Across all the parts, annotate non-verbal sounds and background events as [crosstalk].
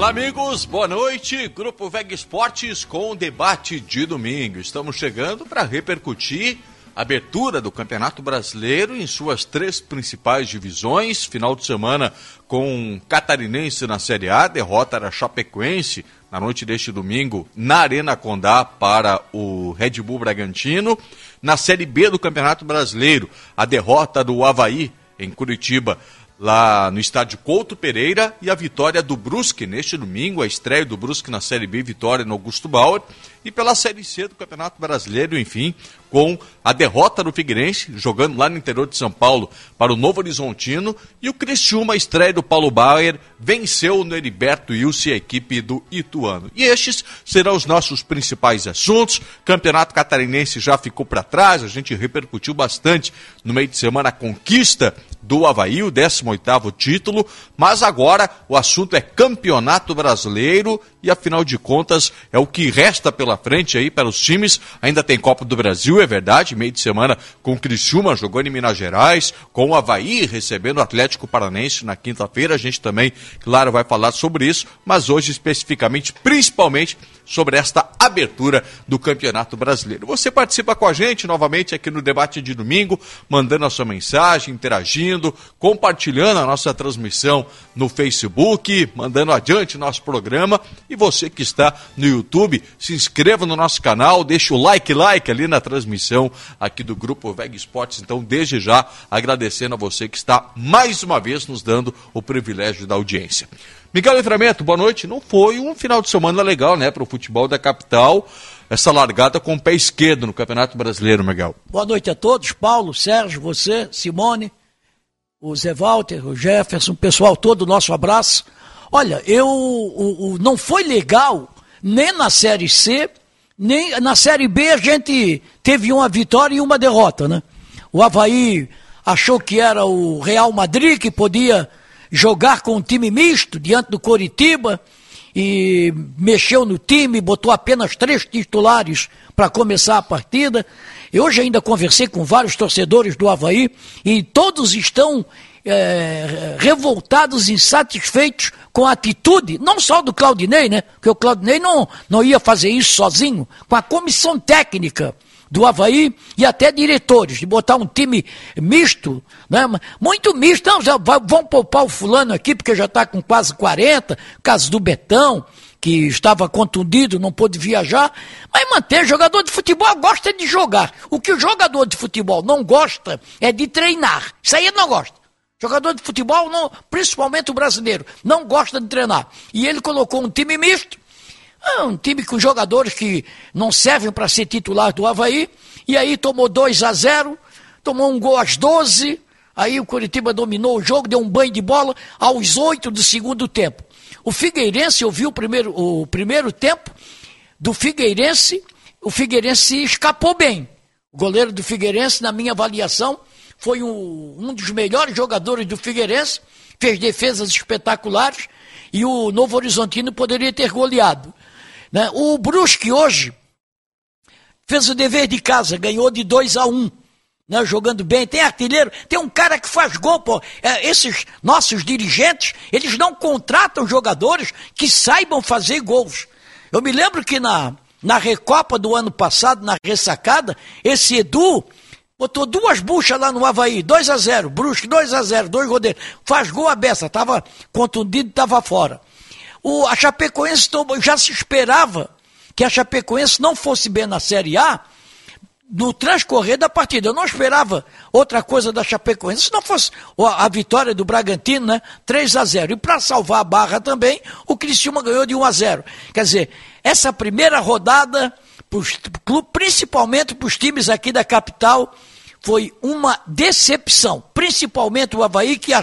Olá, amigos, boa noite. Grupo VEG Esportes com o debate de domingo. Estamos chegando para repercutir a abertura do Campeonato Brasileiro em suas três principais divisões. Final de semana com Catarinense na Série A, derrota da Chapecoense na noite deste domingo na Arena Condá para o Red Bull Bragantino. Na Série B do Campeonato Brasileiro, a derrota do Havaí em Curitiba lá no estádio Couto Pereira e a vitória do Brusque neste domingo, a estreia do Brusque na Série B, vitória no Augusto Bauer e pela Série C do Campeonato Brasileiro, enfim, com a derrota do Figueirense, jogando lá no interior de São Paulo para o Novo Horizontino, e o Criciúma, a estreia do Paulo Bauer, venceu no Heriberto Wilson a equipe do Ituano. E estes serão os nossos principais assuntos. Campeonato Catarinense já ficou para trás, a gente repercutiu bastante no meio de semana a conquista do Havaí, o 18º título, mas agora o assunto é Campeonato Brasileiro e afinal de contas é o que resta pela frente aí para os times. Ainda tem Copa do Brasil, é verdade, meio de semana com o Criciúma jogando em Minas Gerais, com o Havaí recebendo o Atlético Paranense na quinta-feira. A gente também, claro, vai falar sobre isso, mas hoje especificamente, principalmente sobre esta abertura do Campeonato Brasileiro. Você participa com a gente novamente aqui no debate de domingo, mandando a sua mensagem, interagindo, compartilhando a nossa transmissão no Facebook, mandando adiante nosso programa. E você que está no YouTube, se inscreva no nosso canal, deixa o like, like ali na transmissão aqui do Grupo Veg Esportes. Então, desde já, agradecendo a você que está mais uma vez nos dando o privilégio da audiência. Miguel Livramento, boa noite. Não foi um final de semana legal, né, para o futebol da capital. Essa largada com o pé esquerdo no Campeonato Brasileiro, Miguel. Boa noite a todos, Paulo, Sérgio, você, Simone, o Zé Walter, o Jefferson, o pessoal todo, nosso abraço. Olha, eu o, o, não foi legal nem na Série C, nem na Série B a gente teve uma vitória e uma derrota, né? O Havaí achou que era o Real Madrid que podia jogar com um time misto diante do Coritiba e mexeu no time, botou apenas três titulares para começar a partida. Eu hoje ainda conversei com vários torcedores do Havaí e todos estão é, revoltados, insatisfeitos com a atitude, não só do Claudinei, né? Porque o Claudinei não, não ia fazer isso sozinho, com a comissão técnica do Havaí e até diretores, de botar um time misto, né? muito misto. Não, já vão poupar o fulano aqui, porque já está com quase 40, caso do Betão, que estava contundido, não pôde viajar, mas manter jogador de futebol gosta de jogar. O que o jogador de futebol não gosta é de treinar. Isso aí ele não gosta. Jogador de futebol, não, principalmente o brasileiro, não gosta de treinar. E ele colocou um time misto, ah, um time com jogadores que não servem para ser titular do Havaí, e aí tomou 2 a 0 tomou um gol às 12, aí o Curitiba dominou o jogo, deu um banho de bola aos 8 do segundo tempo. O Figueirense, eu vi o primeiro, o primeiro tempo do Figueirense, o Figueirense escapou bem. O goleiro do Figueirense, na minha avaliação, foi um, um dos melhores jogadores do Figueirense, fez defesas espetaculares e o Novo Horizontino poderia ter goleado. Né? O Brusque hoje fez o dever de casa, ganhou de 2 a 1 um, né? jogando bem. Tem artilheiro, tem um cara que faz gol. Pô. É, esses nossos dirigentes, eles não contratam jogadores que saibam fazer gols. Eu me lembro que na, na Recopa do ano passado, na ressacada, esse Edu botou duas buchas lá no Havaí, 2 a 0 Brusque 2 a 0 dois rodeiros. Faz gol a beça, estava contundido, estava fora. O, a Chapecoense já se esperava que a Chapecoense não fosse bem na Série A no transcorrer da partida. Eu não esperava outra coisa da Chapecoense, se não fosse a vitória do Bragantino, né? 3 a 0 E para salvar a barra também, o Criciúma ganhou de 1 a 0 Quer dizer, essa primeira rodada, principalmente para os times aqui da capital, foi uma decepção, principalmente o Havaí, que,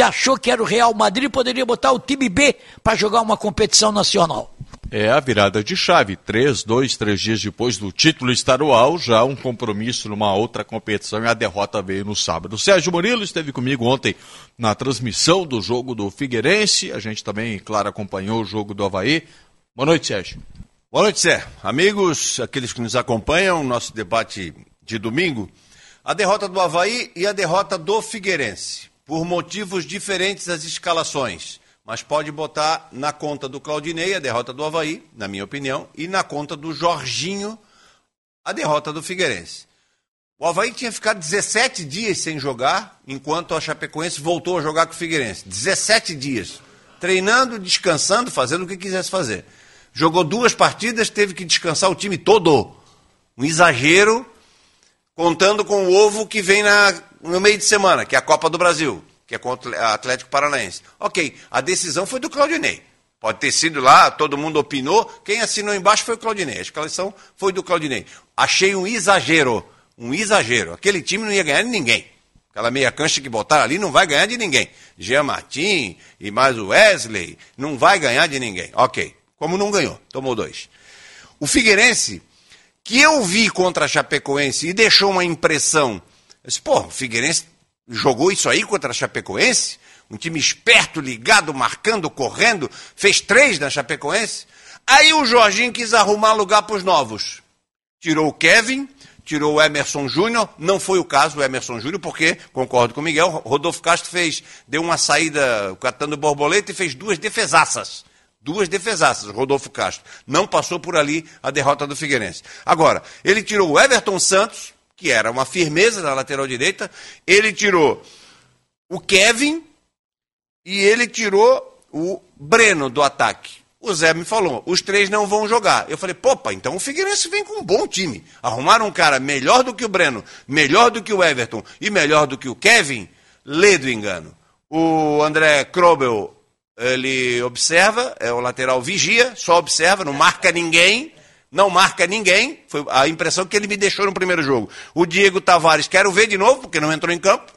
achou que era o Real Madrid poderia botar o time B para jogar uma competição nacional. É a virada de chave. Três, dois, três dias depois do título estadual, já um compromisso numa outra competição e a derrota veio no sábado. Sérgio Murilo esteve comigo ontem na transmissão do jogo do Figueirense. A gente também, claro, acompanhou o jogo do Havaí. Boa noite, Sérgio. Boa noite, Sérgio. Amigos, aqueles que nos acompanham, nosso debate de domingo a derrota do Havaí e a derrota do Figueirense. Por motivos diferentes as escalações. Mas pode botar na conta do Claudinei a derrota do Havaí, na minha opinião, e na conta do Jorginho a derrota do Figueirense. O Havaí tinha ficado 17 dias sem jogar, enquanto a Chapecoense voltou a jogar com o Figueirense. 17 dias. Treinando, descansando, fazendo o que quisesse fazer. Jogou duas partidas, teve que descansar o time todo. Um exagero, contando com o ovo que vem na, no meio de semana, que é a Copa do Brasil que é contra o Atlético Paranaense. Ok, a decisão foi do Claudinei. Pode ter sido lá, todo mundo opinou. Quem assinou embaixo foi o Claudinei. A escalação foi do Claudinei. Achei um exagero. Um exagero. Aquele time não ia ganhar de ninguém. Aquela meia cancha que botaram ali não vai ganhar de ninguém. Jean Martin e mais o Wesley, não vai ganhar de ninguém. Ok. Como não ganhou, tomou dois. O Figueirense, que eu vi contra a Chapecoense e deixou uma impressão. Eu disse, pô, o Figueirense jogou isso aí contra a Chapecoense, um time esperto, ligado, marcando, correndo, fez três na Chapecoense. Aí o Jorginho quis arrumar lugar para os novos. Tirou o Kevin, tirou o Emerson Júnior, não foi o caso o Emerson Júnior, porque, concordo com o Miguel, Rodolfo Castro fez, deu uma saída catando borboleta e fez duas defesaças. Duas defesaças, Rodolfo Castro. Não passou por ali a derrota do Figueirense. Agora, ele tirou o Everton Santos, que era uma firmeza na lateral direita, ele tirou o Kevin e ele tirou o Breno do ataque. O Zé me falou, os três não vão jogar. Eu falei, popa, então o Figueirense vem com um bom time. Arrumaram um cara melhor do que o Breno, melhor do que o Everton e melhor do que o Kevin, lê do engano. O André Krobel, ele observa, é o lateral vigia, só observa, não marca ninguém não marca ninguém. Foi a impressão que ele me deixou no primeiro jogo. O Diego Tavares, quero ver de novo, porque não entrou em campo.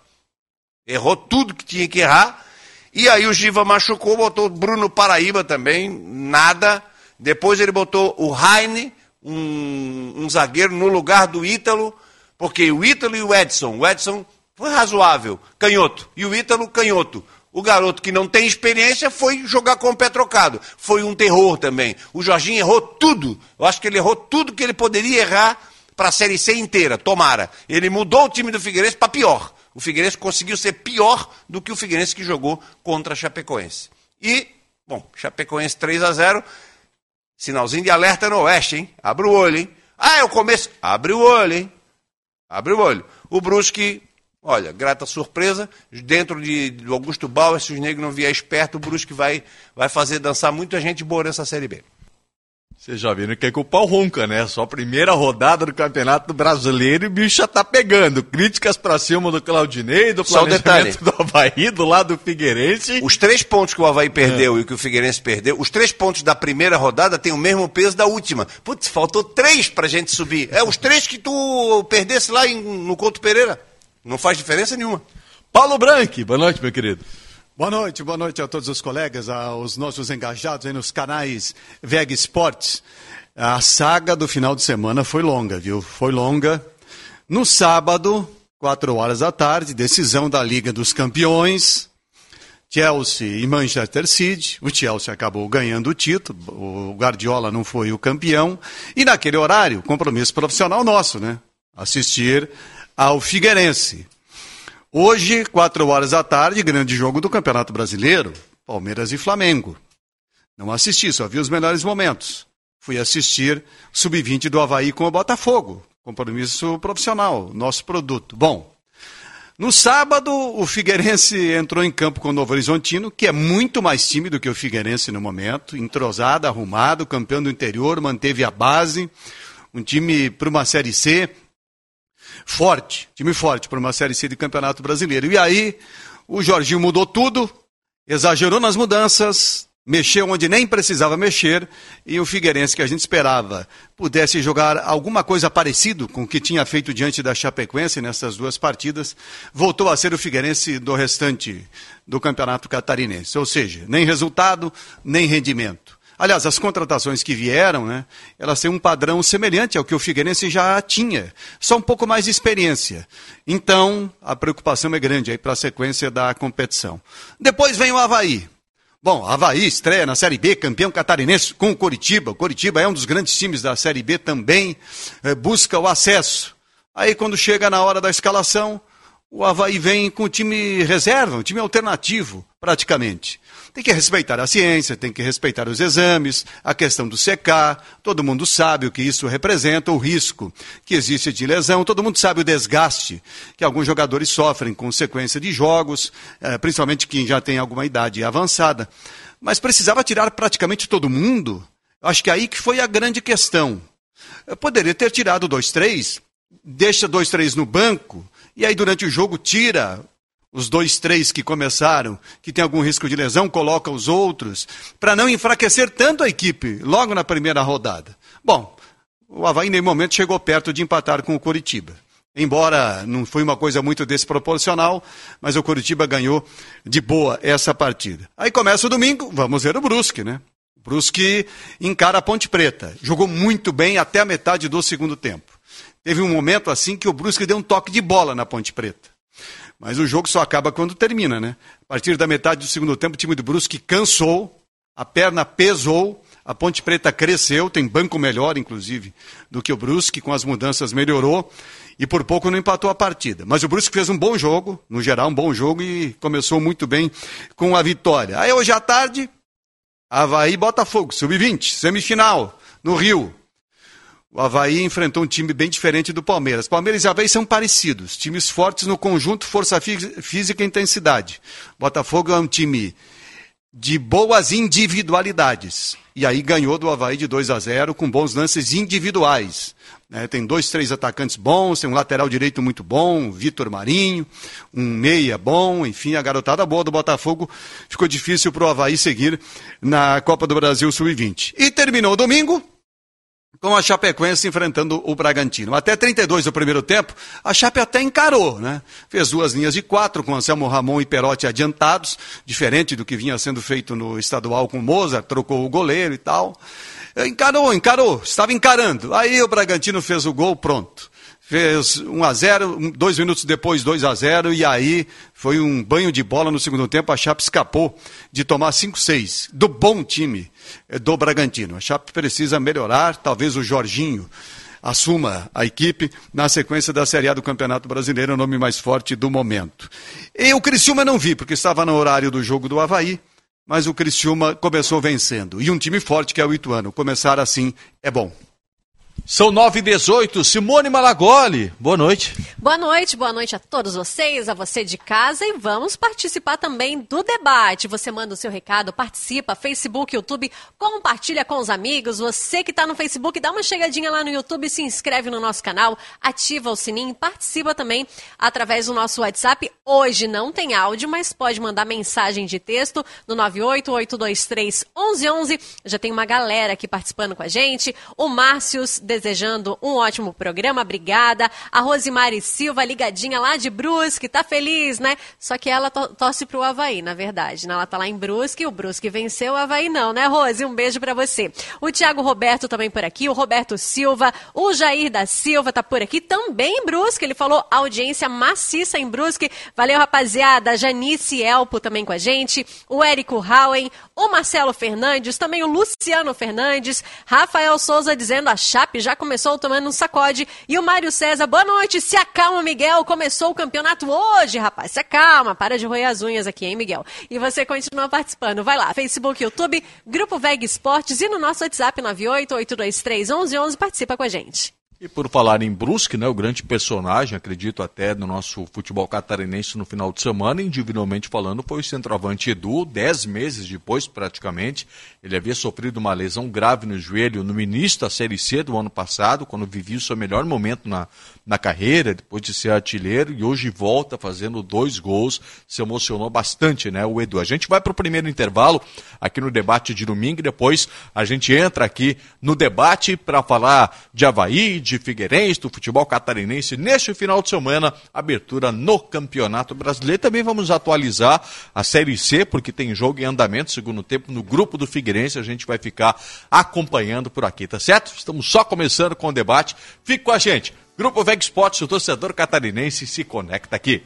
Errou tudo que tinha que errar. E aí o Giva machucou, botou Bruno Paraíba também, nada. Depois ele botou o Heine, um, um zagueiro, no lugar do Ítalo, porque o Ítalo e o Edson, o Edson foi razoável, canhoto, e o Ítalo canhoto. O garoto que não tem experiência foi jogar com o pé trocado. Foi um terror também. O Jorginho errou tudo. Eu acho que ele errou tudo que ele poderia errar para a Série C inteira. Tomara. Ele mudou o time do Figueirense para pior. O Figueirense conseguiu ser pior do que o Figueirense que jogou contra a Chapecoense. E, bom, Chapecoense 3 a 0 Sinalzinho de alerta no Oeste, hein? Abre o olho, hein? Ah, é o começo. Abre o olho, hein? Abre o olho. O Brusque Olha, grata surpresa, dentro de, de Augusto Bauer, se os negros não vier esperto, o Brusque vai, vai fazer dançar muita gente boa nessa Série B. Vocês já viram que é culpa o Ronca, né? Só a primeira rodada do Campeonato Brasileiro e o bicho já tá pegando. Críticas pra cima do Claudinei, do Só planejamento do Havaí, do lado do Figueirense. Os três pontos que o Havaí perdeu é. e que o Figueirense perdeu, os três pontos da primeira rodada têm o mesmo peso da última. Putz, faltou três pra gente subir. É os três que tu perdesse lá em, no Couto Pereira. Não faz diferença nenhuma. Paulo Branco, boa noite, meu querido. Boa noite, boa noite a todos os colegas, aos nossos engajados aí nos canais VEG Sports. A saga do final de semana foi longa, viu? Foi longa. No sábado, quatro horas da tarde, decisão da Liga dos Campeões. Chelsea e Manchester City. O Chelsea acabou ganhando o título, o Guardiola não foi o campeão. E naquele horário, compromisso profissional nosso, né? Assistir ao Figueirense. Hoje, quatro horas da tarde, grande jogo do Campeonato Brasileiro, Palmeiras e Flamengo. Não assisti, só vi os melhores momentos. Fui assistir Sub-20 do Havaí com o Botafogo. Compromisso profissional, nosso produto. Bom, no sábado, o Figueirense entrou em campo com o Novo Horizontino, que é muito mais time do que o Figueirense no momento, entrosado, arrumado, campeão do interior, manteve a base, um time para uma Série C, forte, time forte para uma Série C de Campeonato Brasileiro. E aí, o Jorginho mudou tudo, exagerou nas mudanças, mexeu onde nem precisava mexer, e o Figueirense, que a gente esperava pudesse jogar alguma coisa parecido com o que tinha feito diante da Chapecoense nessas duas partidas, voltou a ser o Figueirense do restante do Campeonato Catarinense. Ou seja, nem resultado, nem rendimento. Aliás, as contratações que vieram, né, elas têm um padrão semelhante ao que o Figueirense já tinha, só um pouco mais de experiência. Então, a preocupação é grande aí para a sequência da competição. Depois vem o Havaí. Bom, Havaí estreia na Série B, campeão catarinense com o Coritiba. O Coritiba é um dos grandes times da Série B também, é, busca o acesso. Aí, quando chega na hora da escalação, o Havaí vem com o time reserva, um time alternativo, praticamente. Tem que respeitar a ciência, tem que respeitar os exames, a questão do secar. Todo mundo sabe o que isso representa, o risco que existe de lesão. Todo mundo sabe o desgaste que alguns jogadores sofrem com sequência de jogos, eh, principalmente quem já tem alguma idade avançada. Mas precisava tirar praticamente todo mundo. Acho que aí que foi a grande questão. Eu poderia ter tirado dois, três, deixa dois, três no banco, e aí durante o jogo tira os dois, três que começaram, que tem algum risco de lesão, coloca os outros, para não enfraquecer tanto a equipe logo na primeira rodada. Bom, o Havaí em nenhum momento chegou perto de empatar com o Coritiba. Embora não foi uma coisa muito desproporcional, mas o Coritiba ganhou de boa essa partida. Aí começa o domingo, vamos ver o Brusque, né? O Brusque encara a Ponte Preta. Jogou muito bem até a metade do segundo tempo. Teve um momento assim que o Brusque deu um toque de bola na Ponte Preta. Mas o jogo só acaba quando termina, né? A partir da metade do segundo tempo, o time do Brusque cansou, a perna pesou, a Ponte Preta cresceu, tem banco melhor, inclusive, do que o Brusque, com as mudanças melhorou, e por pouco não empatou a partida. Mas o Brusque fez um bom jogo, no geral, um bom jogo, e começou muito bem com a vitória. Aí hoje à tarde, Havaí Botafogo, sub-20, semifinal, no Rio. O Havaí enfrentou um time bem diferente do Palmeiras. Palmeiras e Havaí são parecidos, times fortes no conjunto, força física e intensidade. Botafogo é um time de boas individualidades. E aí ganhou do Havaí de 2 a 0 com bons lances individuais. É, tem dois, três atacantes bons, tem um lateral direito muito bom, Vitor Marinho, um meia bom, enfim, a garotada boa do Botafogo. Ficou difícil para o Havaí seguir na Copa do Brasil Sub-20. E terminou domingo, com a Chapecoense enfrentando o Bragantino. Até 32 do primeiro tempo, a Chape até encarou, né? Fez duas linhas de quatro com Anselmo Ramon e Perotti adiantados, diferente do que vinha sendo feito no estadual com Mozart, trocou o goleiro e tal. Encarou, encarou, estava encarando. Aí o Bragantino fez o gol, pronto fez 1 a 0 dois minutos depois 2 a 0 e aí foi um banho de bola no segundo tempo. A Chape escapou de tomar 5-6 do bom time eh, do Bragantino. A Chape precisa melhorar, talvez o Jorginho assuma a equipe na sequência da Série A do Campeonato Brasileiro, o nome mais forte do momento. E o Criciúma não vi, porque estava no horário do jogo do Havaí, mas o Criciúma começou vencendo. E um time forte que é o Ituano. Começar assim é bom. São 9 e 18 Simone Malagoli, boa noite. Boa noite, boa noite a todos vocês, a você de casa e vamos participar também do debate. Você manda o seu recado, participa, Facebook, YouTube, compartilha com os amigos. Você que está no Facebook, dá uma chegadinha lá no YouTube, se inscreve no nosso canal, ativa o sininho, participa também através do nosso WhatsApp. Hoje não tem áudio, mas pode mandar mensagem de texto no 988231111. Já tem uma galera aqui participando com a gente. O Márcio desejando um ótimo programa, obrigada. A Rosimari Silva, ligadinha lá de Brusque, tá feliz, né? Só que ela to torce pro Havaí, na verdade. Né? Ela tá lá em Brusque, o Brusque venceu, o Havaí não, né, Rose? Um beijo para você. O Tiago Roberto também por aqui, o Roberto Silva, o Jair da Silva tá por aqui, também em Brusque. Ele falou audiência maciça em Brusque. Valeu, rapaziada. Janice Elpo também com a gente, o Érico Howen, o Marcelo Fernandes, também o Luciano Fernandes, Rafael Souza dizendo a Chape já já começou tomando um sacode. E o Mário César, boa noite, se acalma, Miguel. Começou o campeonato hoje, rapaz. Se acalma, para de roer as unhas aqui, hein, Miguel? E você continua participando. Vai lá, Facebook, YouTube, Grupo VEG Esportes e no nosso WhatsApp 988231111, participa com a gente. E por falar em Brusque, né, o grande personagem, acredito até no nosso futebol catarinense no final de semana, individualmente falando, foi o centroavante Edu, dez meses depois praticamente. Ele havia sofrido uma lesão grave no joelho no início da Série C do ano passado, quando vivia o seu melhor momento na, na carreira, depois de ser artilheiro, e hoje volta fazendo dois gols. Se emocionou bastante, né, o Edu. A gente vai para o primeiro intervalo aqui no debate de domingo, e depois a gente entra aqui no debate para falar de Havaí, de Figueirense, do futebol catarinense, neste final de semana, abertura no Campeonato Brasileiro. Também vamos atualizar a Série C, porque tem jogo em andamento, segundo tempo, no grupo do Figueirense. A gente vai ficar acompanhando por aqui, tá certo? Estamos só começando com o debate. Fique com a gente. Grupo Veg Sports, o torcedor catarinense se conecta aqui.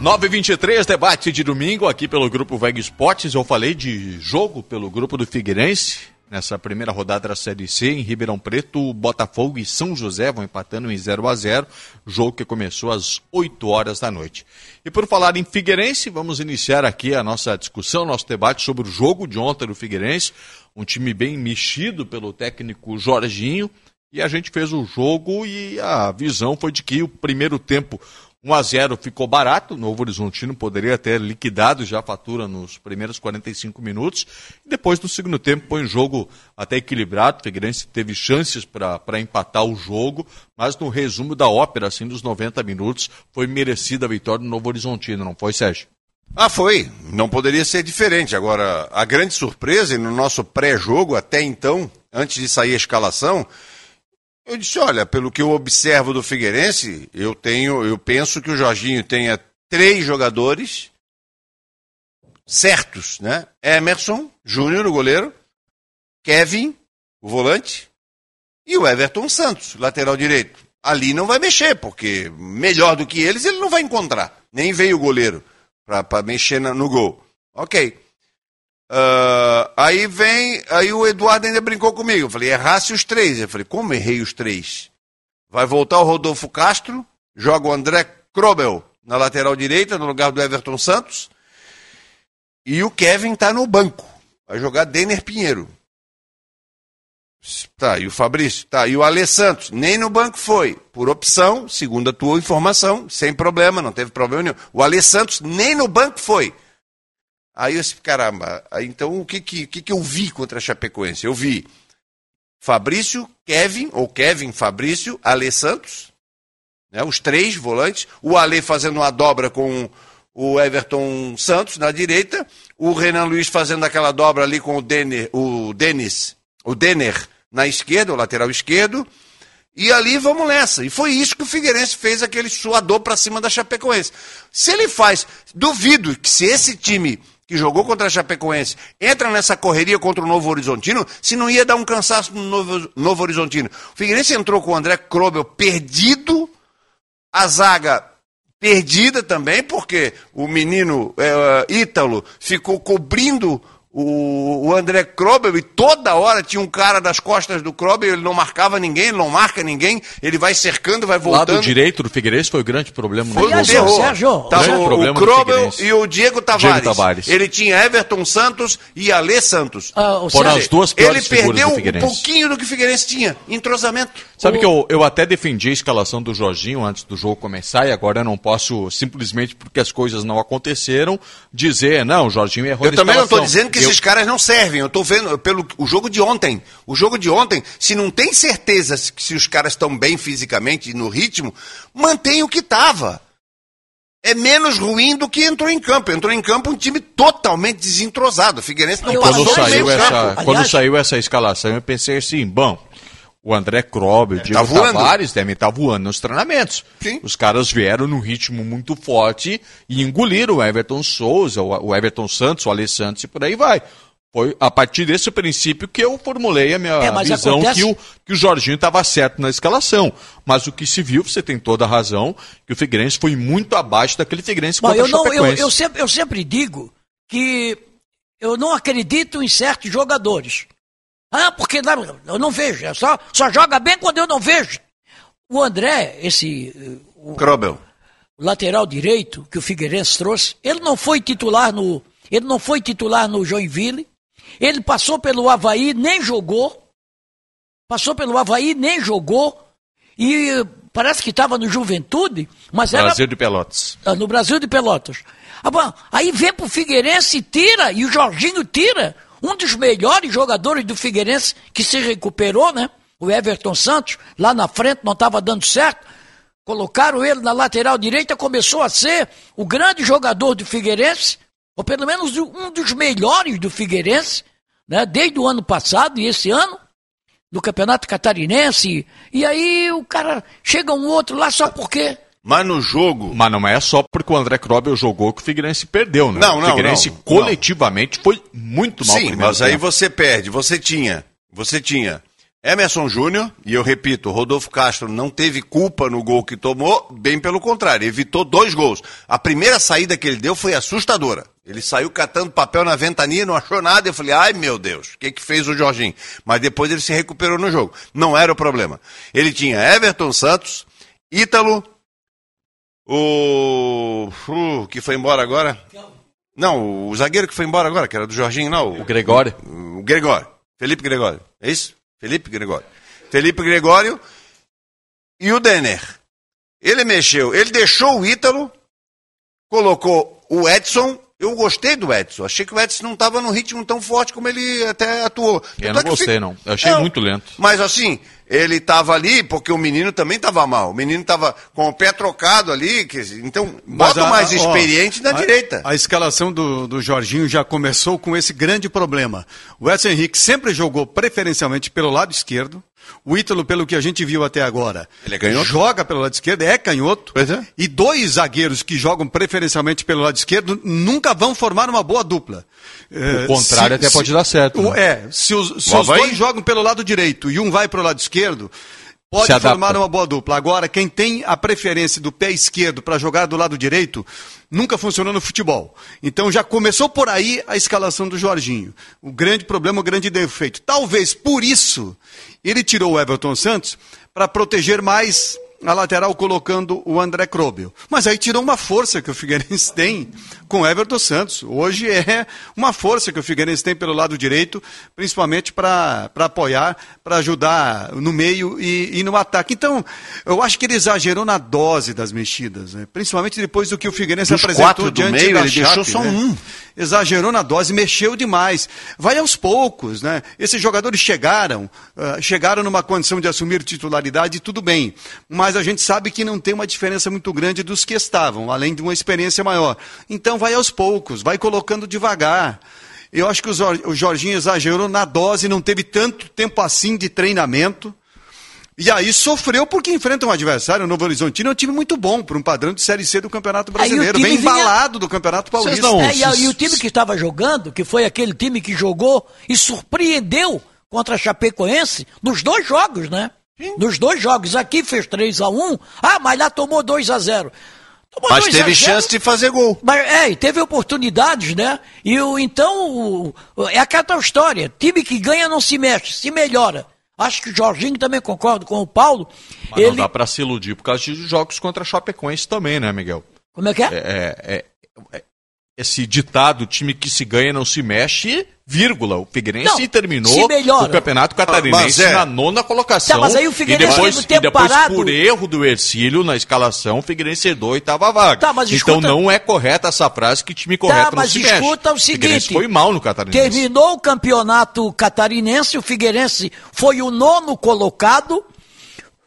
923, debate de domingo aqui pelo Grupo Veg Esportes. Eu falei de jogo pelo Grupo do Figueirense. nessa primeira rodada da Série C, em Ribeirão Preto, Botafogo e São José vão empatando em 0 a 0 jogo que começou às 8 horas da noite. E por falar em Figueirense, vamos iniciar aqui a nossa discussão, nosso debate sobre o jogo de ontem do Figueirense, um time bem mexido pelo técnico Jorginho, e a gente fez o jogo e a visão foi de que o primeiro tempo 1 a 0 ficou barato, o Novo Horizontino poderia ter liquidado já a fatura nos primeiros 45 minutos. Depois do segundo tempo foi um jogo até equilibrado, o Figueirense teve chances para empatar o jogo, mas no resumo da ópera, assim, dos 90 minutos, foi merecida a vitória do Novo Horizontino, não foi, Sérgio? Ah, foi. Não poderia ser diferente. Agora, a grande surpresa, e no nosso pré-jogo, até então, antes de sair a escalação, eu disse, olha, pelo que eu observo do Figueirense, eu tenho, eu penso que o Jorginho tenha três jogadores certos, né? Emerson, Júnior, o goleiro, Kevin, o volante, e o Everton Santos, lateral direito. Ali não vai mexer, porque melhor do que eles ele não vai encontrar. Nem veio o goleiro para mexer no gol. Ok. Uh, aí vem, aí o Eduardo ainda brincou comigo. Eu falei, errasse os três. Eu falei, como errei os três? Vai voltar o Rodolfo Castro, joga o André Krobel na lateral direita, no lugar do Everton Santos. E o Kevin tá no banco. Vai jogar Denner Pinheiro. Tá, e o Fabrício? Tá, e o Alê Santos? Nem no banco foi. Por opção, segundo a tua informação, sem problema, não teve problema nenhum. O Alê Santos nem no banco foi. Aí eu disse, caramba, então o que, que, que eu vi contra a Chapecoense? Eu vi Fabrício, Kevin, ou Kevin, Fabrício, Ale Santos, né, os três volantes, o Ale fazendo uma dobra com o Everton Santos na direita, o Renan Luiz fazendo aquela dobra ali com o, Denner, o Denis, o Denner na esquerda, o lateral esquerdo, e ali vamos nessa. E foi isso que o Figueirense fez aquele suador para cima da Chapecoense. Se ele faz, duvido que se esse time que jogou contra a Chapecoense, entra nessa correria contra o Novo Horizontino, se não ia dar um cansaço no Novo, Novo Horizontino. O Figueirense entrou com o André Krobel perdido, a zaga perdida também, porque o menino é, Ítalo ficou cobrindo o, o André Krobel, e toda hora tinha um cara das costas do Krobel, ele não marcava ninguém, ele não marca ninguém, ele vai cercando, vai voltando. Lado direito do Figueirense foi o grande problema foi no jogo. Sérgio, tá, o, o Krobel e o Diego Tavares. Diego Tavares. Ele tinha Everton Santos e Alê Santos. Ah, Foram as duas Ele perdeu um pouquinho do que o Figueirense tinha, entrosamento. Sabe o... que eu, eu até defendi a escalação do Jorginho antes do jogo começar e agora eu não posso, simplesmente porque as coisas não aconteceram, dizer, não, o Jorginho errou Eu também não estou dizendo que eu... esses caras não servem. Eu estou vendo pelo o jogo de ontem. O jogo de ontem, se não tem certeza se os caras estão bem fisicamente e no ritmo, mantém o que estava. É menos ruim do que entrou em campo. Entrou em campo um time totalmente desentrosado. O Figueirense não eu passou quando saiu essa, campo. Quando Aliás, saiu essa escalação, eu pensei assim, bom, o André Krob, o Diego tá Tavares devem estar tá voando nos treinamentos. Sim. Os caras vieram num ritmo muito forte e engoliram o Everton Souza, o Everton Santos, o Alessandro Santos e por aí vai. Foi a partir desse princípio que eu formulei a minha é, visão acontece... que, o, que o Jorginho estava certo na escalação. Mas o que se viu, você tem toda a razão, que o Figueirense foi muito abaixo daquele Figueirense Bom, eu, não, eu, eu, sempre, eu sempre digo que eu não acredito em certos jogadores. Ah, porque eu não vejo. É só, só joga bem quando eu não vejo. O André, esse. O, Krobel. O lateral direito que o Figueirense trouxe, ele não foi titular no. Ele não foi titular no Joinville. Ele passou pelo Havaí, nem jogou. Passou pelo Havaí, nem jogou. E parece que estava no Juventude, mas era. Brasil de Pelotas. Ah, no Brasil de Pelotas. Ah, aí vem pro Figueirense e tira, e o Jorginho tira um dos melhores jogadores do Figueirense que se recuperou, né? O Everton Santos, lá na frente não estava dando certo. Colocaram ele na lateral direita, começou a ser o grande jogador do Figueirense, ou pelo menos um dos melhores do Figueirense, né? Desde o ano passado e esse ano, no Campeonato Catarinense. E aí o cara chega um outro lá só porque mas no jogo. Mas não é só porque o André Krobel jogou que o Figueirense perdeu, né? Não, não. O Figueirense não, coletivamente não. foi muito mal. Sim, mas tempo. aí você perde. Você tinha. Você tinha Emerson Júnior, e eu repito, Rodolfo Castro não teve culpa no gol que tomou, bem pelo contrário, evitou dois gols. A primeira saída que ele deu foi assustadora. Ele saiu catando papel na ventania, não achou nada. Eu falei, ai meu Deus, o que, que fez o Jorginho? Mas depois ele se recuperou no jogo. Não era o problema. Ele tinha Everton Santos, Ítalo, o. Uh, que foi embora agora? Não, o zagueiro que foi embora agora, que era do Jorginho, não. O Gregório. O Gregório. Felipe Gregório. É isso? Felipe Gregório. Felipe Gregório e o Denner. Ele mexeu, ele deixou o Ítalo, colocou o Edson. Eu gostei do Edson. Achei que o Edson não estava no ritmo tão forte como ele até atuou. Eu não gostei, não. Eu achei muito lento. Mas assim, ele estava ali porque o menino também estava mal. O menino estava com o pé trocado ali. Que, então, bota o mais experiente ó, na a, direita. A escalação do, do Jorginho já começou com esse grande problema. O Edson Henrique sempre jogou preferencialmente pelo lado esquerdo. O Ítalo, pelo que a gente viu até agora, ele é canhoto? joga pelo lado esquerdo, é canhoto. É. E dois zagueiros que jogam preferencialmente pelo lado esquerdo nunca vão formar uma boa dupla. O contrário se, até se, pode dar certo. Né? É, se os, se os dois jogam pelo lado direito e um vai para o lado esquerdo, pode formar uma boa dupla. Agora, quem tem a preferência do pé esquerdo para jogar do lado direito, nunca funcionou no futebol. Então já começou por aí a escalação do Jorginho. O grande problema, o grande defeito. Talvez por isso ele tirou o Everton Santos para proteger mais a lateral colocando o André Krobel. Mas aí tirou uma força que o Figueirense [laughs] tem com o Everton Santos. Hoje é uma força que o Figueirense tem pelo lado direito, principalmente para apoiar, para ajudar no meio e, e, no ataque. Então, eu acho que ele exagerou na dose das mexidas, né? principalmente depois do que o Figueirense Dos apresentou quatro do diante meio, da ele Chape, deixou só né? um. Exagerou na dose, mexeu demais. Vai aos poucos, né? Esses jogadores chegaram, uh, chegaram numa condição de assumir titularidade, tudo bem. Mas a gente sabe que não tem uma diferença muito grande dos que estavam, além de uma experiência maior. Então vai aos poucos, vai colocando devagar. Eu acho que o Jorginho exagerou na dose, não teve tanto tempo assim de treinamento. E aí sofreu porque enfrenta um adversário, o Novo Horizontino é um time muito bom, para um padrão de Série C do Campeonato Brasileiro, bem vinha... embalado do Campeonato Paulista. Não, é, e, e, o time que estava jogando, que foi aquele time que jogou e surpreendeu contra a Chapecoense, nos dois jogos, né? Sim. Nos dois jogos. Aqui fez 3 a 1 ah, mas lá tomou 2 a 0 Tomou mas teve chance de fazer gol. Mas, é, e teve oportunidades, né? E o, então, o, é aquela história, time que ganha não se mexe, se melhora. Acho que o Jorginho também concorda com o Paulo. Mas ele... não dá para se iludir por causa de jogos contra a Chapecoense também, né, Miguel? Como é que é? é, é, é esse ditado, time que se ganha não se mexe, vírgula. O Figueirense não, terminou o Campeonato Catarinense é. na nona colocação. Tá, mas aí o Figueirense e depois, teve tempo e depois parado. por erro do Ercílio na escalação, o Figueirense herdou e estava vaga. Tá, mas então escuta... não é correta essa frase que time correto tá, mas não se escuta mexe. o seguinte. O foi mal no Catarinense. Terminou o Campeonato Catarinense, o Figueirense foi o nono colocado,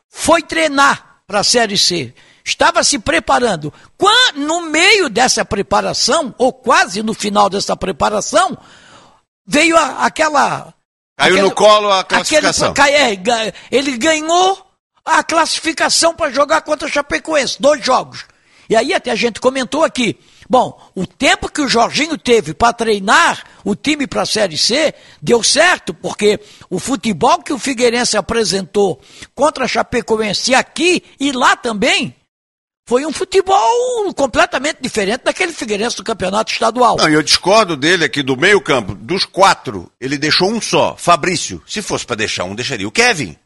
foi treinar para a Série C estava se preparando. No meio dessa preparação, ou quase no final dessa preparação, veio a, aquela. Caiu aquele, no colo a classificação. Aquele, é, ele ganhou a classificação para jogar contra o Chapecoense, dois jogos. E aí até a gente comentou aqui. Bom, o tempo que o Jorginho teve para treinar o time para a Série C deu certo, porque o futebol que o Figueirense apresentou contra a Chapecoense aqui e lá também foi um futebol completamente diferente daquele Figueirense do campeonato estadual. Não, eu discordo dele aqui do meio campo. Dos quatro, ele deixou um só, Fabrício. Se fosse para deixar um, deixaria o Kevin.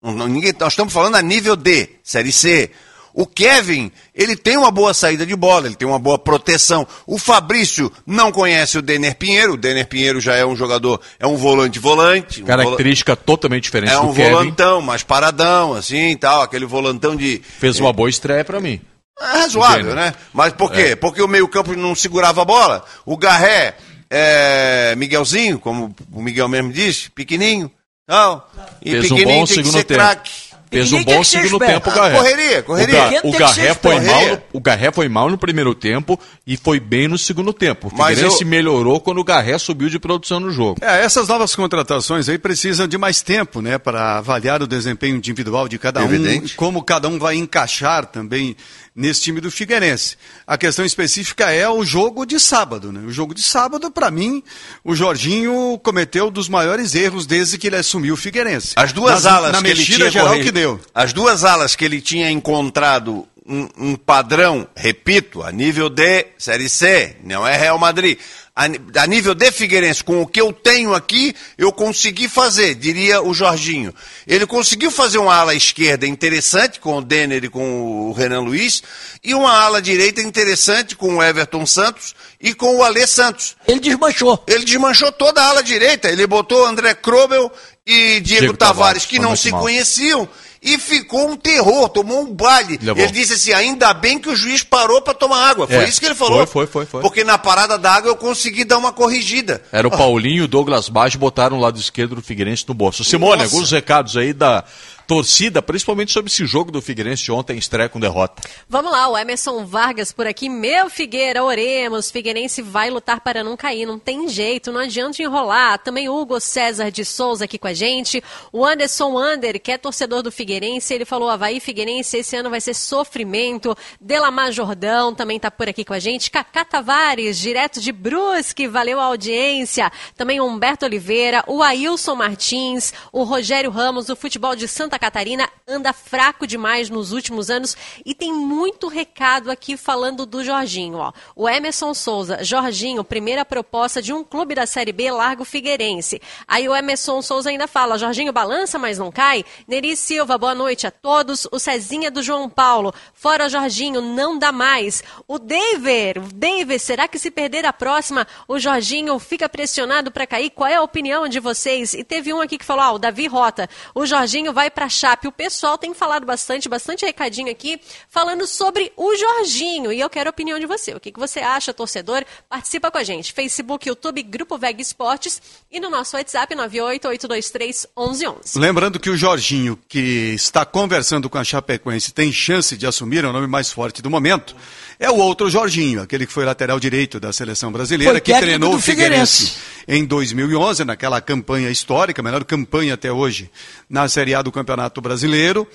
Não, ninguém, nós estamos falando a nível D, Série C. O Kevin, ele tem uma boa saída de bola, ele tem uma boa proteção. O Fabrício não conhece o Denner Pinheiro. O Denner Pinheiro já é um jogador, é um volante-volante. Um Característica totalmente diferente é do um volantão, mais paradão, assim tal, aquele volantão de. Fez uma boa estreia para mim. É razoável, né? Mas por quê? É. Porque o meio-campo não segurava a bola. O Garré, é, Miguelzinho, como o Miguel mesmo disse, pequenininho. Tal, e Fez pequenininho um bom tem que segundo ser craque. Fez um bom segundo tempo o Ah, Garré. correria, correria. O, Ga- Garré foi correria. mal, no- o Garré foi mal no primeiro tempo e foi bem no segundo tempo. O Mas Figueirense eu- melhorou quando o Garré subiu de produção no jogo. É, essas novas contratações aí precisam de mais tempo, né, para avaliar o desempenho individual de cada Evidente. um, como cada um vai encaixar também nesse time do Figueirense. A questão específica é o jogo de sábado, né? O jogo de sábado, para mim, o Jorginho cometeu um dos maiores erros desde que ele assumiu o Figueirense. As duas Nas- alas na que ele mexida tinha geral corrigido- que deu. As duas alas que ele tinha encontrado um, um padrão, repito, a nível de Série C, não é Real Madrid. A, a nível de Figueirense, com o que eu tenho aqui, eu consegui fazer, diria o Jorginho. Ele conseguiu fazer uma ala esquerda interessante com o Denner e com o Renan Luiz, e uma ala direita interessante com o Everton Santos e com o Alê Santos. Ele desmanchou. Ele desmanchou toda a ala direita. Ele botou André Krobel e Diego, Diego Tavares, Tavares, que não se mal. conheciam. E ficou um terror, tomou um baile. Levou. Ele disse assim: ainda bem que o juiz parou para tomar água. Foi É, isso que ele falou. foi, foi, foi, foi. Porque na parada d'água eu consegui dar uma corrigida. Era o Paulinho e o Douglas Baixo botaram o lado esquerdo do Figueirense no bolso. Simone, Nossa. alguns recados aí da torcida, principalmente sobre esse jogo do Figueirense de ontem, estreia com derrota. Vamos lá, o Emerson Vargas por aqui. Meu Figueira, oremos. Figueirense vai lutar para não cair. Não tem jeito, não adianta enrolar. Também Hugo César de Souza aqui com a gente. O Anderson Ander, que é torcedor do Figueirense, ele falou: Havaí Figueirense, esse ano vai ser sofrimento. Delamar Jordão também tá por aqui com a gente. Cacá Tavares, direto de Brusque, valeu a audiência. Também Humberto Oliveira, o Ailson Martins, o Rogério Ramos, o futebol de Santa Catarina anda fraco demais nos últimos anos e tem muito recado aqui falando do Jorginho. Ó. O Emerson Souza, Jorginho, primeira proposta de um clube da Série B, Largo Figueirense. Aí o Emerson Souza ainda fala, Jorginho balança, mas não cai. Neri Silva, boa noite a todos. O Cezinha do João Paulo, fora Jorginho, não dá mais. O David, o David, será que se perder a próxima, o Jorginho fica pressionado para cair? Qual é a opinião de vocês? E teve um aqui que falou, ah, o Davi Rota, o Jorginho vai para Chape. O pessoal tem falado bastante, bastante recadinho aqui, falando sobre o Jorginho. E eu quero a opinião de você. O que, que você acha, torcedor? Participa com a gente. Facebook, YouTube, Grupo Veg Esportes e no nosso WhatsApp 988231111. Lembrando que o Jorginho, que está conversando com a Chapecoense, tem chance de assumir é o nome mais forte do momento, é o outro Jorginho, aquele que foi lateral direito da seleção brasileira, que treinou o Figueirense Figueirense. em 2011, naquela campanha histórica, a melhor campanha até hoje na Série A do Campeonato Brasileiro,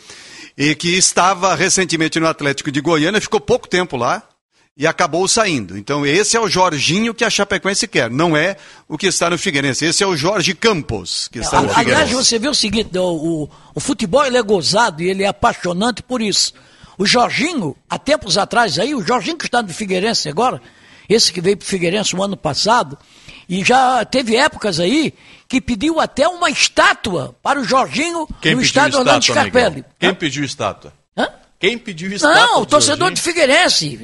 e que estava recentemente no Atlético de Goiânia, ficou pouco tempo lá, e acabou saindo. Então, esse é o Jorginho que a Chapecoense quer, não é o que está no Figueirense. Esse é o Jorge Campos, que está no Aliás, Figueirense. você vê o seguinte, o, o, o futebol ele é gozado e ele é apaixonante por isso. O Jorginho, há tempos atrás aí, o Jorginho que está no Figueirense agora, esse que veio para o Figueirense no ano passado, e já teve épocas aí que pediu até uma estátua para o Jorginho no estádio Orlando Scarpelli. Quem pediu estátua? Hã? Quem pediu estátua? Não, o do torcedor de Figueirense.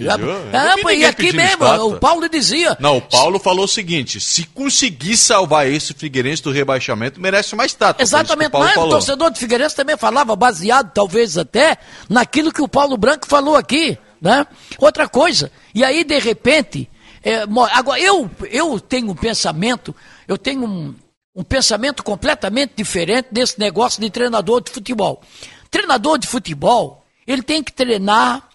Ah, pô, e aqui mesmo, estátua. o Paulo dizia. Não, o Paulo falou o seguinte: se conseguir salvar esse Figueirense do rebaixamento, merece uma estátua. Exatamente, o mas o torcedor de Figueirense também falava, baseado talvez até naquilo que o Paulo Branco falou aqui, né? Outra coisa, e aí de repente, é, agora eu, eu tenho um pensamento, eu tenho um, um pensamento completamente diferente desse negócio de treinador de futebol. Treinador de futebol, ele tem que treinar,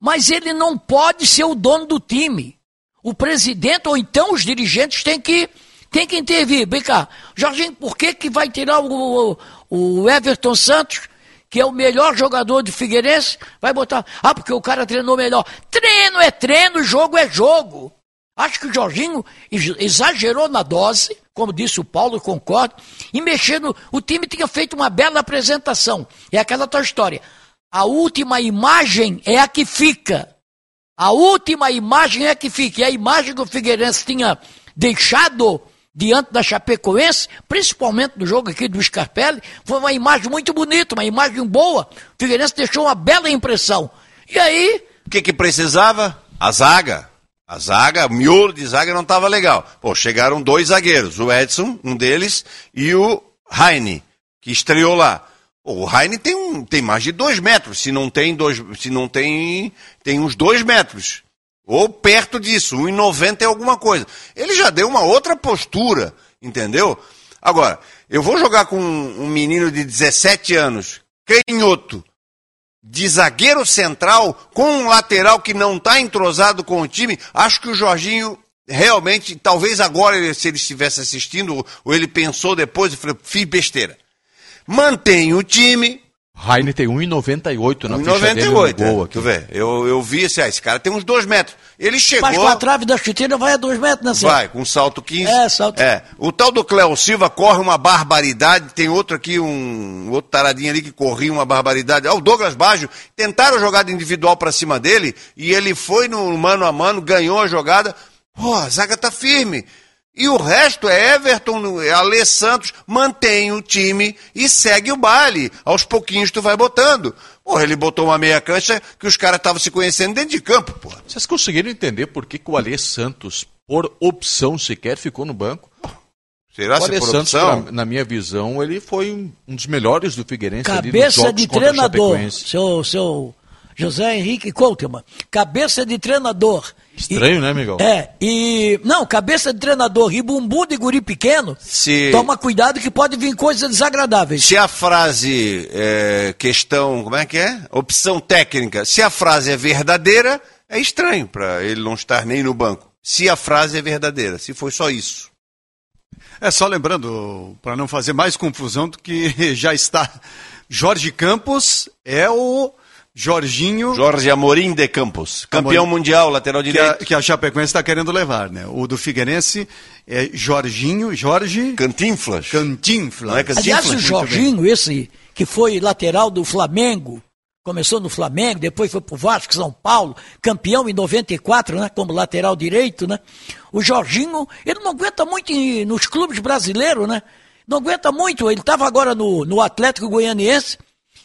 mas ele não pode ser o dono do time. O presidente ou então os dirigentes têm que, têm que intervir. Vem cá, Jorginho, por que, que vai tirar o, o, o Everton Santos, que é o melhor jogador de Figueirense? Vai botar. Ah, porque o cara treinou melhor. Treino é treino, jogo é jogo. Acho que o Jorginho ex- exagerou na dose, como disse o Paulo, concordo, e mexendo. O time tinha feito uma bela apresentação. É aquela tua história. A última imagem é a que fica. A última imagem é que fica. E a imagem que o Figueirense tinha deixado diante da Chapecoense, principalmente no jogo aqui do Scarpelli, foi uma imagem muito bonita, uma imagem boa. O Figueirense deixou uma bela impressão. E aí, O que, que precisava? A zaga. A zaga, o miolo de zaga não estava legal. Pô, chegaram dois zagueiros, o Edson, um deles, e o Heine, que estreou lá. O Heine tem, um, tem mais de dois metros, se não tem dois, se não tem, tem uns dois metros. Ou perto disso, 1,90 é alguma coisa. Ele já deu uma outra postura, entendeu? Agora, eu vou jogar com um, um menino de 17 anos, canhoto de zagueiro central com um lateral que não está entrosado com o time, acho que o Jorginho realmente, talvez agora, se ele estivesse assistindo, ou ele pensou depois e falou, fiz besteira. Mantém o time, Raine tem 1,98 na ficha dele no 98, gol é, aqui. tu vê, eu, eu vi assim, ah, esse cara tem uns dois metros. Ele chegou... Mas com a trave da chuteira vai a dois metros, né, César? Vai, com salto 15. É, salto- É. O tal do Cléo Silva corre uma barbaridade. Tem outro aqui, um outro taradinho ali que corria uma barbaridade. Ah, o Douglas Baggio. Tentaram jogada individual pra cima dele e ele foi no mano a mano, ganhou a jogada. Pô, a zaga tá firme. E o resto é Everton, é Alê Santos, mantém o time e segue o baile. Aos pouquinhos tu vai botando. Porra, ele botou uma meia cancha que os caras estavam se conhecendo dentro de campo, porra. Vocês conseguiram entender por que, que o Alê Santos, por opção sequer, ficou no banco? Será o se por Santos, opção? na, na minha visão, ele foi um, um dos melhores do Figueirense ali nos Cabeça jogos de treinador, seu, seu José Henrique Couteman. Cabeça de treinador. Estranho, né, Miguel? É, e. Não, cabeça de treinador e bumbum de guri pequeno. Se- Toma cuidado que pode vir coisas desagradáveis. Se a frase é, questão, como é que é? Opção técnica. Se a frase é verdadeira, é estranho para ele não estar nem no banco. Se a frase é verdadeira, se foi só isso. É só lembrando, para não fazer mais confusão do que [laughs] já está. Jorge Campos é o Jorginho Jorge Amorim de Campos, campeão Amorim. mundial, lateral que a, direito. que a Chapecoense está querendo levar, né? O do Figueirense é Jorginho, Jorge Cantinflas. Cantinflas. Não é Cantinflas? Aliás, o Jorginho, esse que foi lateral do Flamengo, começou no Flamengo, depois foi pro Vasco, São Paulo, campeão em 94, né, como lateral direito, né? O Jorginho, ele não aguenta muito em- nos clubes brasileiros, né? Não aguenta muito, ele estava agora no, no Atlético Goianiense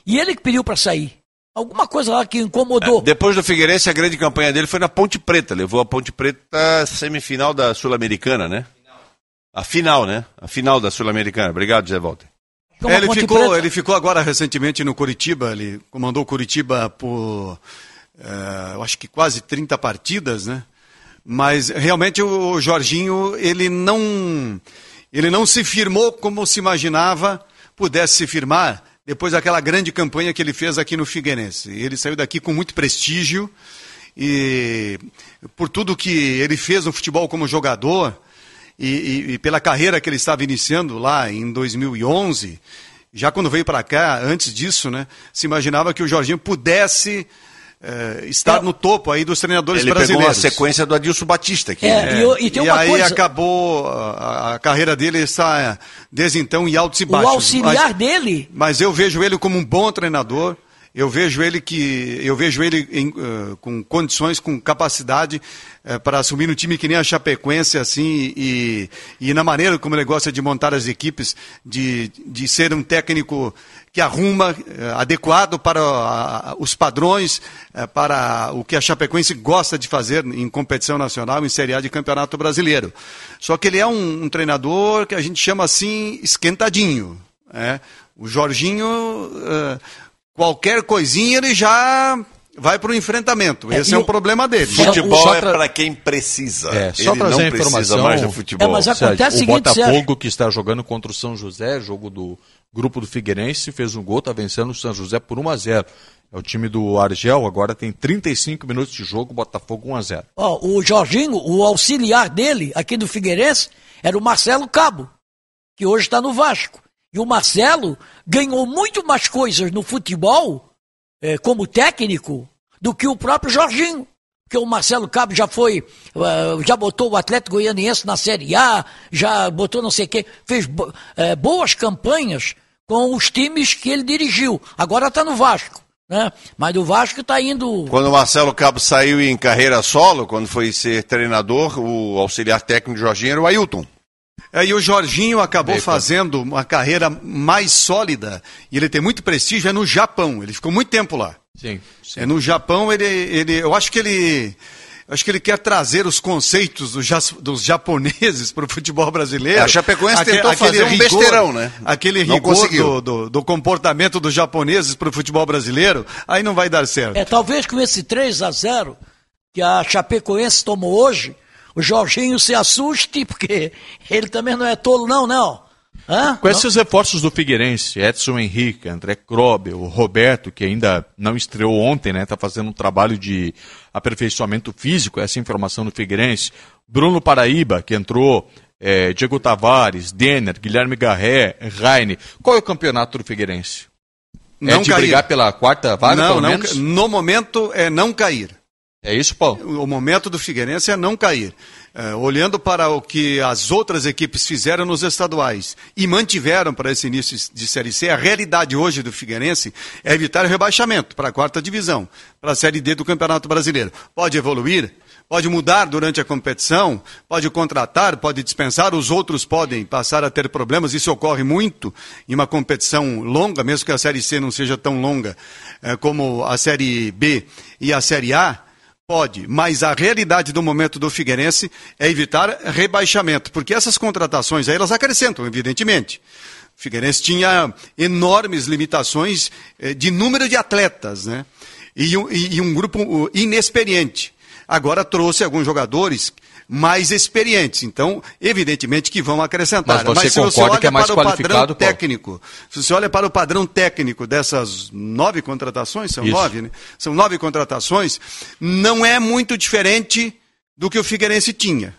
e ele que pediu para sair. Alguma coisa lá que incomodou. Depois do Figueirense, a grande campanha dele foi na Ponte Preta. Levou a Ponte Preta à semifinal da Sul-Americana, né? A final, né? A final da Sul-Americana. Obrigado, Zé Walter. É, ele, ficou, Preta- ele ficou agora recentemente no Curitiba, ele comandou o Curitiba por, eh, eu acho que quase 30 partidas, né? Mas realmente o Jorginho, ele não, ele não se firmou como se imaginava pudesse se firmar depois daquela grande campanha que ele fez aqui no Figueirense. Ele saiu daqui com muito prestígio e por tudo que ele fez no futebol como jogador, e, e- e pela carreira que ele estava iniciando lá em 2011, já quando veio para cá, antes disso, né, se imaginava que o Jorginho pudesse eh, estar É. no topo aí dos treinadores Ele pegou brasileiros. a sequência do Adilson Batista aqui. É, né? e, o- e tem e uma aí coisa, acabou, a, a carreira dele está desde então em altos e o baixos. auxiliar Mas- dele, mas eu vejo ele como um bom treinador. Eu vejo ele que eu vejo ele em, eh, com condições, com capacidade eh, para assumir um time que nem a Chapecoense assim e, e na maneira como ele gosta de montar as equipes, de, de ser um técnico que arruma eh, adequado para os padrões, para o que a Chapecoense gosta de fazer em competição nacional, em Série A de Campeonato Brasileiro. Só que ele é um, um treinador que a gente chama assim esquentadinho. É. O Jorginho, eh, qualquer coisinha ele já vai para o enfrentamento. É, Esse é um o- problema dele. Futebol é tra- para quem precisa. É, só Ele trazer não a precisa mais do futebol. É, mas Acontece o o seguinte, Botafogo Sérgio. que está jogando contra o São José, jogo do grupo do Figueirense, fez um gol, está vencendo o São José por 1 a 0 É o time do Argel, agora tem 35 minutos de jogo, Botafogo 1 a 0 ó, o Jorginho, o auxiliar dele aqui do Figueirense era o Marcelo Cabo, que hoje está no Vasco. E o Marcelo ganhou muito mais coisas no futebol eh, como técnico do que o próprio Jorginho. Porque o Marcelo Cabo já foi, ah, já botou o Atlético Goianiense na Série A, já botou não sei o quê, fez bo- eh, boas campanhas com os times que ele dirigiu. Agora está no Vasco, né? Mas o Vasco está indo. Quando o Marcelo Cabo saiu em carreira solo, quando foi ser treinador, o auxiliar técnico de Jorginho era o Ailton. É, e o Jorginho acabou Eita. fazendo uma carreira mais sólida e ele tem muito prestígio é no Japão. Ele ficou muito tempo lá. Sim, sim. É no Japão ele, ele, eu acho que ele, acho que ele quer trazer os conceitos dos, dos japoneses para o futebol brasileiro. É, a Chapecoense tentou fazer um besteirão, né? Aquele Não rigor do, do, do comportamento dos japoneses para o futebol brasileiro, aí não vai dar certo. É, talvez com esse 3 a 0 que a Chapecoense tomou hoje, o Jorginho se assuste, porque ele também não é tolo, não, não. Hã? Com esses reforços do Figueirense, Edson Henrique, André Krobe, o Roberto, que ainda não estreou ontem, né? Está fazendo um trabalho de aperfeiçoamento físico, essa informação do Figueirense. Bruno Paraíba, que entrou, é, Diego Tavares, Denner, Guilherme Garré, Raine. Qual é o campeonato do Figueirense? é Não de cair. brigar pela quarta vaga, não, pelo não, no momento é não cair. É isso, Paulo? O momento do Figueirense é não cair. É, olhando para o que as outras equipes fizeram nos estaduais e mantiveram para esse início de Série C, a realidade hoje do Figueirense é evitar o rebaixamento para a quarta divisão, para a Série D do Campeonato Brasileiro. Pode evoluir, pode mudar durante a competição, pode contratar, pode dispensar, os outros podem passar a ter problemas. Isso ocorre muito em uma competição longa, mesmo que a Série C não seja tão longa eh, como a Série B e a Série A. Pode, mas a realidade do momento do Figueirense é evitar rebaixamento, porque essas contratações aí elas acrescentam, evidentemente. O Figueirense tinha enormes limitações eh, de número de atletas, né? E um, e- um grupo uh, inexperiente. Agora trouxe alguns jogadores mais experientes, então, evidentemente que vão acrescentar. Mas você se você olha que é mais para o padrão qualificado, Paulo? técnico, se você olha para o padrão técnico dessas nove contratações, são Isso. nove, né? São nove contratações, não é muito diferente do que o Figueirense tinha.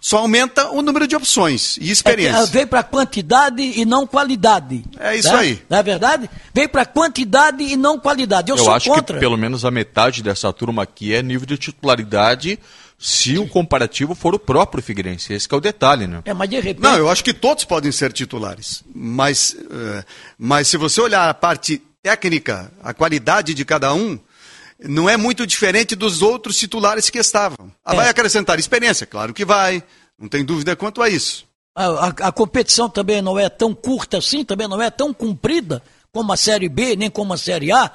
Só aumenta o número de opções e É ah, experiência. veio para quantidade e não qualidade. É isso tá? aí. Não é verdade? Veio para quantidade e não qualidade. Eu, Eu sou acho contra. que pelo menos a metade dessa turma aqui é nível de titularidade se o comparativo for o próprio Figueirense. Esse que é o detalhe, né? É, mas de repente. Não, eu acho que todos podem ser titulares. Mas, eh, mas se você olhar a parte técnica, a qualidade de cada um, não é muito diferente dos outros titulares que estavam. Ah, É. Vai acrescentar experiência? Claro que vai. Não tem dúvida quanto a isso. A, a- a competição também não é tão curta assim, também não é tão comprida como a Série B, nem como a Série A.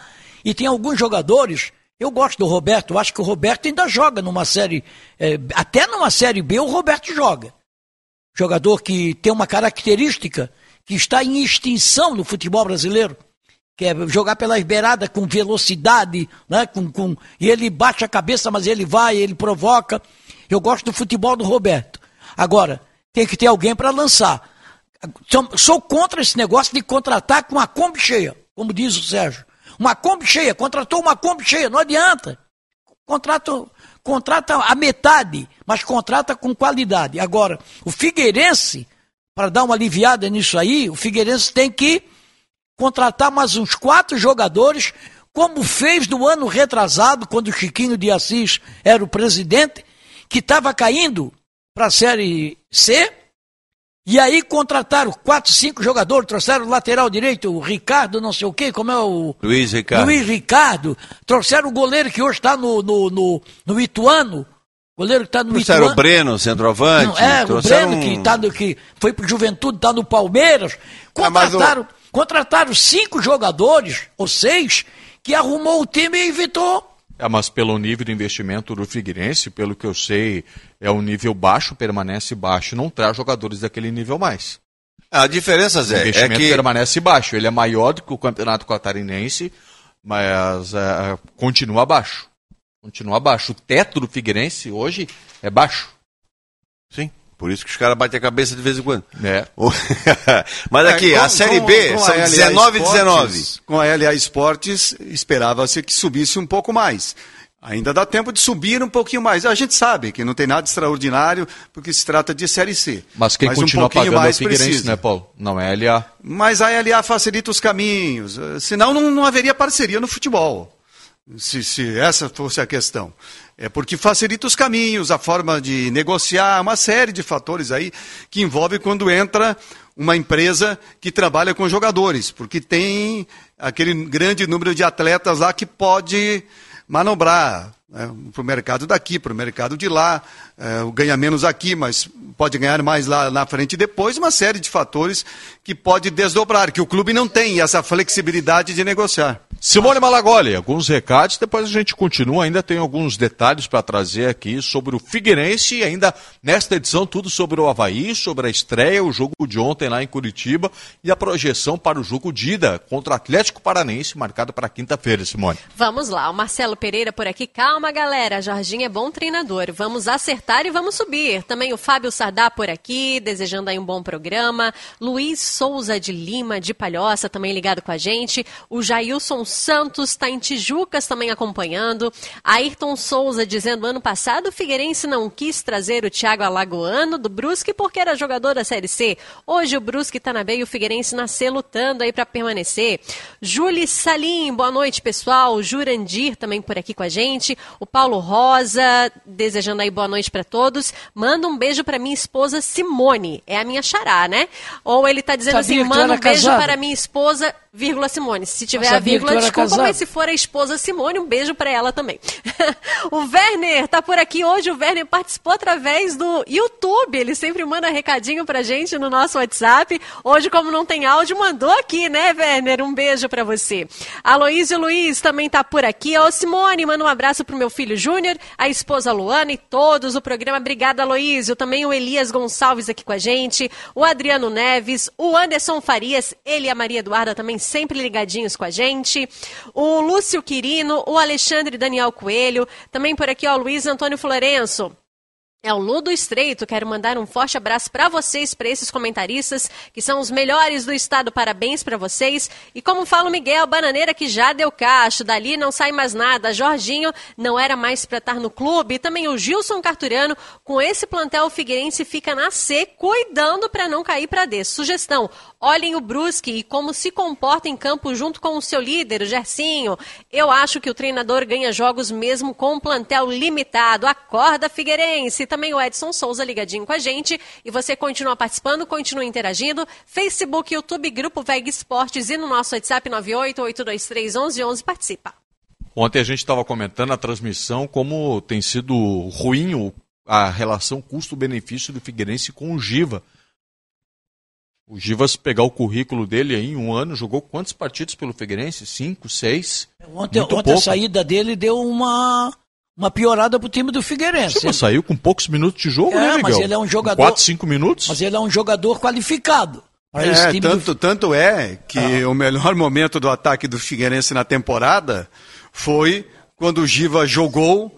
E tem alguns jogadores. Eu gosto do Roberto, acho que o Roberto ainda joga numa série. eh, até numa Série B o Roberto joga. Jogador que tem uma característica que está em extinção no futebol brasileiro. Que é jogar pelas beiradas com velocidade, né? com, com, e ele baixa a cabeça, mas ele vai, ele provoca. Eu gosto do futebol do Roberto. Agora, tem que ter alguém para lançar. Sou, sou contra esse negócio de contratar com uma Kombi cheia, como diz o Sérgio. Uma Kombi cheia, contratou uma Kombi cheia, não adianta. Contrata, contrata a metade, mas contrata com qualidade. Agora, o Figueirense, para dar uma aliviada nisso aí, o Figueirense tem que contratar mais uns quatro jogadores, como fez no ano retrasado, quando o Chiquinho de Assis era o presidente, que estava caindo para a Série C, e aí contrataram quatro, cinco jogadores, trouxeram o lateral direito, o Ricardo, não sei o quê, como é o. Luiz Ricardo. Luiz Ricardo. Trouxeram o goleiro que hoje está no, no, no, no Ituano. Goleiro que está no Trouxeram Ituano. o Breno, centroavante. Não, é, o trouxeram Breno que, tá no, que foi pro Juventude, está no Palmeiras. Ah, mas o- Contrataram, contrataram cinco jogadores, ou seis, que arrumou o time e evitou. É, mas pelo nível de investimento do Figueirense, pelo que eu sei, é um nível baixo, permanece baixo, não traz jogadores daquele nível mais. A diferença, O Zé, é investimento que permanece baixo. Ele é maior do que o campeonato catarinense, mas é, continua baixo. Continua baixo. O teto do Figueirense hoje é baixo. Sim, por isso que os caras batem a cabeça de vez em quando. né? [laughs] Mas aqui, É, com- a Série com- B com a são LA 19 e Esportes, 19. Com a LA Esportes, esperava-se que subisse um pouco mais. Ainda dá tempo de subir um pouquinho mais. A gente sabe que não tem nada extraordinário, porque se trata de Série C. Mas quem um continua pouquinho pagando é o mais Figueirense, precisa. né, Paulo? Não é LA. Mas a LA facilita os caminhos. eh, Senão não, não haveria parceria no futebol. Se, se essa fosse a questão. É porque facilita os caminhos, a forma de negociar, uma série de fatores aí que envolve quando entra uma empresa que trabalha com jogadores, porque tem aquele grande número de atletas lá que pode manobrar né, para o mercado daqui, para o mercado de lá, é, ganha menos aqui, mas pode ganhar mais lá na frente e depois, uma série de fatores que pode desdobrar, que o clube não tem essa flexibilidade de negociar. Simone Malagoli, alguns recados, depois a gente continua, ainda tem alguns detalhes para trazer aqui sobre o Figueirense e ainda nesta edição tudo sobre o Havaí, sobre a estreia, o jogo de ontem lá em Curitiba e a projeção para o jogo de ida contra o Atlético Paranense, marcado para quinta-feira, Simone. Vamos lá, o Marcelo Pereira por aqui. Calma, Calma, galera. Jorginho é bom treinador. Vamos acertar e vamos subir. Também o Fábio Sardá por aqui, desejando aí um bom programa. Luiz Souza de Lima, de Palhoça, também ligado com a gente. O Jailson Santos está em Tijucas também acompanhando. Ayrton Souza dizendo: ano passado o Figueirense não quis trazer o Thiago Alagoano do Brusque porque era jogador da Série C. Hoje o Brusque está na B e o Figueirense nasceu lutando aí para permanecer. Júlia Salim, boa noite, pessoal. Jurandir também por aqui com a gente. O Paulo Rosa, desejando aí boa noite para todos. Manda um beijo para minha esposa Simone. É a minha xará, né? Ou ele está dizendo Sabia assim: que tu manda um beijo casado? para minha esposa, vírgula Simone. Se tiver Eu a vírgula, desculpa, casado. mas se for a esposa Simone, um beijo para ela também. [laughs] o Werner tá por aqui hoje. O Werner participou através do YouTube. Ele sempre manda recadinho pra gente no nosso WhatsApp. Hoje, como não tem áudio, mandou aqui, né, Werner? Um beijo pra você. Aloísio Luiz também tá por aqui. Ô, Simone, manda um abraço pro meu filho Júnior, a esposa Luana e todos o programa. Obrigada, Aloísio. Também o Elias Gonçalves aqui com a gente. O Adriano Neves, o Anderson Farias, ele e a Maria Eduarda também sempre ligadinhos com a gente. O Lúcio Quirino, o Alexandre Daniel Coelho. Também por aqui, ó, o Luiz Antônio Florenço. É o Ludo Estreito. Quero mandar um forte abraço para vocês, para esses comentaristas que são os melhores do estado. Parabéns para vocês. E como fala o Miguel, bananeira que já deu cacho, dali não sai mais nada. Jorginho não era mais para estar no clube. E também o Gilson Carturiano, com esse plantel o Figueirense fica na C, cuidando para não cair para D. Sugestão: olhem o Brusque e como se comporta em campo junto com o seu líder, o Gercinho. Eu acho que o treinador ganha jogos mesmo com um plantel limitado. Acorda, Figueirense. Também o Edson Souza ligadinho com a gente. E você continua participando, continua interagindo. Facebook, YouTube, Grupo VEG Esportes e no nosso WhatsApp 988231111 participa. Ontem a gente estava comentando na transmissão como tem sido ruim a relação custo-benefício do Figueirense com o Giva. O Giva, se pegar o currículo dele aí, em um ano, jogou quantas partidas pelo Figueirense? Cinco, seis? Ontem, Muito ontem a saída dele deu uma, uma piorada pro time do Figueirense. Tipo, saiu com poucos minutos de jogo, É, né, Miguel? mas ele é um jogador- Quatro, cinco minutos? Mas ele é um jogador qualificado. para esse É, time do- tanto, tanto é que o melhor momento do ataque do Figueirense na temporada foi quando o Giva jogou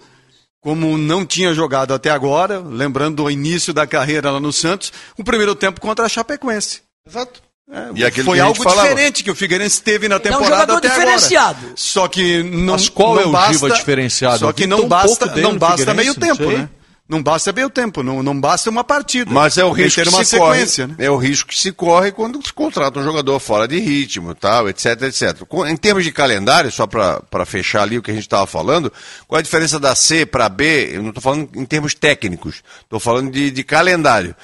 como não tinha jogado até agora, lembrando do início da carreira lá no Santos, o primeiro tempo contra a Chapecoense. Exato. É, E foi algo falava. diferente que o Figueirense teve na é um temporada jogador até diferenciado. agora. Só que não Mas qual não é o basta, Giva diferenciado? Só que não basta, não basta meio Figueirense, não tempo, sei. né? Não basta meio tempo, não, não basta uma partida. Mas é o risco ter que uma se corre. sequência, né? É o risco que se corre quando se contrata um jogador fora de ritmo, tal, etc, etc. Em termos de calendário, só para fechar ali o que a gente estava falando, qual é a diferença da C para B? Eu não estou falando em termos técnicos, estou falando de, de calendário.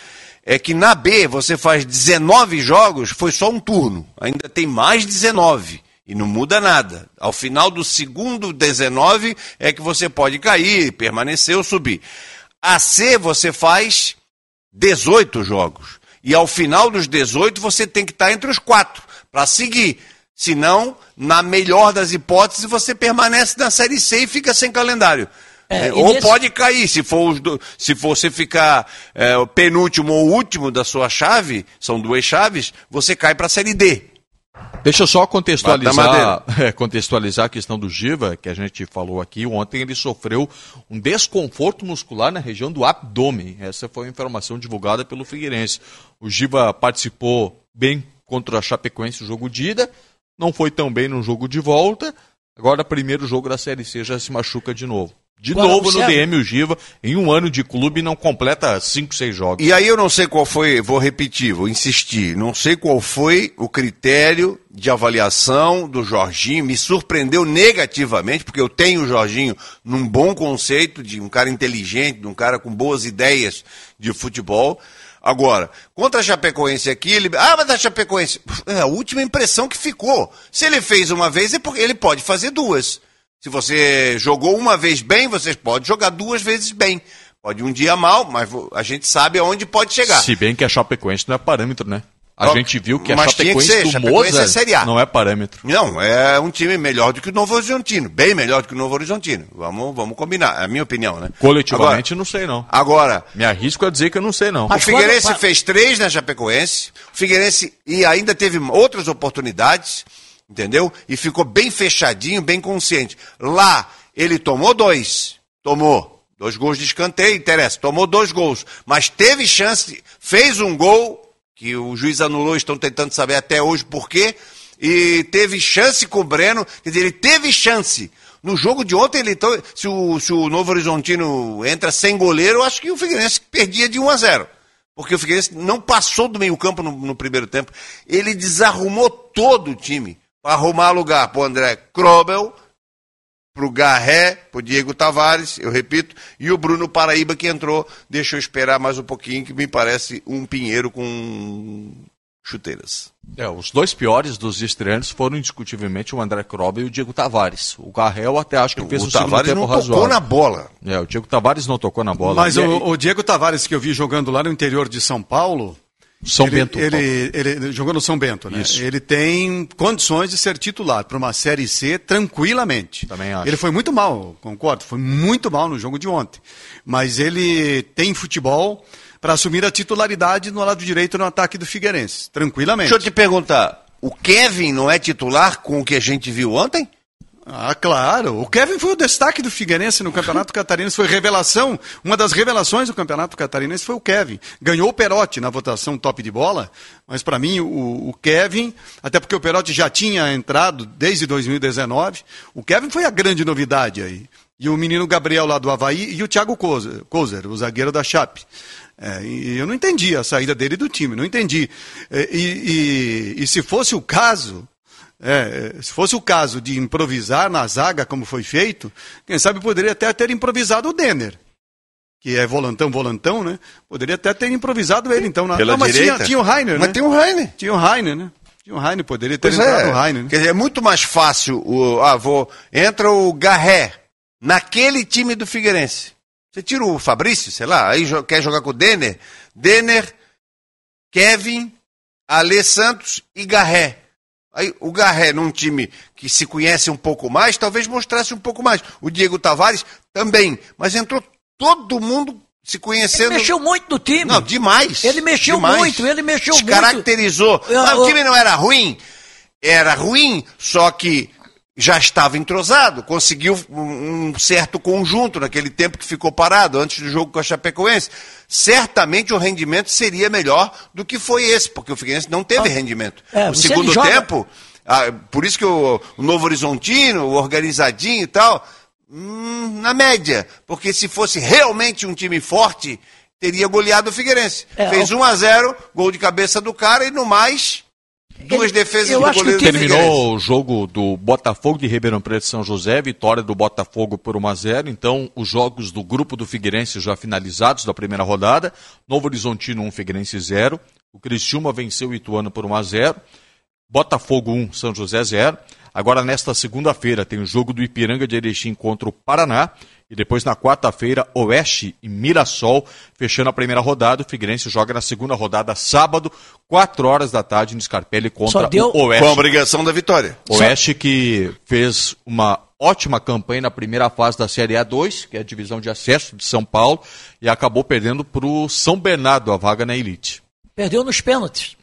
É que na B você faz 19 jogos, foi só um turno. Ainda tem mais 19. E não muda nada. Ao final do segundo 19 é que você pode cair, permanecer ou subir. A C você faz 18 jogos. E ao final dos 18 você tem que estar entre os quatro para seguir. Senão, na melhor das hipóteses, você permanece na Série C e fica sem calendário. É, É, ou nesse- pode cair, se for os do- se você ficar é, o penúltimo ou último da sua chave, são duas chaves, você cai para a Série D. Deixa eu só contextualizar, [laughs] é, contextualizar a questão do Giva, que a gente falou aqui. Ontem ele sofreu um desconforto muscular na região do abdômen. Essa foi a informação divulgada pelo Figueirense. O Giva participou bem contra a Chapecoense no jogo de ida, não foi tão bem no jogo de volta. Agora, primeiro jogo da Série C já se machuca de novo. De Agora, novo no. DM o Giva, em um ano de clube, não completa 5, 6 jogos. E aí eu não sei qual foi, vou repetir, vou insistir, não sei qual foi o critério de avaliação do Jorginho, me surpreendeu negativamente, porque eu tenho o Jorginho num bom conceito de um cara inteligente, de um cara com boas ideias de futebol. Agora, contra a Chapecoense aqui, ele. Ah, mas a Chapecoense. É a última impressão que ficou. Se ele fez uma vez, é porque ele pode fazer duas. Se você jogou uma vez bem, você pode jogar duas vezes bem. Pode um dia mal, mas a gente sabe aonde pode chegar. Se bem que a Chapecoense não é parâmetro, né? A Não, gente viu que a mas tinha que Chapecoense ser, do Chapecoense Moza é não é parâmetro. Não, é um time melhor do que o Novo Horizontino. Bem melhor do que o Novo Horizontino. Vamos, vamos combinar. É a minha opinião, né? Coletivamente, não sei não. Agora, agora Me arrisco a dizer que eu não sei não. O Figueirense quando- fez três na Chapecoense. O Figueirense e ainda teve outras oportunidades, entendeu? E ficou bem fechadinho, bem consciente. Lá ele tomou dois. Tomou. Dois gols de escanteio, interessa. Tomou dois gols. Mas teve chance, fez um gol, que o juiz anulou, estão tentando saber até hoje por quê. E teve chance com o Breno. Quer dizer, ele teve chance. No jogo de ontem, ele, se, o, se o Novo Horizontino entra sem goleiro, eu acho que o Figueirense perdia de 1 a 0 porque o Figueirense não passou do meio-campo no, no, primeiro tempo. Ele desarrumou todo o time para arrumar lugar para o André Krobel, para o Garré, para o Diego Tavares, eu repito, e o Bruno Paraíba que entrou. Deixa eu esperar mais um pouquinho, que me parece um pinheiro com chuteiras. É, os dois piores dos estreantes foram indiscutivelmente o André Krobel e o Diego Tavares. O Garrel até acho que fez o, o Tavares segundo tempo não tocou na bola. É, o Diego Tavares não tocou na bola. Mas o, o, Diego Tavares que eu vi jogando lá no interior de São Paulo, são ele, Bento. Ele, ele, ele, jogou no São Bento, né? Isso. Ele tem condições de ser titular para uma Série C tranquilamente. Também acho. Ele foi muito mal, concordo, foi muito mal no jogo de ontem. Mas ele tem futebol para assumir a titularidade no lado direito no ataque do Figueirense, tranquilamente. Deixa eu te perguntar, o Kevin não é titular com o que a gente viu ontem? Ah, claro. O Kevin foi o destaque do Figueirense no Campeonato Catarinense, foi revelação. Uma das revelações do Campeonato Catarinense foi o Kevin. Ganhou o Perotti na votação top de bola, mas para mim o, o, Kevin, até porque o Perotti já tinha entrado desde 2019, o Kevin foi a grande novidade aí. E o menino Gabriel lá do Havaí e o Thiago Kozer, o zagueiro da Chape. É, e eu não entendi a saída dele do time, não entendi. É, e, e, e se fosse o caso, é, se fosse o caso de improvisar na zaga, como foi feito, quem sabe poderia até ter improvisado o Denner, que é volantão, volantão, né? Poderia até ter improvisado ele, então. Na... Pela Não, mas direita? tinha, tinha o Rainer, Mas né? tem o Rainer. Tinha o Rainer, né? Tinha o Rainer, poderia ter Pois entrado é. o Rainer, né? Quer dizer, é muito mais fácil o. Ah, vou. Entra o Garré naquele time do Figueirense. Você tira o Fabrício, sei lá, aí quer jogar com o Denner. Denner, Kevin, Alê Santos e Garré. Aí o Garré, num time que se conhece um pouco mais, talvez mostrasse um pouco mais. O Diego Tavares também. Mas entrou todo mundo se Ele conhecendo. mexeu muito no time. Não, demais. Ele mexeu demais. muito, ele mexeu muito. Descaracterizou. Eu- Mas o time não era ruim? Era ruim, só que já estava entrosado, conseguiu um certo conjunto naquele tempo que ficou parado, antes do jogo com a Chapecoense. Certamente o rendimento seria melhor do que foi esse, porque o Figueirense não teve rendimento. é, o se segundo joga- tempo, ah, por isso que o, o Novo Horizontino, o organizadinho e tal, hum, na média. Porque se fosse realmente um time forte, teria goleado o Figueirense. É, Fez o- 1 a 0 gol de cabeça do cara e no mais, duas Ele- defesas eu do acho que goleiro Figueirense. Terminou o jogo do Botafogo de Ribeirão Preto e São José, vitória do Botafogo por 1 a 0. Então, os jogos do grupo do Figueirense já finalizados da primeira rodada. Novo Horizontino 1, Figueirense 0. O Criciúma venceu o Ituano por 1 a 0. Botafogo 1, São José 0. Agora, nesta segunda-feira, tem o jogo do Ipiranga de Erechim contra o Paraná. E depois, na quarta-feira, Oeste e Mirassol, fechando a primeira rodada. O Figueirense joga na segunda rodada, sábado, 4 horas da tarde, no Scarpelli contra Só deu- o Oeste. Com a obrigação da vitória. Oeste que fez uma ótima campanha na primeira fase da Série A2, que é a divisão de acesso de São Paulo, e acabou perdendo para o São Bernardo a vaga na elite. Perdeu nos pênaltis.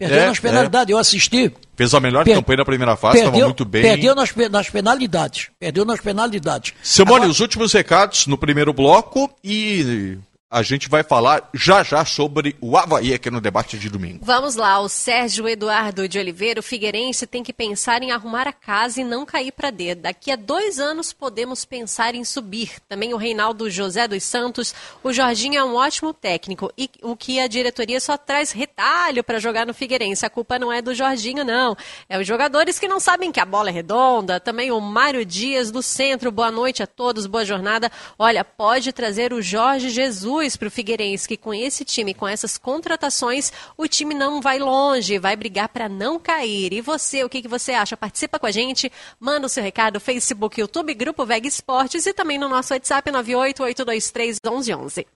Perdeu É, nas penalidades. Eu assisti. Fez a melhor Per- campanha na primeira fase, estava muito bem. Perdeu nas, nas penalidades. Perdeu nas penalidades. Simone, Agora- os últimos recados no primeiro bloco e a gente vai falar já já sobre o Havaí aqui no debate de domingo. Vamos lá, o Sérgio Eduardo de Oliveira, o Figueirense tem que pensar em arrumar a casa e não cair para D. Daqui a dois anos podemos pensar em subir. Também o Reinaldo José dos Santos, o Jorginho é um ótimo técnico e o que a diretoria só traz retalho para jogar no Figueirense. A culpa não é do Jorginho, não. É os jogadores que não sabem que a bola é redonda. Também o Mário Dias do Centro, boa noite a todos, boa jornada. Olha, pode trazer o Jorge Jesus para o Figueirense, que com esse time, com essas contratações, o time não vai longe, vai brigar para não cair. E você, o que, que você acha? Participa com a gente, manda o seu recado, Facebook, YouTube, Grupo Veg Esportes e também no nosso WhatsApp 988231111.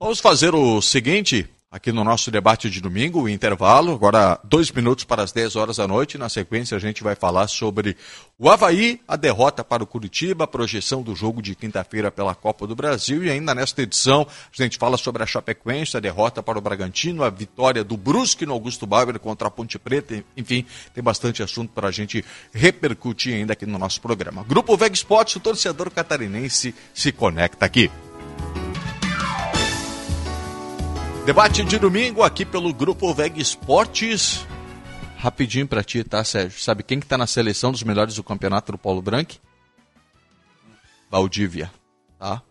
Vamos fazer o seguinte, aqui no nosso debate de domingo, o intervalo, agora dois minutos para as 10 horas da noite. Na sequência, a gente vai falar sobre o Havaí, a derrota para o Curitiba, a projeção do jogo de quinta-feira pela Copa do Brasil. E ainda nesta edição, a gente fala sobre a Chapecoense, a derrota para o Bragantino, a vitória do Brusque no Augusto Bauer contra a Ponte Preta. Enfim, tem bastante assunto para a gente repercutir ainda aqui no nosso programa. Grupo Veg Sports, o torcedor catarinense se conecta aqui. Debate de domingo aqui pelo Grupo Veg Esportes. Rapidinho para ti, tá, Sérgio? Sabe quem que tá na seleção dos melhores do campeonato do Paulo Branco? Valdívia, tá?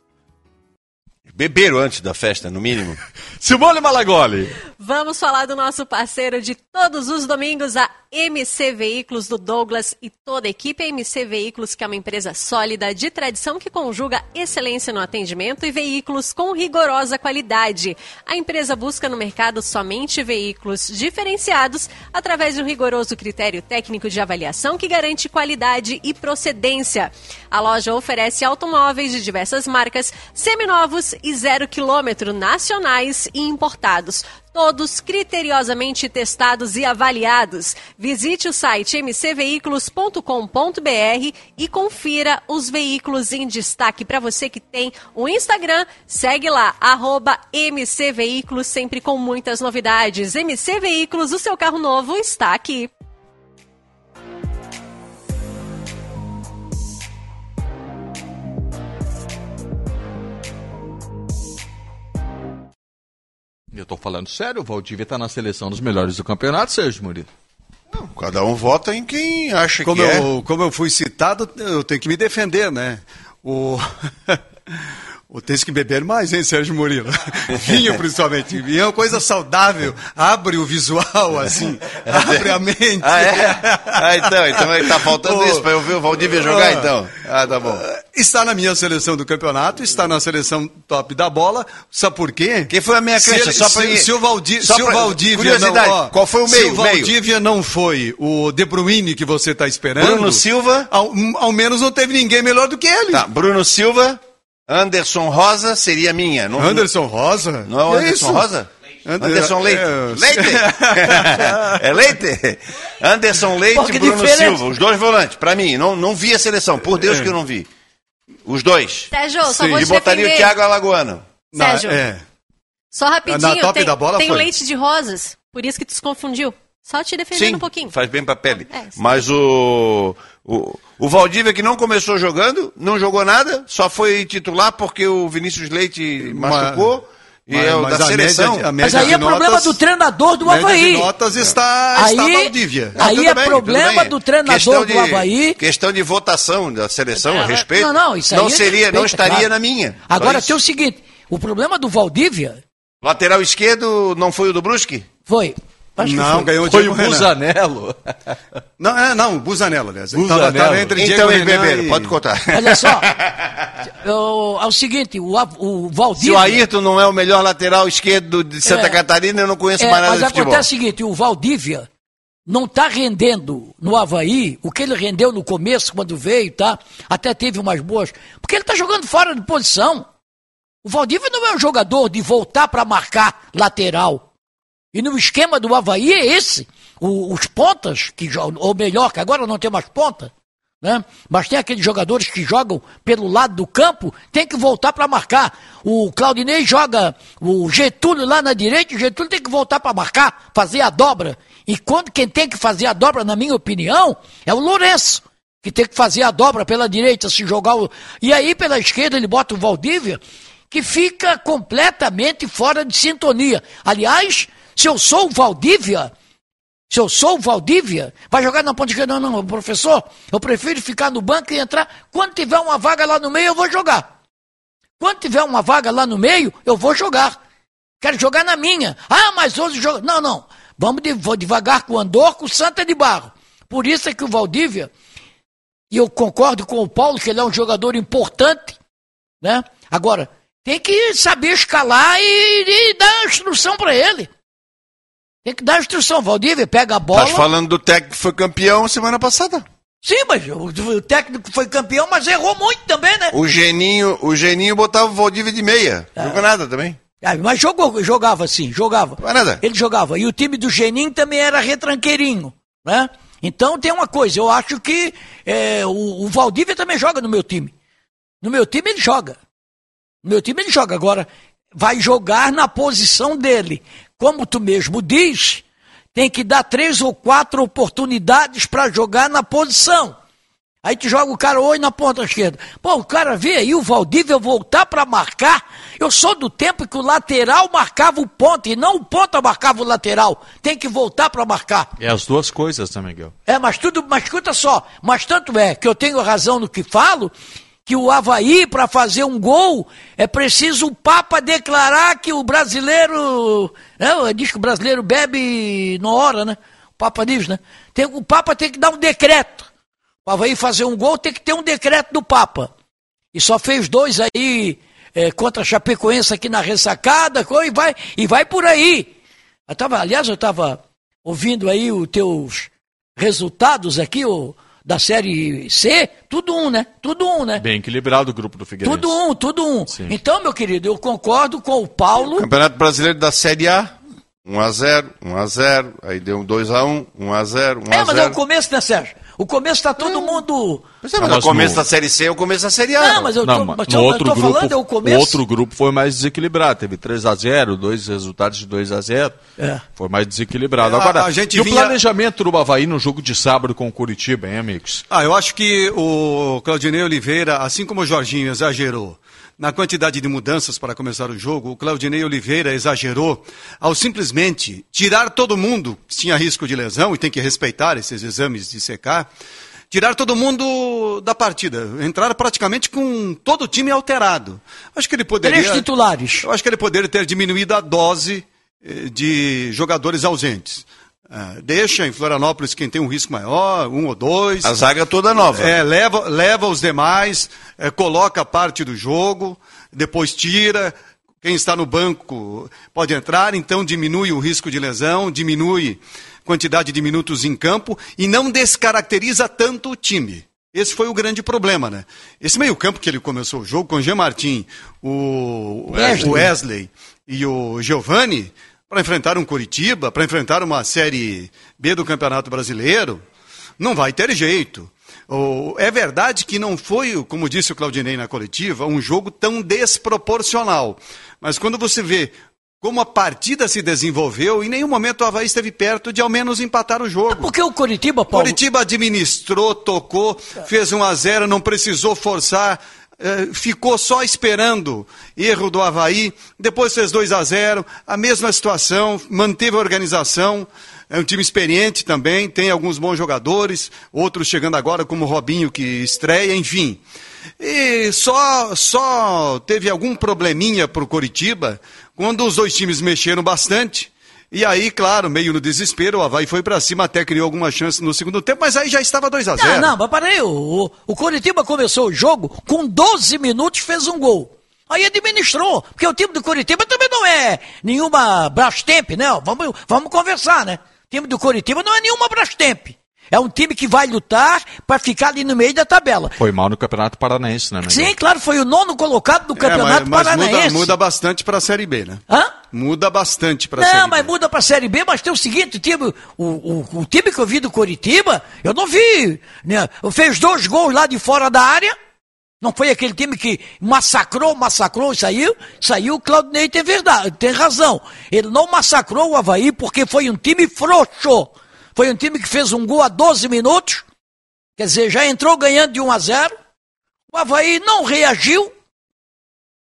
Beberam antes da festa, no mínimo. [laughs] Simone Malagoli. Vamos falar do nosso parceiro de todos os domingos, a MC Veículos do Douglas e toda a equipe. A MC Veículos, que é uma empresa sólida de tradição que conjuga excelência no atendimento e veículos com rigorosa qualidade. A empresa busca no mercado somente veículos diferenciados através de um rigoroso critério técnico de avaliação que garante qualidade e procedência. A loja oferece automóveis de diversas marcas, seminovos e zero quilômetro nacionais e importados todos criteriosamente testados e avaliados. Visite o site mcveículos.com.br e confira os veículos em destaque. Para você que tem o Instagram, segue lá, arroba mcveículos, sempre com muitas novidades. MC Veículos, o seu carro novo está aqui. Eu tô falando sério, o Valdívia tá na seleção dos melhores do campeonato, Sérgio Murilo. Não, cada um vota em quem acha Como que é. eu, como eu fui citado, eu tenho que me defender, né? O... [laughs] o tem que beber mais, hein, Sérgio Murilo? [laughs] Vinho, principalmente. Vinho é uma coisa saudável. Abre o visual, assim. [laughs] Abre a mente. Ah, é? Ah, então, então tá faltando Ô, isso pra eu ver o Valdívia jogar, ah, então. Ah, tá bom. Está na minha seleção do campeonato, está na seleção top da bola. Sabe por quê? Quem foi a Se, crença? ele- Só pra se, se o, Valdi, só se o pra- Valdívia Curiosidade, não, ó, qual foi o Se meio? o meio? Valdívia não foi o De Bruyne que você está esperando. Bruno Silva. Ao, ao menos não teve ninguém melhor do que ele. Tá, Bruno Silva, Anderson Rosa seria minha. Não, Anderson Rosa? Não é o Anderson isso? Rosa? Ander- Anderson Leite. é, Leite? [laughs] é Leite? Anderson Leite e Bruno diferença. Silva, os dois volantes, pra mim. Não, não vi a seleção, por Deus É. que eu não vi. Os dois. Sérgio, só vou E te botaria o defender. Thiago Alagoano. Na- Sérgio. é. Só rapidinho, Na top tem, da bola tem foi. o leite de rosas, por isso que tu se confundiu. Só te defendendo Sim, um pouquinho. faz bem pra pele. É, sim. Mas o, o, o Valdívia, que não começou jogando, não jogou nada, só foi titular porque o Vinícius Leite machucou. e Mas- é o mas da a seleção. média- a Mas aí é problema notas- do treinador do Havaí. notas está, Aí, está Valdívia. Ah, aí é bem, problema do treinador Questão do Havaí. Questão de votação da seleção, a É, respeito. Não, não, isso aí não a gente seria, não respeita, estaria claro. na minha. Agora tem o seguinte: o problema do Valdívia Lateral esquerdo não foi o do Brusque? foi. Acho Não, foi. ganhou o Foi Diego o Renan. Busanello. [laughs] Não, é, não, Busanello, aliás. Busanello. Tava entre então, Diego Renan e- pode contar. [laughs] Olha só. [laughs] eu- é o seguinte: o, o Se Valdívia. o Ayrton não é o melhor lateral esquerdo de Santa É. Catarina, eu não conheço É, mais nada mas de futebol. acontece o seguinte: o Valdívia não está rendendo no Havaí o que ele rendeu no começo, quando veio, tá? Até teve umas boas. Porque ele está jogando fora de posição. O Valdívia não é um jogador de voltar para marcar lateral. E no esquema do Havaí é esse. O- os pontas, que ou melhor, que agora não tem mais ponta, né? Mas tem aqueles jogadores que jogam pelo lado do campo, tem que voltar para marcar. O Claudinei joga o Getúlio lá na direita, o Getúlio tem que voltar para marcar, fazer a dobra. E quando quem tem que fazer a dobra, na minha opinião, é o Lourenço, que tem que fazer a dobra pela direita, se jogar o... E aí pela esquerda ele bota o Valdívia, que fica completamente fora de sintonia. Aliás, se eu sou o Valdívia, se eu sou o Valdívia, vai jogar na esquerda? Não, não, professor, eu prefiro ficar no banco e entrar. Quando tiver uma vaga lá no meio, eu vou jogar. Quando tiver uma vaga lá no meio, eu vou jogar. Quero jogar na minha. Ah, mas hoje joga. Não, não. Vamos devagar com o Andor, com o Santa de Barro. Por isso é que o Valdívia, e eu concordo com o Paulo, que ele é um jogador importante, né? Agora, tem que saber escalar e, e dar instrução para ele. Tem que dar instrução. Valdívia pega a bola. Estás falando do técnico que foi campeão semana passada. Sim, mas o, o técnico foi campeão, mas errou muito também, né? O Geninho, o Geninho botava o Valdívia de meia. É. Não jogou nada também. Ah, Mas jogou, jogava assim, jogava. Vai nada. Ele jogava. E o time do Geninho também era retranqueirinho, né? Então tem uma coisa, eu acho que é, o, o Valdívia também joga no meu time. No meu time ele joga. No meu time ele joga. Agora, vai jogar na posição dele. Como tu mesmo diz, tem que dar três ou quatro oportunidades para jogar na posição. Aí tu joga o cara hoje na ponta esquerda. Pô, o cara vê aí o Valdívia voltar para marcar. Eu sou do tempo que o lateral marcava o ponta e não o ponta marcava o lateral. Tem que voltar para marcar. É as duas coisas, né, Miguel? É, mas tudo, mas escuta só, mas tanto é que eu tenho razão no que falo, que o Havaí, para fazer um gol, é preciso o Papa declarar que o brasileiro. Né, diz que o brasileiro bebe na hora, né? O Papa diz, né? Tem, o Papa tem que dar um decreto. O Havaí fazer um gol tem que ter um decreto do Papa. E só fez dois aí é, contra a Chapecoense aqui na ressacada, e vai, e vai por aí. Eu tava, aliás, eu estava ouvindo aí os teus resultados aqui, o, da Série C, tudo um, né? Tudo um, né? Bem equilibrado o grupo do Figueirense. Tudo um, tudo um. Sim. Então, meu querido, eu concordo com o Paulo. Campeonato Brasileiro da Série A, 1x0, 1x0, aí deu um 2x1, 1x0, 1x0. É, mas é o começo, né, Sérgio? O começo tá todo mundo. Pois é, mas Mas o começo no- da Série C é o começo da Série A. Não, mas eu Não, tô, mas eu outro tô grupo, falando, é o começo. o outro grupo foi mais desequilibrado. Teve 3 a 0 dois resultados de 2 a 0 É. Foi mais desequilibrado. A- Agora, a gente e o vinha- planejamento do Havaí no jogo de sábado com o Curitiba, hein, amigos? Ah, eu acho que o Claudinei Oliveira, assim como o Jorginho exagerou na quantidade de mudanças para começar o jogo, o Claudinei Oliveira exagerou ao simplesmente tirar todo mundo que tinha risco de lesão, e tem que respeitar esses exames de secar, tirar todo mundo da partida, entrar praticamente com todo o time alterado. Acho que ele poderia... Três titulares. Eu acho que ele poderia ter diminuído a dose eh, de jogadores ausentes. Ah, deixa em Florianópolis quem tem um risco maior, um ou dois. A zaga toda nova. É, leva, leva os demais, é, coloca parte do jogo, depois tira. Quem está no banco pode entrar, então diminui o risco de lesão, diminui a quantidade de minutos em campo e não descaracteriza tanto o time. Esse foi o grande problema, né? Esse meio-campo que ele começou o jogo com o Jean Martin, o Wesley. o Wesley e o Giovani, para enfrentar um Curitiba, para enfrentar uma Série B do Campeonato Brasileiro, não vai ter jeito. É verdade que não foi, como disse o Claudinei na coletiva, um jogo tão desproporcional. Mas quando você vê como a partida se desenvolveu, em nenhum momento o Havaí esteve perto de ao menos empatar o jogo. Porque o Curitiba, Paulo. Curitiba administrou, tocou, fez 1 a 0 não precisou forçar, ficou só esperando erro do Havaí, depois fez 2 a 0 a mesma situação, manteve a organização, é um time experiente também, tem alguns bons jogadores, outros chegando agora, como o Robinho, que estreia, enfim. E só, só teve algum probleminha para o Coritiba quando os dois times mexeram bastante. E aí, claro, meio no desespero, o Havaí foi para cima, até criou alguma chance no segundo tempo, mas aí já estava 2 a 0 Não, não, mas peraí, o, o, o Curitiba começou o jogo, com 12 minutos fez um gol. Aí administrou, porque o time do Curitiba também não é nenhuma Brastemp, né? Vamos, vamos conversar, né? O time do Curitiba não é nenhuma Brastemp. É um time que vai lutar para ficar ali no meio da tabela. Foi mal no Campeonato Paranaense, né, Miguel? Sim, claro, foi o nono colocado do Campeonato é, mas, mas Paranaense. muda, muda bastante para a Série B, né? Hã? Muda bastante para a Série Não, B. mas muda pra Série B, mas tem o seguinte, o time, o, o, o time que eu vi do Coritiba, eu não vi, né? Fez dois gols lá de fora da área, não foi aquele time que massacrou, massacrou e saiu, saiu, o Claudinei tem verdade, tem razão. Ele não massacrou o Havaí porque foi um time frouxo. Foi um time que fez um gol a 12 minutos, quer dizer, já entrou ganhando de 1 a 0. O Havaí não reagiu,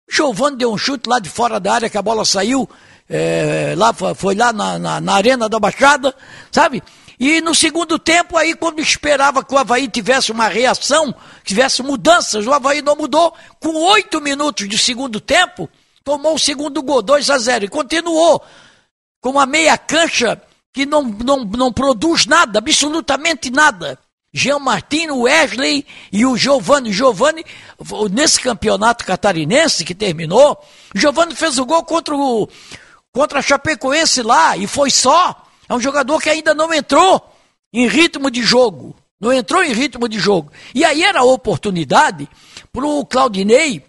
Giovani deu um chute lá de fora da área que a bola saiu, é, lá, foi- foi lá na, na, na Arena da Baixada, sabe? E no segundo tempo, aí, quando esperava que o Havaí tivesse uma reação, tivesse mudanças, o Havaí não mudou. Com oito minutos de segundo tempo, tomou o segundo gol, 2 a 0 e continuou com uma meia cancha que não, não, não produz nada, absolutamente nada. Jean Martino, Wesley e o Giovanni. Giovanni, nesse campeonato catarinense que terminou, o Giovanni fez o gol contra, o, contra a Chapecoense lá e foi só. É um jogador que ainda não entrou em ritmo de jogo. Não entrou em ritmo de jogo. E aí era a oportunidade para o Claudinei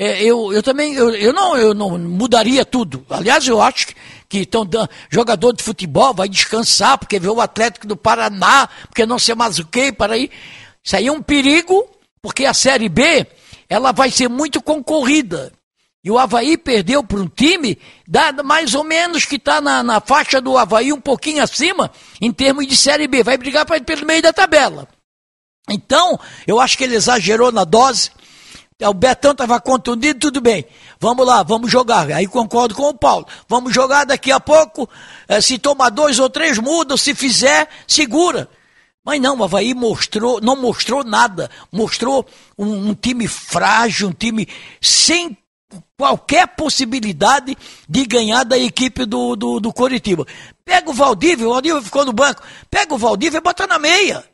é, eu, eu também, eu, eu, não, eu não mudaria tudo. Aliás, eu acho que, que tão dando, jogador de futebol vai descansar, porque vê o Atlético do Paraná, porque não sei mais o que, para aí. Isso aí é um perigo, porque a Série B, ela vai ser muito concorrida. E o Havaí perdeu para um time dado mais ou menos que está na, na, faixa do Havaí, um pouquinho acima, em termos de Série B. Vai brigar pra, pelo meio da tabela. Então, eu acho que ele exagerou na dose. O Betão estava contundido, tudo bem. Vamos lá, vamos jogar. Aí concordo com o Paulo. Vamos jogar daqui a pouco. Eh, se tomar dois ou três, muda. Se fizer, segura. Mas não, o Havaí mostrou, não mostrou nada. Mostrou um, um time frágil, um time sem qualquer possibilidade de ganhar da equipe do, do, do Coritiba. Pega o Valdívia, o Valdívia ficou no banco. Pega o Valdívia e bota na meia.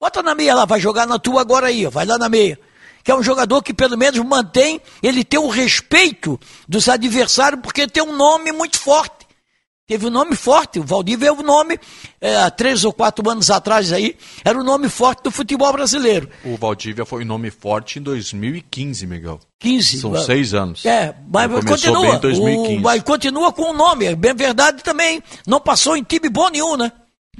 Bota na meia lá, vai jogar na tua agora aí, vai lá na meia. Que é um jogador que pelo menos mantém, ele tem o respeito dos adversários, porque tem um nome muito forte teve um nome forte. O Valdívia é o nome, é, há três ou quatro anos atrás aí, era o nome forte do futebol brasileiro. O Valdívia foi um nome forte em 2015, Miguel. 15. São seis anos. É, mas continua. O, mas continua com o nome, é bem verdade também. Não passou em time bom nenhum, né?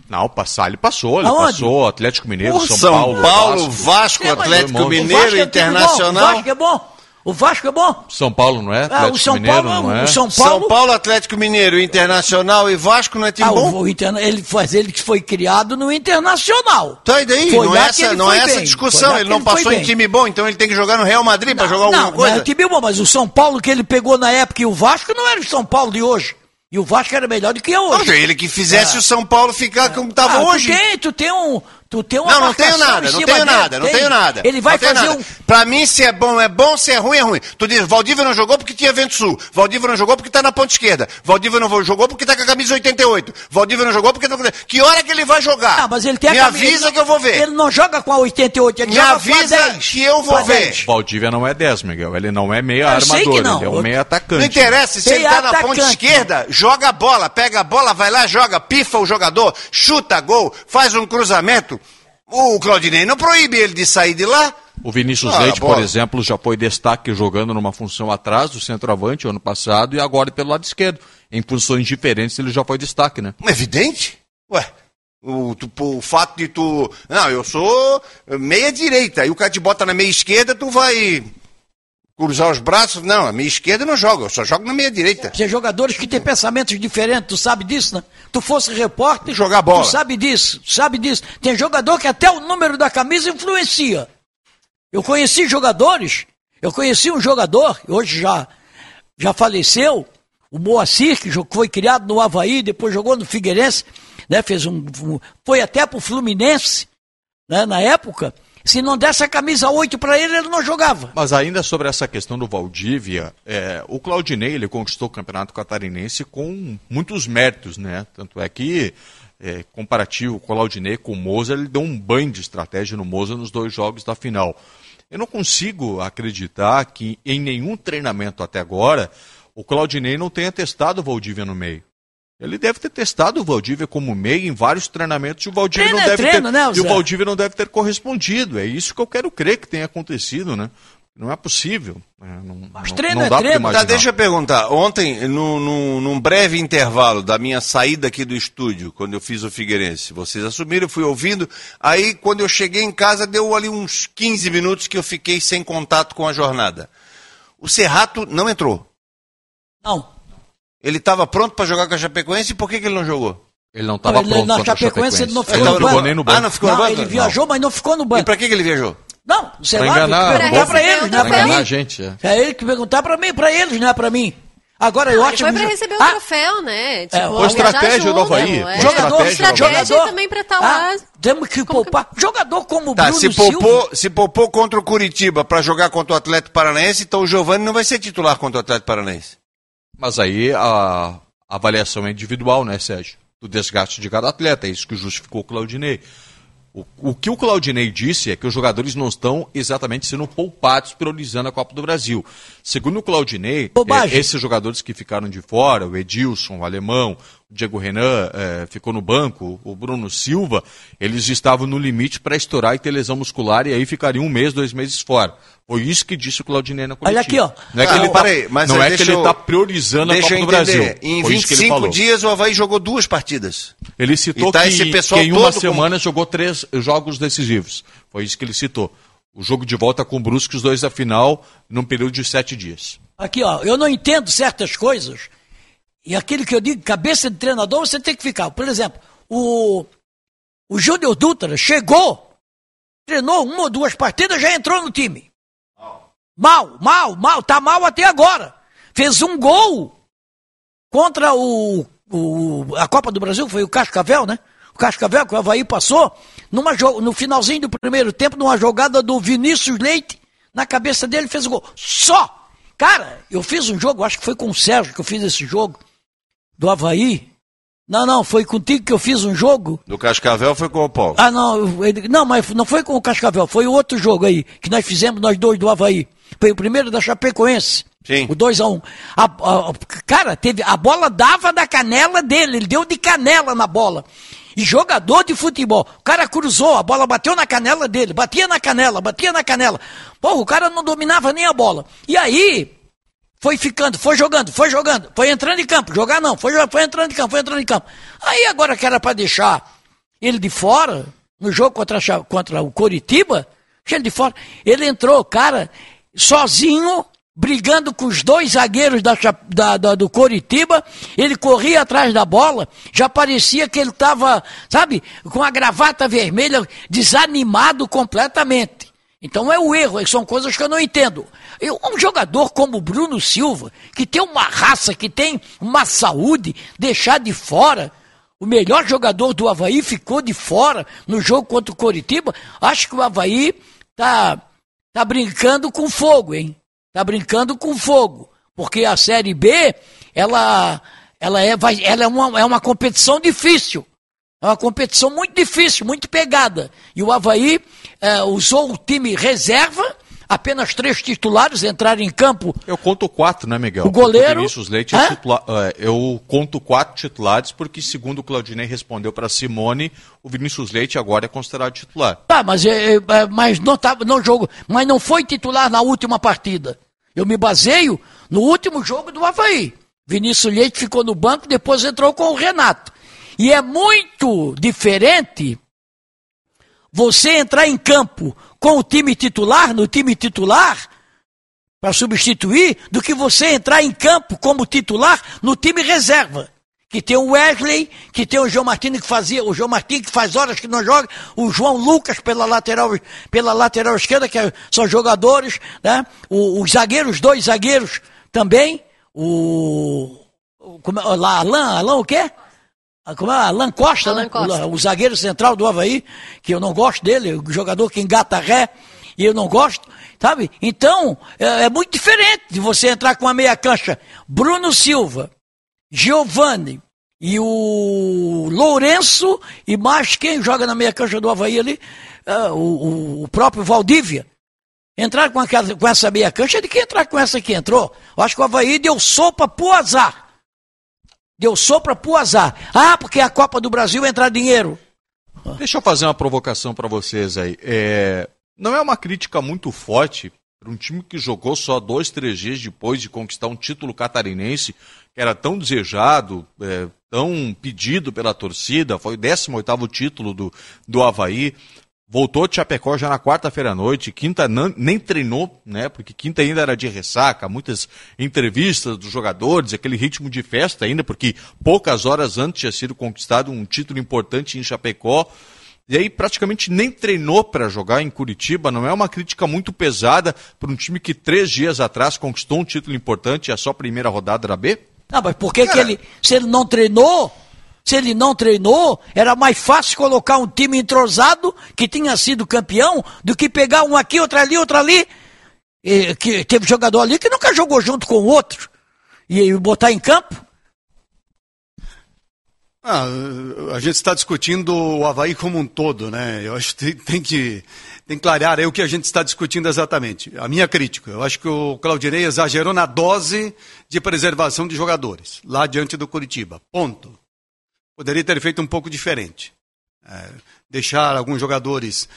Não, passar ele passou, ele Aonde? passou Atlético Mineiro, São, São Paulo, Paulo, Vasco, Vasco Atlético Mineiro, Vasco é Internacional. Vasco é bom. O Vasco é bom. São Paulo não é? Atlético ah, o São Mineiro Paulo, não é? O São Paulo... São Paulo, Atlético Mineiro, Internacional e Vasco não é time ah, bom? O, interna... ele, faz, ele foi criado no Internacional. Tá, e daí? Foi não é essa, não é essa discussão. Ele não ele passou em time bom, então ele tem que jogar no Real Madrid para jogar alguma não, coisa? Não, é time bom, mas o São Paulo que ele pegou na época e o Vasco não era o São Paulo de hoje. E o Vasco era melhor do que é hoje. Não, ele que fizesse é. o São Paulo ficar como estava ah, hoje. Tu tem, tu tem um, Tu tem uma Não, não tenho nada, não tenho dele, nada, não tem. tenho nada. Ele vai fazer nada. um. Pra mim, se é bom, é bom, se é ruim, é ruim. Tu diz, Valdívia não jogou porque tinha vento sul. Valdívia não jogou porque tá na ponta esquerda. Valdívia não jogou porque tá com a camisa 88. Valdívia não jogou porque. Que hora que ele vai jogar? Ah, mas ele tem Me a camisa. Me avisa que eu vou ver. Ele não joga com a 88, ele Me joga avisa com a 10. que eu vou ver. Valdívia não é 10, Miguel. Ele não é meio armador, ele é um meio atacante. Não interessa, se ele tá atacante. na ponta esquerda, joga a bola, pega a bola, vai lá, joga, pifa o jogador, chuta gol, faz um cruzamento. O Claudinei não proíbe ele de sair de lá. O Vinícius ah, Leite, por exemplo, já foi destaque jogando numa função atrás do centroavante ano passado e agora pelo lado esquerdo. Em funções diferentes ele já foi destaque, né? Evidente. Ué, o, tu, o, fato de tu. Não, eu sou meia direita. E o cara te bota na meia esquerda, tu vai cruzar os braços. Não, a minha esquerda não joga, eu só jogo na meia direita. Tem jogadores que têm pensamentos diferentes, tu sabe disso, né? Tu fosse repórter, jogar bola. Tu sabe disso, sabe disso. Tem jogador que até o número da camisa influencia. Eu conheci jogadores, eu conheci um jogador, hoje já, já faleceu, o Moacir, que foi criado no Havaí, depois jogou no Figueirense, né? Fez um, foi até pro Fluminense, né? Na época. Se não desse a camisa 8 para ele, ele não jogava. Mas ainda sobre essa questão do Valdívia, é, o Claudinei ele conquistou o Campeonato Catarinense com muitos méritos, né? Tanto é que, é, comparativo com o Claudinei com o Moza, ele deu um banho de estratégia no Moza nos dois jogos da final. Eu não consigo acreditar que em nenhum treinamento até agora o Claudinei não tenha testado o Valdívia no meio. Ele deve ter testado o Valdívia como meio em vários treinamentos e o Valdívia, treino não, deve treino, ter, né, e o Valdívia não deve ter correspondido. É isso que eu quero crer que tenha acontecido, né? Não é possível. É, não, Mas não, treino não é dá é treino. Tá, deixa eu perguntar. Ontem, no, no, num breve intervalo da minha saída aqui do estúdio, quando eu fiz o Figueirense, vocês assumiram, eu fui ouvindo. Aí, quando eu cheguei em casa, deu ali uns 15 minutos que eu fiquei sem contato com a jornada. O Serrato não entrou. Não. Ele estava pronto para jogar com a Chapecoense e por que, que ele não jogou? Ele não estava pronto na Chapecoense, Chapecoense, ele não ficou ele no, banco. nem no banco. Ah, não ficou não, no banco? Ele viajou, não. mas não ficou no banco. E para que, que ele viajou? Não, sei pra lá, enganar, perguntar para eles, não é para mim. a gente, é. é ele que perguntar para mim, para eles, não é para mim. Agora, eu acho que. Foi para receber o ah, troféu, né? É, tipo, é, foi estratégia do Havaí. É. Jogador, estratégia, jogador também para estar tá lá. Ah, temos que como poupar. Que... Jogador como tá, Bruno se poupou, se poupou contra o Curitiba para jogar contra o Atlético Paranaense, então o Giovani não vai ser titular contra o Atlético Paranaense. Mas aí a avaliação é individual, né, Sérgio? Do desgaste de cada atleta, é isso que justificou o Claudinei. O, o, que o Claudinei disse é que os jogadores não estão exatamente sendo poupados priorizando a Copa do Brasil. Segundo o Claudinei, é, esses jogadores que ficaram de fora, o Edilson, o Alemão, Diego Renan é, ficou no banco, o Bruno Silva, eles estavam no limite para estourar e ter lesão muscular e aí ficariam um mês, dois meses fora. Foi isso que disse o Claudinei na coletiva. Olha aqui, ó. Não é que ah, ele está mas não é que ele eu, tá priorizando a Copa do Brasil. Em Foi 25 dias o Havaí jogou duas partidas. Ele citou tá que, que, em uma semana jogou três jogos decisivos. Foi isso que ele citou. O jogo de volta com o Brusque, os dois da final, num período de sete dias. Aqui, ó, eu não entendo certas coisas. E aquilo que eu digo, cabeça de treinador, você tem que ficar. Por exemplo, o, o Júnior Dutra chegou, treinou uma ou duas partidas, já entrou no time. Mal, mal, mal, tá mal até agora. Fez um gol contra o, o a Copa do Brasil, foi o Cascavel, né? O Cascavel, que o Havaí passou, numa, no finalzinho do primeiro tempo, numa jogada do Vinícius Leite, na cabeça dele fez o gol. Só! Cara, eu fiz um jogo, acho que foi com o Sérgio que eu fiz esse jogo, do Havaí. Não, não, foi contigo que eu fiz um jogo. Do Cascavel foi com o Paulo. Ah, não, ele, não, mas não foi com o Cascavel, foi o outro jogo aí, que nós fizemos, nós dois do Havaí. Foi o primeiro da Chapecoense. Sim. O 2x1. Um. A, a, cara, teve, a bola dava da canela dele, ele deu de canela na bola. E jogador de futebol, o cara cruzou, a bola bateu na canela dele, batia na canela, batia na canela. Pô, o cara não dominava nem a bola. E aí, foi ficando, foi jogando, foi jogando, foi entrando em campo, jogar não, foi, foi entrando em campo, foi entrando em campo. Aí agora que era para deixar ele de fora, no jogo contra, contra o Coritiba, ele de fora, ele entrou, cara, sozinho, brigando com os dois zagueiros da, da, da, do Coritiba, ele corria atrás da bola, já parecia que ele estava, sabe, com a gravata vermelha, desanimado completamente. Então é o erro, são coisas que eu não entendo. Eu, um jogador como o Bruno Silva, que tem uma raça, que tem uma saúde, deixar de fora, o melhor jogador do Havaí ficou de fora no jogo contra o Coritiba, acho que o Havaí tá, tá brincando com fogo, hein? Tá brincando com fogo. Porque a Série B, ela, ela, é, vai, ela é, uma, é uma competição difícil. É uma competição muito difícil, muito pegada. E o Havaí é, usou o time reserva, apenas três titulares entraram em campo. Eu conto quatro, né, Miguel? O goleiro. O Vinícius Leite é titular, é, eu conto quatro titulares, porque segundo o Claudinei respondeu para Simone, o Vinícius Leite agora é considerado titular. Tá, mas, é, é, é mas não, tá, não jogo, mas não foi titular na última partida. Eu me baseio no último jogo do Havaí. Vinícius Leite ficou no banco, depois entrou com o Renato. E é muito diferente você entrar em campo com o time titular, no time titular, para substituir, do que você entrar em campo como titular no time reserva. Que tem o Wesley, que tem o João Martins que fazia, o João Martins que faz horas que não joga, o João Lucas pela lateral, pela lateral esquerda, que é, são jogadores, né? Os zagueiros, dois zagueiros também, o, como, é, lá, Alain, Alain o quê? Como é? Alan Costa, Alan né? Costa. O, o, zagueiro central do Havaí, que eu não gosto dele, o jogador que engata ré, e eu não gosto, sabe? Então, é, é muito diferente de você entrar com a meia cancha. Bruno Silva, Giovanni e o Lourenço, e mais quem joga na meia cancha do Havaí ali, é, o, o, próprio Valdívia. Entrar com, aquela, com essa meia cancha é de quem entrar com essa que entrou. Eu acho que o Havaí deu sopa pro azar. Deu sopra pro azar. Ah, porque a Copa do Brasil entra dinheiro. Deixa eu fazer uma provocação para vocês aí. É, não é uma crítica muito forte para um time que jogou só dois, três dias depois de conquistar um título catarinense que era tão desejado, é, tão pedido pela torcida, foi o 18º título do, do Havaí. Voltou de Chapecó já na quarta-feira à noite, quinta não, nem treinou, né? Porque quinta ainda era de ressaca, muitas entrevistas dos jogadores, aquele ritmo de festa ainda, porque poucas horas antes tinha sido conquistado um título importante em Chapecó. E aí praticamente nem treinou para jogar em Curitiba. Não é uma crítica muito pesada para um time que três dias atrás conquistou um título importante e é só a primeira rodada da B? Não, mas por que, que ele, se ele não treinou, se ele não treinou, era mais fácil colocar um time entrosado que tinha sido campeão do que pegar um aqui, outro ali, outro ali. E, que teve jogador ali que nunca jogou junto com o outro e, e botar em campo. Ah, a gente está discutindo o Havaí como um todo, né? Eu acho que tem, que tem que clarear aí o que a gente está discutindo exatamente. A minha crítica, eu acho que o Claudinei exagerou na dose de preservação de jogadores, lá diante do Curitiba. Ponto. Poderia ter feito um pouco diferente. É, deixar alguns jogadores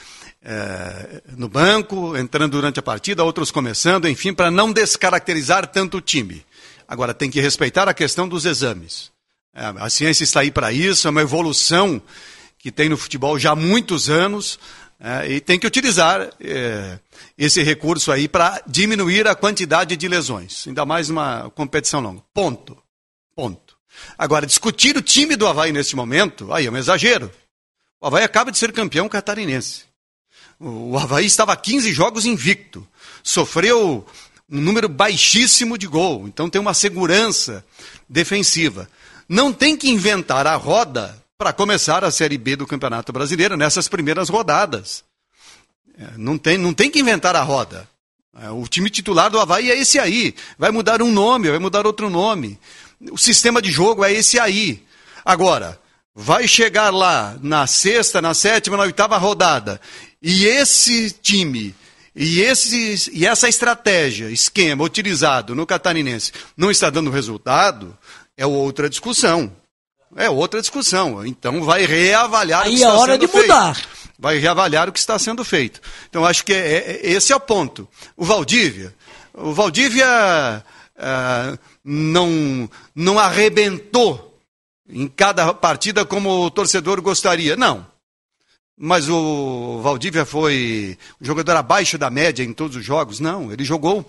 é, no banco, entrando durante a partida, outros começando, enfim, para não descaracterizar tanto o time. Agora, tem que respeitar a questão dos exames. É, a ciência está aí para isso, é uma evolução que tem no futebol já há muitos anos. É, e tem que utilizar é, esse recurso aí para diminuir a quantidade de lesões, ainda mais uma competição longa. Ponto. Ponto. Agora, discutir o time do Havaí nesse momento, aí é um exagero. O Havaí acaba de ser campeão catarinense. O Havaí estava a 15 jogos invicto. Sofreu um número baixíssimo de gol. Então tem uma segurança defensiva. Não tem que inventar a roda para começar a Série B do Campeonato Brasileiro nessas primeiras rodadas. É, não tem, não tem que inventar a roda. É, o time titular do Havaí é esse aí. Vai mudar um nome, vai mudar outro nome. O sistema de jogo é esse aí. Agora, vai chegar lá na sexta, na sétima, na oitava rodada, e esse time e, esse, e essa estratégia, esquema utilizado no catarinense não está dando resultado, é outra discussão. É outra discussão. Então vai reavaliar Aí o que é está hora sendo de mudar. feito. Vai reavaliar o que está sendo feito. Então acho que é, é, esse é o ponto. O Valdívia, o Valdívia ah, não, não arrebentou em cada partida como o torcedor gostaria. Não. Mas o Valdívia foi um jogador abaixo da média em todos os jogos? Não. Ele jogou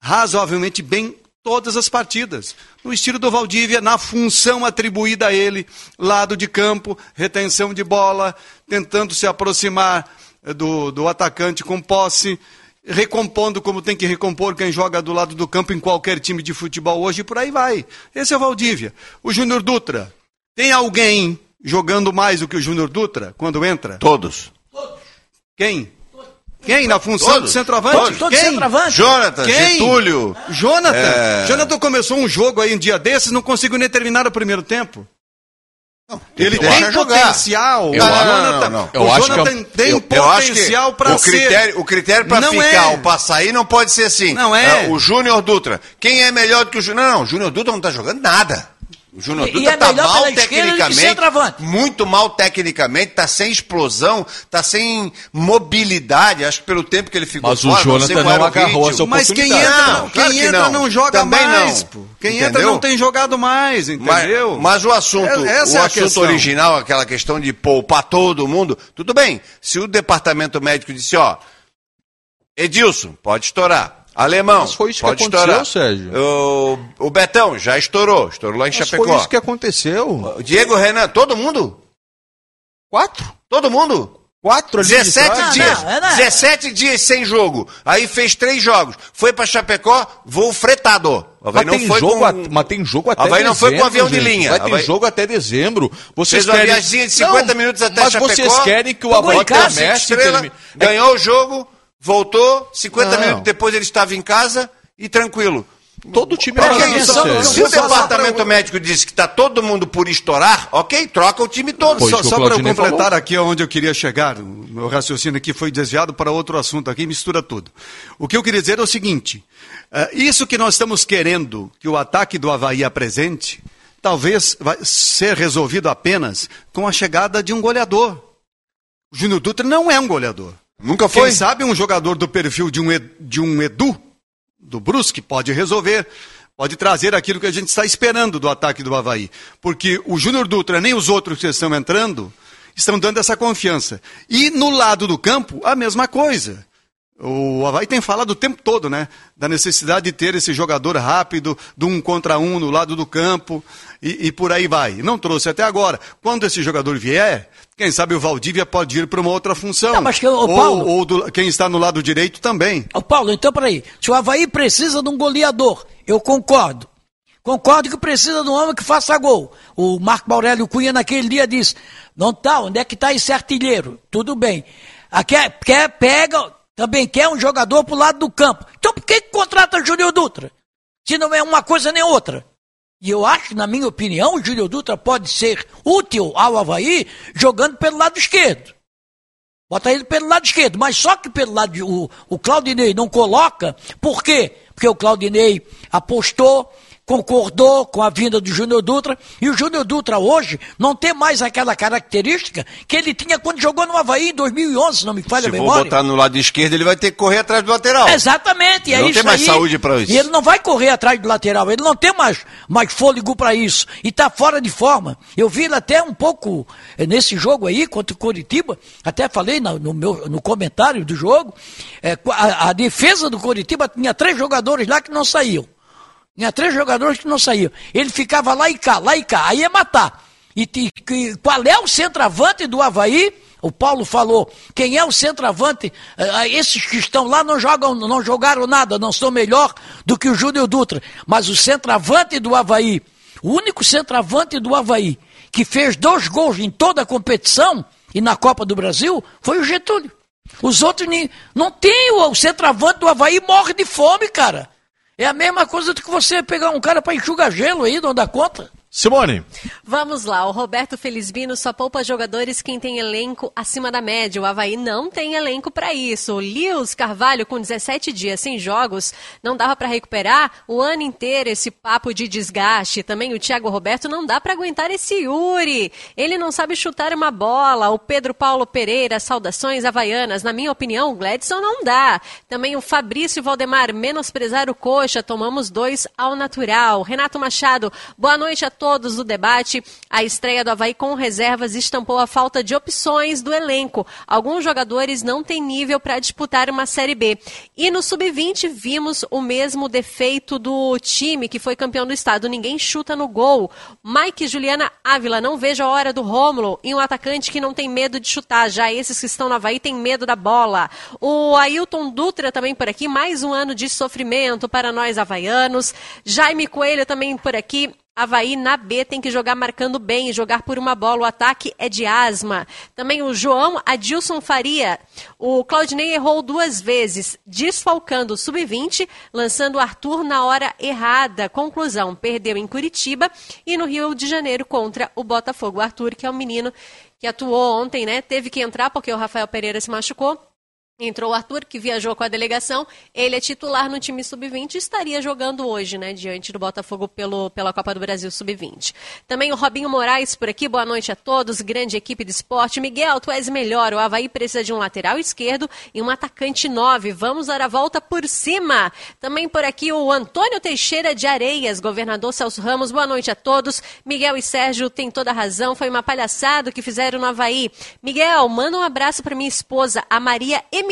razoavelmente bem todas as partidas. No estilo do Valdívia, na função atribuída a ele, lado de campo, retenção de bola, tentando se aproximar do, do atacante com posse, recompondo como tem que recompor quem joga do lado do campo em qualquer time de futebol hoje, e por aí vai. Esse é o Valdívia. O Júnior Dutra. Tem alguém jogando mais do que o Júnior Dutra quando entra? Todos. Quem? Quem na função Todos. do centroavante? Todos. Todo Quem? centroavante. Jonathan, Quem? Getúlio. Jonathan. É. Jonathan começou um jogo aí um dia desses, não conseguiu nem terminar o primeiro tempo. Ele tem jogar. potencial. Eu o acho- Jonathan, não, não, não. Eu o acho que Jonathan é- tem Eu- acho que potencial para o ser. critério, o critério para Não ficar é. ou para sair não pode ser assim. Não é. o Júnior Dutra. Quem é melhor do que o Júnior? Não, não, o Júnior Dutra não está jogando nada. O Júnior Dutra é está mal esquerda do que tecnicamente. Muito mal tecnicamente, está sem explosão, está sem mobilidade. Acho que pelo tempo que ele ficou Mas o fora, Jonathan sei qual não era o agarrou essa Mas quem entra, Não, não, claro quem que entra não. não, joga Também mais, não. pô. Quem Entendeu? entra não tem jogado mais, entendeu? Mas, mas o assunto, É- essa o é assunto questão. original, aquela questão de poupar todo mundo, tudo bem. Se o departamento médico disse, ó, Edilson, pode estourar. Alemão, Mas foi isso que pode aconteceu, estourar. Sérgio. O, o Betão já estourou, estourou lá em Mas Chapecó. foi isso que aconteceu. O Diego Renan, todo mundo? Quatro? Todo mundo? Quatro ali de 17 trás. dias, Não, não, não. 17 dias sem jogo. Aí fez três jogos. Foi pra Chapecó, voo fretado. Mas tem, jogo com- a- mas tem jogo até Havaí não foi com dezembro, avião de gente. linha. Vai ter Havaí- jogo até dezembro. Vocês Fez uma querem... viagemzinha de 50 minutos até Mas Chapecó. vocês querem que o Havaí comece... Estrela, termi- ganhou o jogo, voltou, 50 Não. minutos depois ele estava em casa e tranquilo. Todo time que isso, isso? Sérgio. Se o departamento pra- médico disse que está todo mundo por estourar, ok, troca o time todo. Foi Só, só para eu completar falou. aqui onde eu queria chegar, o meu raciocínio aqui foi desviado para outro assunto aqui, mistura tudo. O que eu queria dizer é o seguinte: eh, isso que nós estamos querendo que o ataque do Havaí apresente, talvez vai ser resolvido apenas com a chegada de um goleador. O Júnior Dutra não é um goleador. Nunca Quem sabe um jogador do perfil de um, de um Edu, do Brusque, pode resolver, pode trazer aquilo que a gente está esperando do ataque do Havaí. Porque o Júnior Dutra, nem os outros que estão entrando, estão dando essa confiança. E no lado do campo, a mesma coisa. O Havaí tem falado o tempo todo, né? Da necessidade de ter esse jogador rápido, do um contra um no lado do campo, e, e por aí vai. Não trouxe até agora. Quando esse jogador vier, quem sabe o Valdívia pode ir para uma outra função. Não, mas que, ô, ou Paulo- ou do- quem está no lado direito também. Ô, Paulo, então peraí. Se o Havaí precisa de um goleador, eu concordo. Concordo que precisa de um homem que faça gol. O Marco Aurélio Cunha naquele dia disse, não tá, onde é que está esse artilheiro? Tudo bem. Ah, quer, quer, pega, também quer um jogador pro lado do campo. Então por que, contrata Júlio Dutra? Se não é uma coisa nem outra. E eu acho, na minha opinião, o Júlio Dutra pode ser útil ao Havaí jogando pelo lado esquerdo. Bota ele pelo lado esquerdo, mas só que pelo lado de, o, o Claudinei não coloca, por quê? Porque o Claudinei apostou, concordou com a vinda do Júnior Dutra, e o Júnior Dutra hoje não tem mais aquela característica que ele tinha quando jogou no Havaí em 2011, se não me falha Se a memória. botar no lado esquerdo, ele vai ter que correr atrás do lateral. Exatamente, é Não isso tem mais aí. saúde pra isso. E ele não vai correr atrás do lateral, ele não tem mais, mais fôlego para isso. E tá fora de forma. Eu vi ele até um pouco eh, nesse jogo aí contra o Coritiba, até falei na- no, meu, no comentário do jogo, eh, a, a defesa do Coritiba tinha três jogadores lá que não saíam. Tinha três jogadores que não saíam. Ele ficava lá e cá, lá e cá. Aí ia matar. E, que- qual é o centroavante do Havaí? O Paulo falou, quem é o centroavante? Ah, esses que estão lá não jogam, não jogaram nada, não são melhor do que o Júnior Dutra. Mas o centroavante do Havaí, o único centroavante do Havaí que fez dois gols em toda a competição e na Copa do Brasil foi o Getúlio. Os outros nem, não tem o centroavante do Havaí morre de fome, cara. É a mesma coisa do que você pegar um cara para enxugar gelo aí, não dá conta. Simone, Vamos lá, o Roberto Felizbino só poupa jogadores quem tem elenco acima da média. O Havaí não tem elenco para isso. O Lewis Carvalho, com 17 dias sem jogos, não dava para recuperar o ano inteiro esse papo de desgaste. Também o Thiago Roberto não dá para aguentar esse Yuri. Ele não sabe chutar uma bola. O Pedro Paulo Pereira, saudações havaianas. Na minha opinião, o Gladson não dá. Também o Fabrício Valdemar, menosprezar o coxa, tomamos dois ao natural. Renato Machado, boa noite a todos do debate. A estreia do Havaí com reservas estampou a falta de opções do elenco. Alguns jogadores não têm nível para disputar uma Série B. E no Sub-20 vimos o mesmo defeito do time que foi campeão do estado. Ninguém chuta no gol. Mike Juliana Ávila, não vejo a hora do Rômulo e um atacante que não tem medo de chutar. Já esses que estão no Havaí têm medo da bola. O Ailton Dutra também por aqui, mais um ano de sofrimento para nós havaianos. Jaime Coelho também por aqui. Havaí na B tem que jogar marcando bem, jogar por uma bola. O ataque é de asma. Também o João Adilson Faria. O Claudinei errou duas vezes, desfalcando o sub-20, lançando o Arthur na hora errada. Conclusão: perdeu em Curitiba e no Rio de Janeiro contra o Botafogo. O Arthur, que é um menino que atuou ontem, né? Teve que entrar porque o Rafael Pereira se machucou. Entrou o Arthur, que viajou com a delegação. Ele é titular no time sub-20 e estaria jogando hoje, né, diante do Botafogo pelo, pela Copa do Brasil sub-20. Também o Robinho Moraes por aqui. Boa noite a todos. Grande equipe de esporte. Miguel, tu és melhor. O Havaí precisa de um lateral esquerdo e um atacante 9. Vamos dar a volta por cima. Também por aqui o Antônio Teixeira de Areias, governador Celso Ramos. Boa noite a todos. Miguel e Sérgio têm toda a razão. Foi uma palhaçada que fizeram no Havaí. Miguel, manda um abraço para minha esposa, a Maria Emília,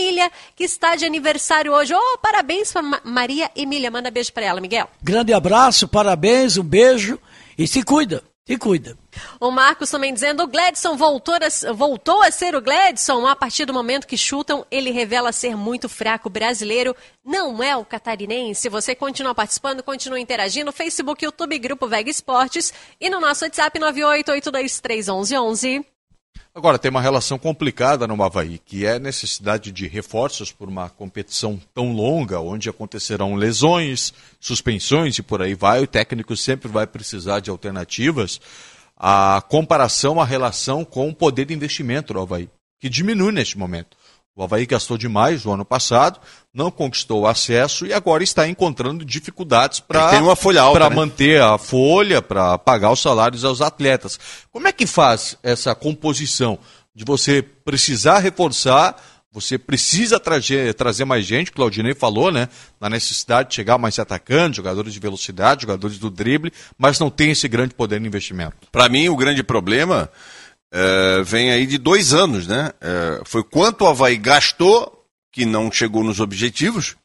que está de aniversário hoje. Oh, parabéns para Maria Emília. Manda beijo para ela, Miguel. Grande abraço, parabéns, um beijo e se cuida, se cuida. O Marcos também dizendo, o Gladson voltou a, voltou a ser o Gladson. A partir do momento que chutam, ele revela ser muito fraco. Brasileiro não é o catarinense. Você continua participando, continua interagindo. Facebook, YouTube, Grupo Vega Esportes e no nosso WhatsApp 988231111. Agora, tem uma relação complicada no Havaí, que é a necessidade de reforços por uma competição tão longa, onde acontecerão lesões, suspensões e por aí vai. O técnico sempre vai precisar de alternativas. A comparação, a relação com o poder de investimento do Havaí, que diminui neste momento. O Havaí gastou demais no ano passado, não conquistou o acesso e agora está encontrando dificuldades para né? manter a folha, para pagar os salários aos atletas. Como é que faz essa composição de você precisar reforçar, você precisa trazer, trazer mais gente, Claudinei falou, né? Na necessidade de chegar mais atacantes, jogadores de velocidade, jogadores do drible, mas não tem esse grande poder de investimento. Para mim, o grande problema é, vem aí de dois anos, né? É, foi quanto o Havaí gastou, que não chegou nos objetivos,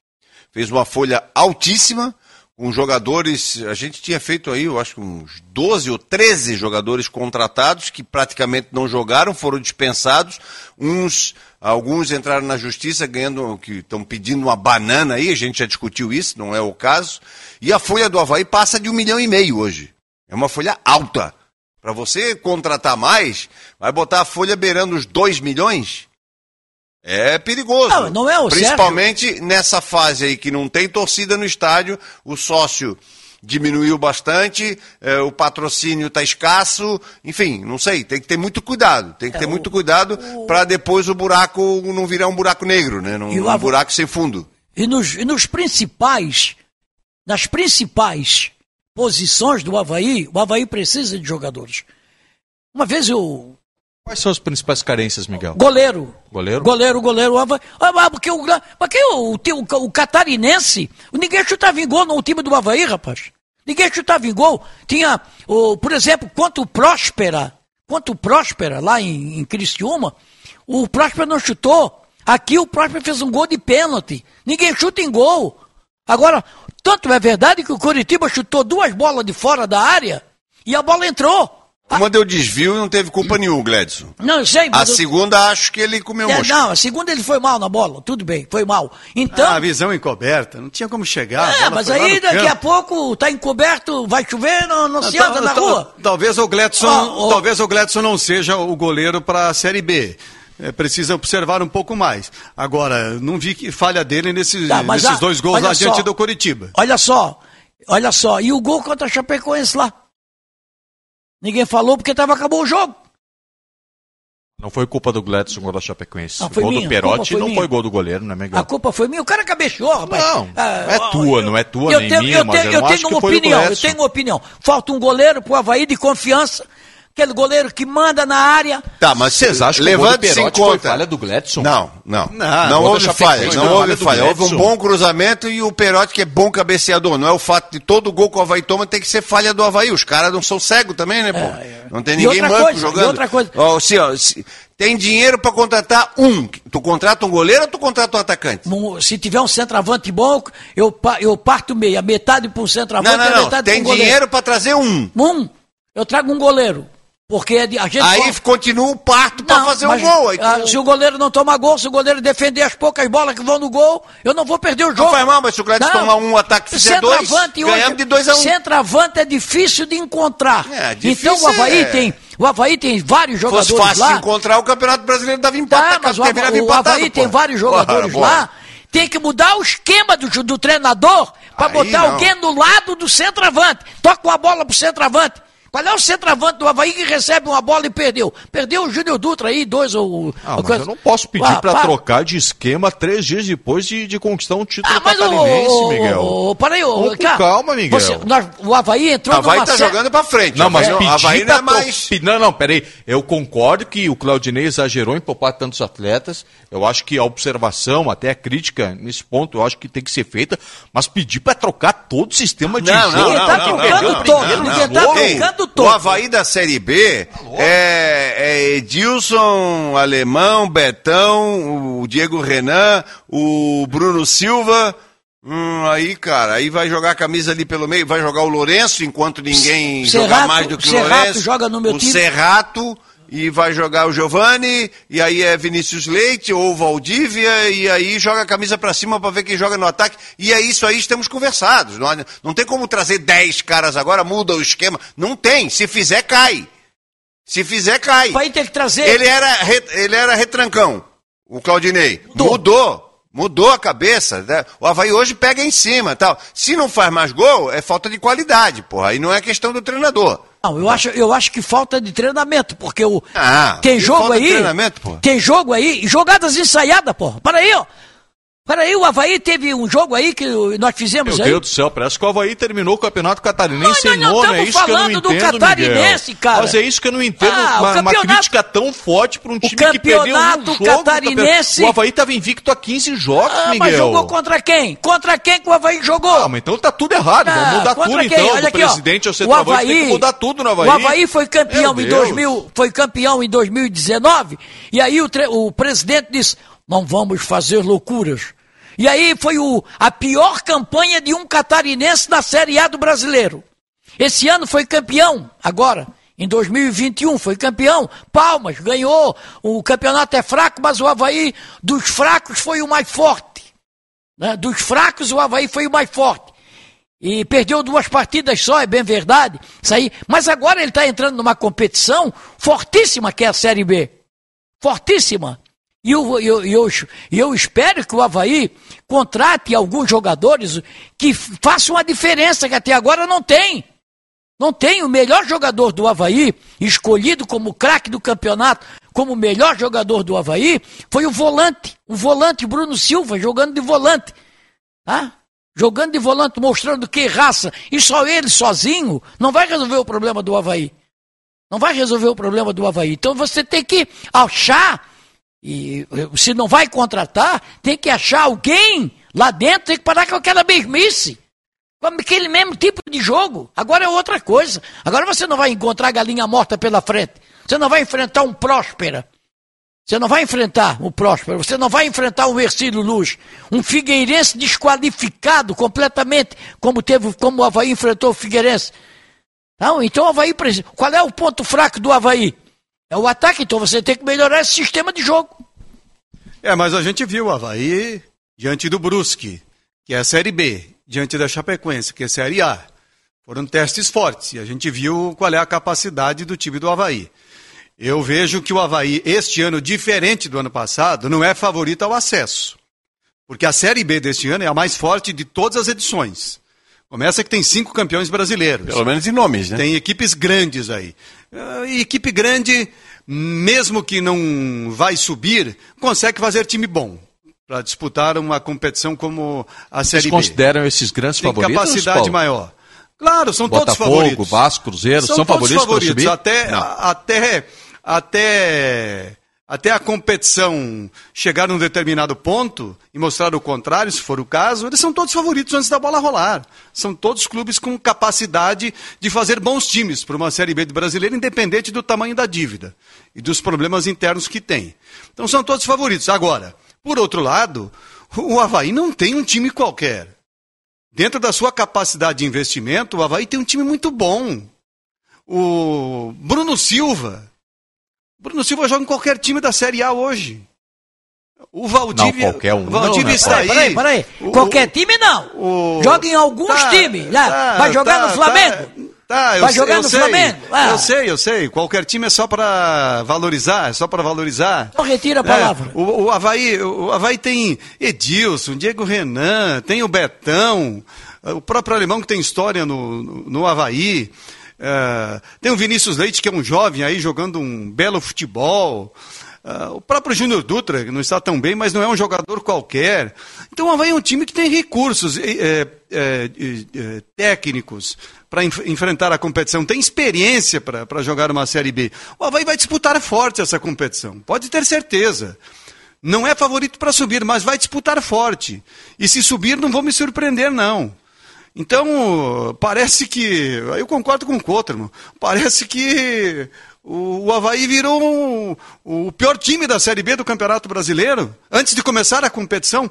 fez uma folha altíssima, com jogadores. A gente tinha feito aí, eu acho que uns 12 ou 13 jogadores contratados que praticamente não jogaram, foram dispensados. Uns, alguns entraram na justiça ganhando, que estão pedindo uma banana aí, a gente já discutiu isso, não é o caso. E a folha do Havaí passa de um milhão e meio hoje. É uma folha alta. Para você contratar mais, vai botar a folha beirando os 2 milhões? É perigoso. Não, não é o Principalmente nessa fase aí que não tem torcida no estádio, o sócio diminuiu bastante, eh, o patrocínio está escasso, enfim, não sei, tem que ter muito cuidado, tem que ter É, o- muito cuidado para depois o buraco não virar um buraco negro, né? Um avô- buraco sem fundo. E nos, e nos principais, nas principais posições do Havaí, o Havaí precisa de jogadores. Uma vez eu. Quais são as principais carências, Miguel? Goleiro. Goleiro? Goleiro, goleiro. o Havaí- Ah, mas porque o, porque o, o, o catarinense, ninguém chutava em gol no time do Havaí, rapaz. Ninguém chutava em gol. Tinha, o, por exemplo, quanto Próspera, quanto Próspera lá em, em Criciúma, o Próspera não chutou. Aqui o Próspera fez um gol de pênalti. Ninguém chuta em gol. Agora, tanto é verdade que o Curitiba chutou duas bolas de fora da área e a bola entrou. Uma deu desvio e não teve culpa nenhuma, Gledson. Não, eu sei, A mas. eu- segunda, acho que ele comeu É, mosca. não, a segunda ele foi mal na bola, tudo bem, foi mal. Então. Ah, a visão encoberta, não tinha como chegar. a é, bola mas foi lá aí no daqui campo. a pouco tá encoberto, vai chover, não, não se anda na rua. Talvez o Gledson, talvez o Gledson não seja o goleiro para a Série B. É, precisa observar um pouco mais. Agora, não vi que falha dele nesses, Tá, mas nesses a- dois gols lá diante só. do Coritiba. Olha só, olha só, e o gol contra a Chapecoense lá? Ninguém falou porque tava, acabou o jogo. Não foi culpa do Gladson gol da Chapecoense. Não, o foi gol minha, do Perotti foi não minha. foi gol do goleiro, né, Miguel? A culpa foi minha, o cara cabeceou, rapaz. Não, Ah, é tua, eu- não é tua eu nem tenho, minha, eu mas tenho, eu eu acho tenho que uma opinião, eu tenho uma opinião. Falta um goleiro pro Havaí de confiança, aquele goleiro que manda na área. Tá, mas Vocês acham que o gol falha do Gladson? Não, não. Não, Não, houve falha, não, não houve falha. Houve um bom cruzamento e o Perotti, que é bom cabeceador. Não é o fato de todo gol que o Havaí toma tem que ser falha do Havaí. Os caras não são cegos também, né, pô? é. Não tem E ninguém manco coisa, e jogando. outra coisa. Ó, assim, ó, se- tem dinheiro pra contratar um. Tu contrata um goleiro ou tu contrata um atacante? Se tiver um centroavante bom, eu, eu parto meia, metade para um centroavante Não, e não, a não. metade Tem para um goleiro. dinheiro pra trazer um. Um, eu trago um goleiro. Porque é a gente. Aí continua o parto pra Não, fazer mas, um gol. Aí ah, se o goleiro não tomar gol, se o goleiro defender as poucas bolas que vão no gol, eu não vou perder o jogo. Não faz mal, mas se o Gladys Não. tomar um ataque fizer dois, ganhamos hoje- de 2 a 1 um. Centroavante é difícil de encontrar. É, difícil então o Havaí é- tem. O Havaí tem vários Se fosse jogadores fácil lá. encontrar, o Campeonato Brasileiro dava empate. Tá, a mas o, Hava- o Havaí tem pô. vários jogadores Porra, lá. Tem que mudar o esquema do, do treinador para botar não. alguém do lado do centroavante. Toca uma bola pro centroavante. Qual é o centroavante do Havaí que recebe uma bola e perdeu? Perdeu o Júnior Dutra aí, dois ou. Ah, mas coisa- eu não posso pedir Ah, pra para. trocar de esquema três dias depois de, de conquistar um título Ah, mas o. catarinense, Miguel. o- Peraí, com cara, calma, Miguel. você- nós- o Havaí entrou O Havaí numa tá sé- jogando pra frente. Não, mas o pedir Havaí não pra é mais... Não, não, peraí. Eu concordo que o Claudinei exagerou em poupar tantos atletas. Eu acho que a observação, até a crítica nesse ponto, eu acho que tem que ser feita. Mas pedir pra trocar todo o sistema de Não, jogo. não, não, tá não, trocando não, não, todo, não, ninguém não. Tá O. Havaí da Série B é, é Edilson, Alemão, Betão, o Diego Renan, o Bruno Silva. Hum, aí, cara, aí vai jogar a camisa ali pelo meio, vai jogar o Lourenço, enquanto ninguém Serrato- jogar mais do que o Serrato Lourenço. joga no meu o time. Serrato e vai jogar o Giovani, e aí é Vinícius Leite ou Valdívia, e aí joga a camisa pra cima pra ver quem joga no ataque. E é isso aí, estamos conversados. Não, não tem como trazer 10 caras agora, muda o esquema. Não tem. Se fizer, cai. Se fizer, cai. Havaí tem que trazer. Ele era, ele era retrancão, o Claudinei. Mudou. Mudou. Mudou a cabeça. né? O Havaí hoje pega em cima tal. Se não faz mais gol, é falta de qualidade, porra. Aí não é questão do treinador. Não, eu acho, eu acho que falta de treinamento, porque o, Ah, tem jogo falta de aí. treinamento, pô? Tem jogo aí, jogadas ensaiadas, porra. Para aí, ó. Para aí, o Havaí teve um jogo aí que nós fizemos Meu aí. Deus do céu, parece que o Havaí terminou o campeonato catarinense Nós em não nono. É isso que eu não falando do entendo, catarinense, Miguel. cara. Mas é isso que eu não entendo. Ah, uma, uma campeonato- crítica tão forte para um time que perdeu um jogo. catarinense-. O Havaí estava invicto a 15 jogos, Ah, Miguel. mas jogou contra quem? Contra quem que o Havaí jogou? Ah, mas então tá tudo errado. Ah, Vamos mudar tudo quem? então. Olha do aqui, presidente ao O centroavante tem que mudar tudo no Havaí. O Havaí foi campeão Meu em Deus. 2000, foi campeão em 2019, e aí o, tre- o presidente disse: "Não vamos fazer loucuras". E aí foi o, a pior campanha de um catarinense na Série A do Brasileiro. Esse ano foi campeão, agora, em 2021 foi campeão. Palmas, ganhou. O campeonato é fraco, mas o Havaí dos fracos foi o mais forte. né? Dos fracos, o Havaí foi o mais forte. E perdeu duas partidas só, é bem verdade. Isso aí. Mas agora ele está entrando numa competição fortíssima, que é a Série B. Fortíssima. E eu, eu, eu, eu espero que o Havaí contrate alguns jogadores que façam a diferença, que até agora não tem. Não tem o melhor jogador do Havaí, escolhido como craque do campeonato, como o melhor jogador do Havaí, foi o volante. O volante Bruno Silva, jogando de volante. Tá? jogando de volante, mostrando que raça, e só ele sozinho, não vai resolver o problema do Havaí. Não vai resolver o problema do Havaí. Então você tem que achar, e se não vai contratar, tem que achar alguém lá dentro, tem que parar com aquela mesmice. Com aquele mesmo tipo de jogo. Agora é outra coisa. Agora você não vai encontrar galinha morta pela frente. Você não vai enfrentar um Próspera. Você não vai enfrentar o Próspero, você não vai enfrentar o Ercílio Luz, um Figueirense desqualificado completamente, como teve, como o Havaí enfrentou o Figueirense. Não, então o Havaí precisa. Qual é o ponto fraco do Havaí? É o ataque, então você tem que melhorar esse sistema de jogo. É, mas a gente viu o Havaí diante do Brusque, que é a Série B, diante da Chapecoense, que é a Série A. Foram testes fortes e a gente viu qual é a capacidade do time do Havaí. Eu vejo que o Havaí, este ano, diferente do ano passado, não é favorito ao acesso. Porque a Série B deste ano é a mais forte de todas as edições. Começa que tem cinco campeões brasileiros. Pelo menos em nomes, né? Tem equipes grandes aí. Uh, e equipe grande, mesmo que não vai subir, consegue fazer time bom para disputar uma competição como a Série Vocês B. consideram esses grandes tem favoritos? capacidade Paulo? maior. Claro, são todos Botafogo, favoritos. Vasco, Cruzeiro, são, são todos favoritos, para favoritos. subir? Até, Não. até, até, até a competição chegar num determinado ponto e mostrar o contrário, se for o caso, eles são todos favoritos antes da bola rolar. São todos clubes com capacidade de fazer bons times para uma Série B do brasileiro, independente do tamanho da dívida e dos problemas internos que tem. Então são todos favoritos. Agora, por outro lado, o Havaí não tem um time qualquer. Dentro da sua capacidade de investimento, o Havaí tem um time muito bom. O Bruno Silva. Bruno Silva joga em qualquer time da Série A hoje. O Valdívia. Não, qualquer um Valdívia não, né, está aí. Peraí, peraí. O- Qualquer time não. o- Joga em alguns Tá, times. Né? tá, vai jogar tá, no Flamengo? Tá, tá, eu Vai sei- jogar eu no sei. Flamengo? Ah. Eu sei, eu sei. Qualquer time é só para valorizar, é só para valorizar. Então retira a É, palavra. o, o, Havaí, o Havaí tem Edilson, Diego Renan, tem o Betão, o próprio alemão que tem história no, no, no Havaí. É, tem o Vinícius Leite, que é um jovem aí jogando um belo futebol. É, o próprio Júnior Dutra, que não está tão bem, mas não é um jogador qualquer. Então o Havaí é um time que tem recursos é, é, é, técnicos para enfrentar a competição, tem experiência para jogar uma Série B. O Havaí vai disputar forte essa competição, pode ter certeza. Não é favorito para subir, mas vai disputar forte. E se subir, não vou me surpreender, não. Então, parece que. Eu concordo com o Cotramo. Parece que o, o Havaí virou um- o pior time da Série B do Campeonato Brasileiro. Antes de começar a competição.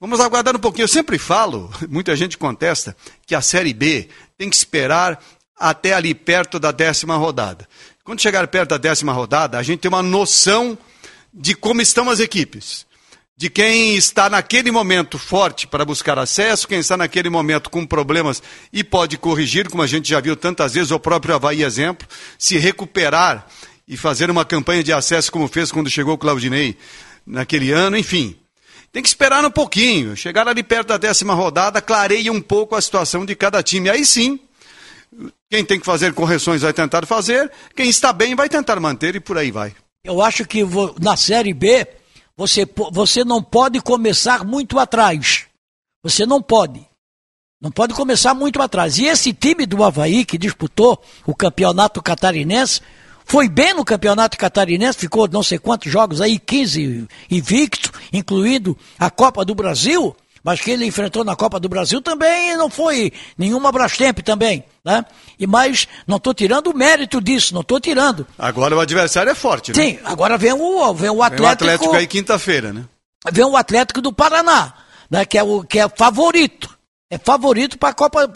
Vamos aguardar um pouquinho. Eu sempre falo, [laughs] muita gente contesta, que a Série B tem que esperar até ali perto da décima rodada. Quando chegar perto da décima rodada, a gente tem uma noção de como estão as equipes de quem está naquele momento forte para buscar acesso, quem está naquele momento com problemas e pode corrigir, como a gente já viu tantas vezes, o próprio Havaí exemplo, se recuperar e fazer uma campanha de acesso como fez quando chegou o Claudinei naquele ano, enfim. Tem que esperar um pouquinho, chegar ali perto da décima rodada, clareia um pouco a situação de cada time. Aí sim, quem tem que fazer correções vai tentar fazer, quem está bem vai tentar manter e por aí vai. Eu acho que na Série B, você, você não pode começar muito atrás. Você não pode. Não pode começar muito atrás. E esse time do Havaí, que disputou o campeonato catarinense, foi bem no campeonato catarinense, ficou não sei quantos jogos aí, 15 invicto, incluindo a Copa do Brasil, mas que ele enfrentou na Copa do Brasil também não foi nenhuma Brastemp também, né? E mas não estou tirando o mérito disso, não estou tirando. Agora o adversário é forte, né? Sim, agora vem o, vem o Vem Atlético, o Atlético aí quinta-feira, né? vem o Atlético do Paraná, né, que, é o, que é favorito. É favorito para Copa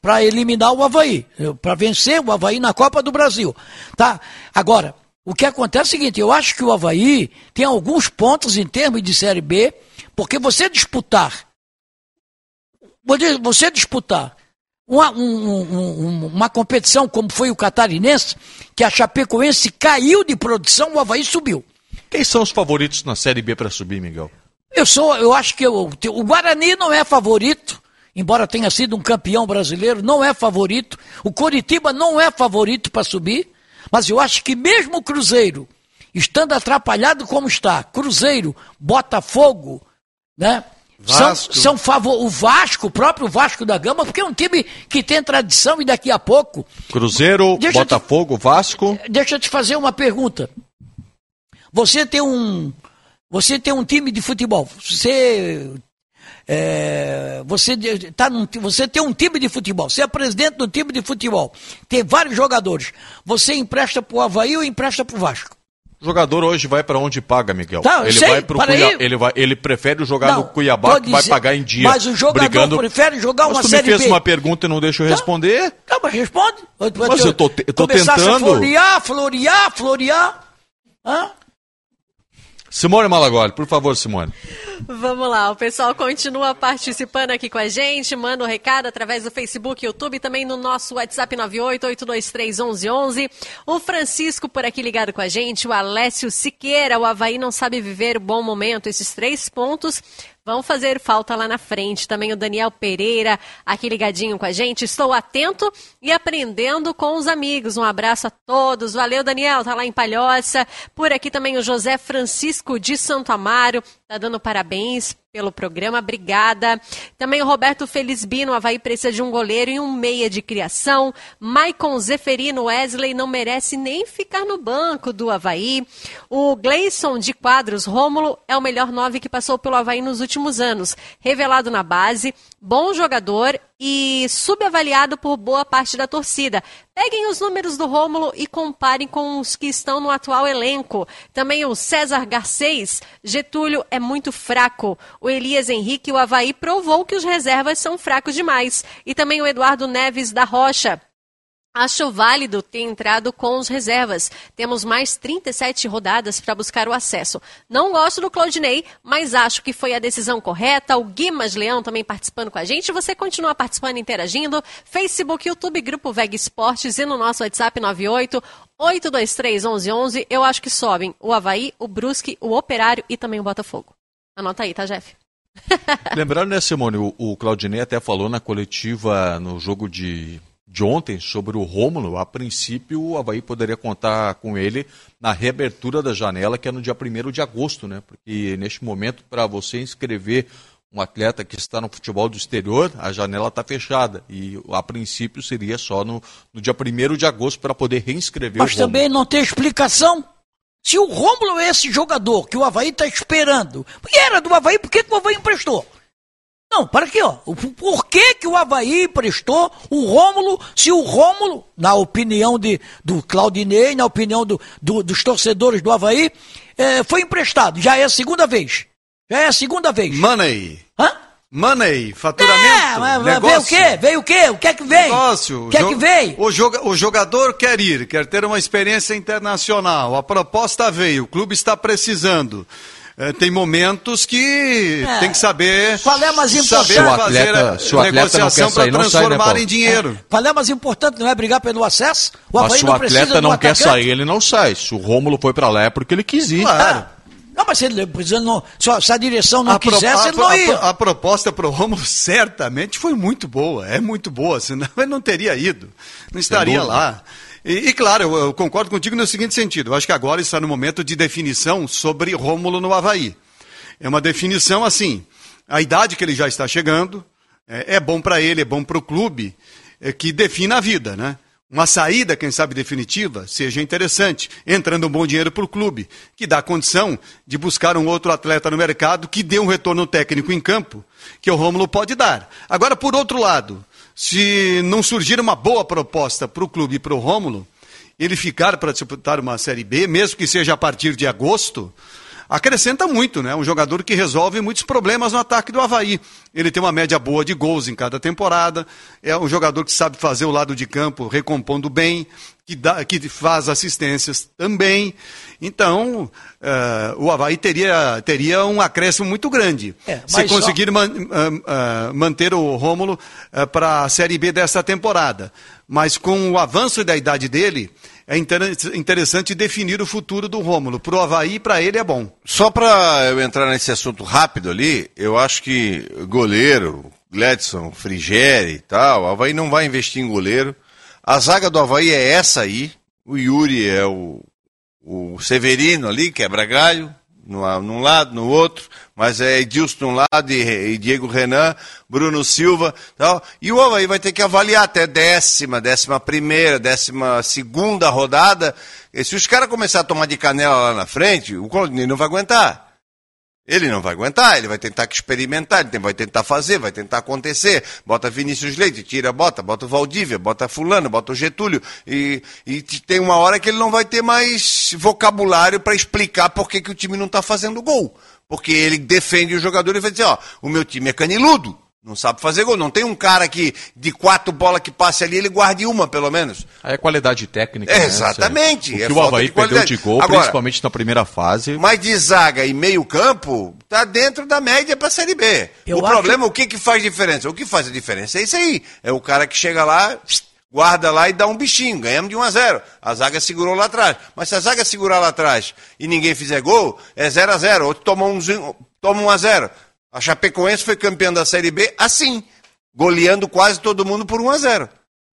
para eliminar o Havaí, para vencer o Havaí na Copa do Brasil. Tá? Agora, o que acontece é o seguinte, eu acho que o Havaí tem alguns pontos em termos de Série B, porque você disputar, você disputar uma, um- um- uma competição como foi o Catarinense, que a Chapecoense caiu de produção, o Havaí subiu. Quem são os favoritos na Série B para subir, Miguel? Eu sou, eu acho que eu- o Guarani não é favorito, embora tenha sido um campeão brasileiro, não é favorito. O Coritiba não é favorito para subir, mas eu acho que mesmo o Cruzeiro, estando atrapalhado como está, Cruzeiro, Botafogo, né? Vasco. São, são favor, o Vasco, o próprio Vasco da Gama, porque é um time que tem tradição e daqui a pouco. Cruzeiro, deixa Botafogo, te, Vasco. Deixa eu te fazer uma pergunta. Você tem um. Você tem um time de futebol. Você. É, você, tá num, você tem um time de futebol, você é presidente do time de futebol, tem vários jogadores. Você empresta para o Havaí ou empresta para o Vasco? O jogador hoje vai para onde paga, Miguel. Tá, ele sei, vai pro Cuiabá, ele vai, ele prefere jogar não, no Cuiabá que vai pagar em dia. Mas o jogador brigando... prefere jogar uma mas tu série me fez B. uma pergunta e não deixa eu responder. Tá, mas responde. Mas eu tô, eu tô tentando. A florear, florear, florear. Hã? Simone Malagoli, por favor, Simone. Vamos lá, o pessoal continua participando aqui com a gente, manda um recado através do Facebook, YouTube, também no nosso WhatsApp 988231111. O Francisco por aqui ligado com a gente, o Alessio Siqueira, o Havaí não sabe viver bom momento. Esses três pontos vão fazer falta lá na frente. Também o Daniel Pereira, aqui ligadinho com a gente. Estou atento e aprendendo com os amigos. Um abraço a todos. Valeu, Daniel, tá lá em Palhoça. Por aqui também o José Francisco de Santo Amaro, tá dando parabéns pelo programa, obrigada. Também o Roberto Felizbino, o Havaí precisa de um goleiro e um meia de criação. Maicon Zeferino Wesley não merece nem ficar no banco do Havaí. O Gleison de Quadros Rômulo é o melhor nove que passou pelo Havaí nos últimos anos. Revelado na base, bom jogador e subavaliado por boa parte da torcida. Peguem os números do Rômulo e comparem com os que estão no atual elenco. Também o César Garcês, Getúlio é muito fraco. O Elias Henrique, o Havaí, provou que os reservas são fracos demais. E também o Eduardo Neves da Rocha. Acho válido ter entrado com os reservas. Temos mais 37 rodadas para buscar o acesso. Não gosto do Claudinei, mas acho que foi a decisão correta. O Guimas Leão também participando com a gente. Você continua participando, interagindo. Facebook, YouTube, Grupo Veg Esportes e no nosso WhatsApp 98 823 1111. Eu acho que sobem o Havaí, o Brusque, o Operário e também o Botafogo. Anota aí, tá, Jeff? [laughs] Lembrando, né, Simone, o, o Claudinei até falou na coletiva no jogo de de ontem sobre o Rômulo, a princípio o Havaí poderia contar com ele na reabertura da janela, que é no dia 1 de agosto, né? Porque neste momento, para você inscrever um atleta que está no futebol do exterior, a janela está fechada. E a princípio seria só no, no dia 1 de agosto para poder reinscrever Mas o Rômulo. também não tem explicação. Se o Rômulo é esse jogador que o Havaí está esperando, e era do Havaí, por que, que o Havaí emprestou? Não, para aqui, ó. Por que, que o Havaí prestou o Rômulo, se o Rômulo, na opinião de, do Claudinei, na opinião do, do, dos torcedores do Havaí, é, foi emprestado? Já é a segunda vez. Já é a segunda vez. Money. Hã? Money, faturamento. É, mas, negócio. veio o quê? Veio o quê? O que é que veio? Negócio. O que é que veio? O, joga, o jogador quer ir, quer ter uma experiência internacional. A proposta veio, o clube está precisando tem momentos que é. tem que saber. Qual é mais importante? Saber fazer a atleta negociação para transformar sai, né, em dinheiro. É. Qual é mais importante? Não é brigar pelo acesso? O mas se o atleta não quer sair, ele não sai. Se o Rômulo foi para lá é porque ele quis ir. Claro. Não, mas se, ele, não, se a direção não a quisesse, ele não ia. A, a, a proposta para o Rômulo [laughs] certamente foi muito boa, é muito boa, senão ele não teria ido, não estaria lá. E, e claro, eu, eu, concordo contigo no seguinte sentido. Eu acho que agora está no momento de definição sobre Rômulo no Havaí. É uma definição assim, a idade que ele já está chegando, é, é bom para ele, é bom para o clube, é, que defina a vida, né? Uma saída, quem sabe, definitiva, seja interessante, entrando um bom dinheiro para o clube, que dá condição de buscar um outro atleta no mercado que dê um retorno técnico em campo, que o Rômulo pode dar. Agora, por outro lado, se não surgir uma boa proposta para o clube e para o Rômulo, ele ficar para disputar uma Série B, mesmo que seja a partir de agosto, acrescenta muito, né? Um jogador que resolve muitos problemas no ataque do Havaí. Ele tem uma média boa de gols em cada temporada, é um jogador que sabe fazer o lado de campo recompondo bem, que, dá, que faz assistências também. Então, uh, o Havaí teria, teria um acréscimo muito grande. É, se conseguir só... man, uh, uh, manter o Rômulo para a Série B dessa temporada. Mas com o avanço da idade dele, é interessante definir o futuro do Rômulo. Para o Havaí, para ele é bom. Só para eu entrar nesse assunto rápido ali, eu acho que goleiro, Gledson, Frigeri e tal, o Havaí não vai investir em goleiro. A zaga do Havaí é essa aí. O Yuri é o, o Severino ali, quebra galho. num lado, no outro, mas é Edilson de um lado e, Diego Renan, Bruno Silva tal. E o Havaí vai ter que avaliar até décima, décima primeira, décima segunda rodada. E se os caras começarem a tomar de canela lá na frente, o Claudinei não vai aguentar. Ele não vai aguentar, ele vai tentar experimentar, ele vai tentar fazer, vai tentar acontecer. Bota Vinícius Leite, tira, bota, bota o Valdívia, bota Fulano, bota o Getúlio. E, e tem uma hora que ele não vai ter mais vocabulário para explicar por que, que o time não está fazendo gol. Porque ele defende o jogador e vai dizer, ó, o meu time é caniludo. Não sabe fazer gol. Não tem um cara que, de quatro bolas que passe ali, ele guarde uma, pelo menos. Aí é qualidade técnica. É, né? exatamente. O que é o Havaí de perdeu de gol, Agora, principalmente na primeira fase. Mas de zaga e meio campo, tá dentro da média para a Série B. Eu o acho... problema, o que, que faz diferença? O que faz a diferença é isso aí. É o cara que chega lá, guarda lá e dá um bichinho. Ganhamos de 1 a 0 A zaga segurou lá atrás. Mas se a zaga segurar lá atrás e ninguém fizer gol, é 0 a 0 Outro toma um, toma 1 a 0 a Chapecoense foi campeã da Série B assim, goleando quase todo mundo por 1 a 0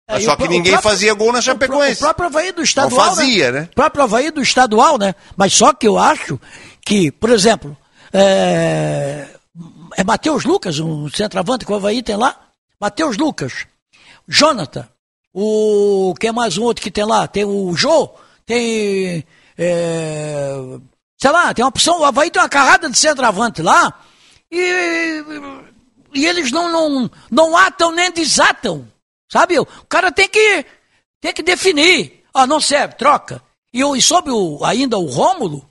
é, Só que ninguém próprio, fazia gol na Chapecoense. O próprio Havaí do estadual. Não fazia, né? né? O próprio Havaí do estadual, né? Mas só que eu acho que, por exemplo, é, é Matheus Lucas, um centroavante que o Havaí tem lá. Matheus Lucas, Jonathan, o. Quem é mais um outro que tem lá? Tem o Jô, tem. É, sei lá, tem uma opção. O Havaí tem uma carrada de centroavante lá e, e eles não, não, não atam nem desatam. Sabe? O cara tem que, tem que definir. Ah, não serve, troca. E, e sobre o, ainda o Rômulo,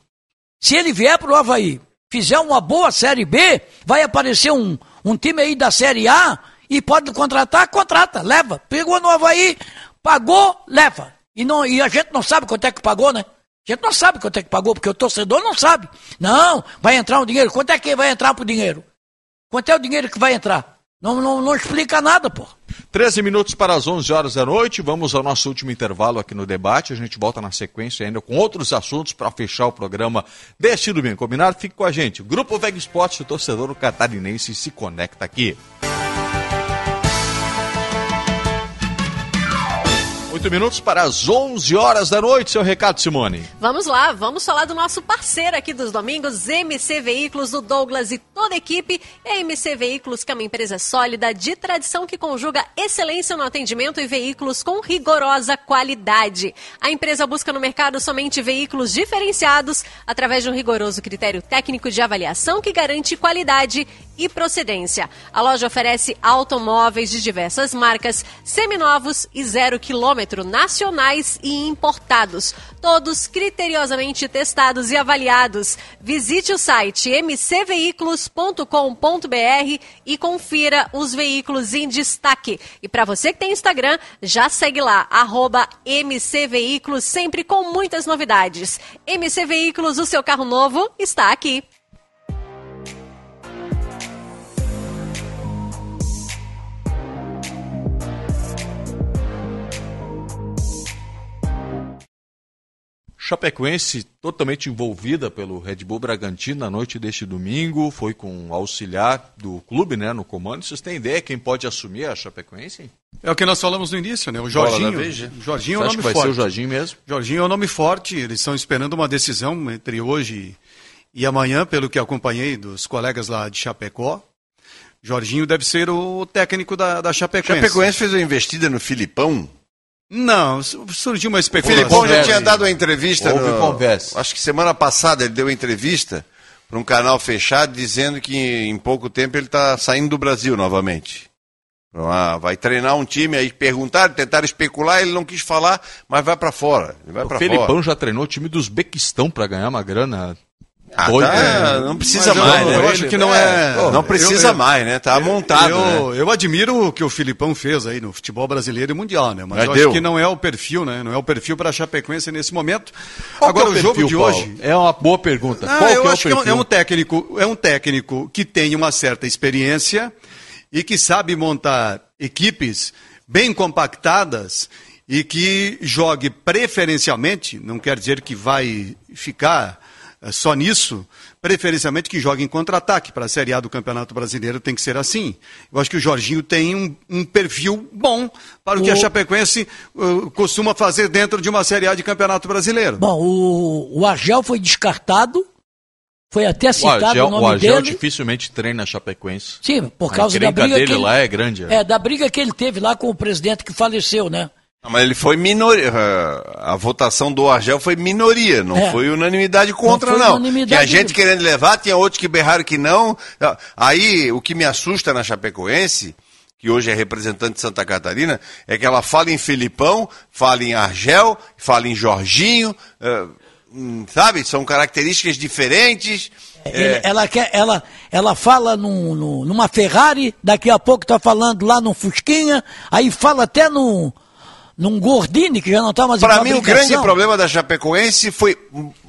se ele vier para o Havaí, fizer uma boa Série B, vai aparecer um, um time aí da Série A e pode contratar, contrata, leva. Pegou no Havaí, pagou, leva. E, não, e a gente não sabe quanto é que pagou, né? A gente não sabe quanto é que pagou, porque o torcedor não sabe. Não, vai entrar um dinheiro. Quanto é que vai entrar pro dinheiro? Quanto é o dinheiro que vai entrar? Não, não, não explica nada, pô. 13 minutos para as 11 horas da noite. Vamos ao nosso último intervalo aqui no debate. A gente volta na sequência ainda com outros assuntos para fechar o programa deste domingo. Combinado? Fique com a gente. Grupo Veg Esportes, o torcedor catarinense, se conecta aqui. Oito minutos para as 11 horas da noite, seu recado, Simone. Vamos lá, vamos falar do nosso parceiro aqui dos domingos, MC Veículos, do Douglas e toda a equipe. MC Veículos, que é uma empresa sólida, de tradição, que conjuga excelência no atendimento e veículos com rigorosa qualidade. A empresa busca no mercado somente veículos diferenciados, através de um rigoroso critério técnico de avaliação que garante qualidade e procedência. A loja oferece automóveis de diversas marcas, seminovos e zero quilômetro, nacionais e importados, todos criteriosamente testados e avaliados. Visite o site mcveículos.com.br e confira os veículos em destaque. E para você que tem Instagram, já segue lá, arroba mcveículos, sempre com muitas novidades. MC Veículos, o seu carro novo está aqui. Chapecoense totalmente envolvida pelo Red Bull Bragantino na noite deste domingo, foi com auxiliar do clube, né, no comando. Vocês têm ideia quem pode assumir a Chapecoense? É o que nós falamos no início, né? O Jorginho. O Jorginho é o nome vai forte. ser o Jorginho mesmo? Jorginho é o nome forte. Eles estão esperando uma decisão entre hoje e amanhã, pelo que acompanhei dos colegas lá de Chapecó. Jorginho deve ser o técnico da, da Chapecoense. Chapecoense fez uma investida no Filipão. Não, surgiu uma especulação. O Filipão já tinha dado uma entrevista. Houve no, conversa. Acho que semana passada ele deu uma entrevista para um canal fechado dizendo que em pouco tempo ele está saindo do Brasil novamente. Ah, vai treinar um time aí, perguntaram, tentaram especular, ele não quis falar, mas vai para fora. Vai o Felipão fora. já treinou o time do Uzbequistão para ganhar uma grana ah, tá, não precisa mais, eu, né? Eu acho que não é. é não precisa eu, mais, né? Tá montado. Eu, né? eu admiro o que o Filipão fez aí no futebol brasileiro e mundial, né? Mas, Mas eu deu. acho que não é o perfil, né? Não é o perfil para a Chapecoense nesse momento. Qual Agora, é o, perfil, jogo de Paulo? hoje. É uma boa pergunta. Qual eu que acho é que é um técnico, é um técnico que tem uma certa experiência e que sabe montar equipes bem compactadas e que jogue preferencialmente, não quer dizer que vai ficar só nisso, preferencialmente que jogue em contra-ataque. Para a Série A do Campeonato Brasileiro tem que ser assim. Eu acho que o Jorginho tem um, um perfil bom para o, o... que a Chapecoense uh, costuma fazer dentro de uma Série A de Campeonato Brasileiro. Bom, o, o Argel foi descartado, foi até O citado Argel, o nome o Argel dele. dificilmente treina a Chapecoense. Sim, por A causa da briga dele que ele, lá é grande. É, da briga que ele teve lá com o presidente que faleceu, né? Não, Mas ele foi minoria. A votação do Argel foi minoria, não É. foi unanimidade contra, foi não. unanimidade. Tinha gente querendo levar, tinha outros que berraram que não. Aí, o que me assusta na Chapecoense, que hoje é representante de Santa Catarina, é que ela fala em Filipão, fala em Argel, fala em Jorginho, eh, hum, sabe? São características diferentes. Ele- É, ela, quer, ela, ela fala num, num- numa Ferrari, daqui a pouco tá falando lá num Fusquinha, aí fala até num, num Gordini, que já não tá mais em Para mim, o grande problema da Chapecoense foi,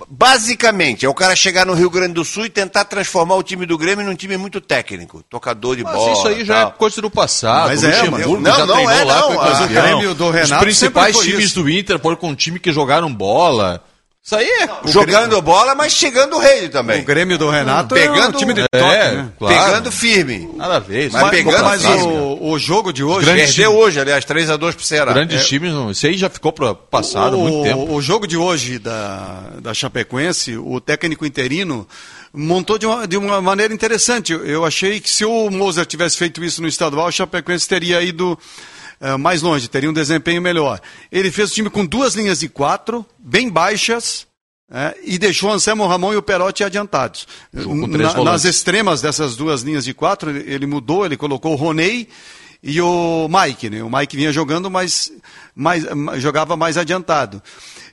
basicamente, é o cara chegar no Rio Grande do Sul e tentar transformar o time do Grêmio num time muito técnico, tocador de Mas bola. isso aí já tal. é coisa do passado. Mas o é, Luxemburgo mas- já não, não treinou é, lá, não. Mas o. Grêmio do Renato Os principais times isso. do Inter foram com um time que jogaram bola. Isso aí é... Jogando bola, mas chegando o rei também. O Grêmio do Renato é um Pegando- time de É, toque, né? claro. Pegando firme. Nada a ver. Mas é pegando Mas firme. o, o jogo de hoje... Grande Perdeu hoje, aliás, 3x2 pro Ceará. Grandes É, times, não- isso aí já ficou para passado há o, muito tempo. O jogo de hoje da, da Chapecoense, o técnico interino montou de uma, de uma maneira interessante. Eu, eu achei que se o Moser tivesse feito isso no estadual, o Chapecoense teria ido eh, mais longe, teria um desempenho melhor. Ele fez o time com duas linhas de quatro, bem baixas, eh, e deixou o Anselmo Ramon e o Perotti adiantados. Na- nas extremas dessas duas linhas de quatro, ele mudou, ele colocou o Roney e o Mike, né? O Mike vinha jogando, mas mais, ma- jogava mais adiantado.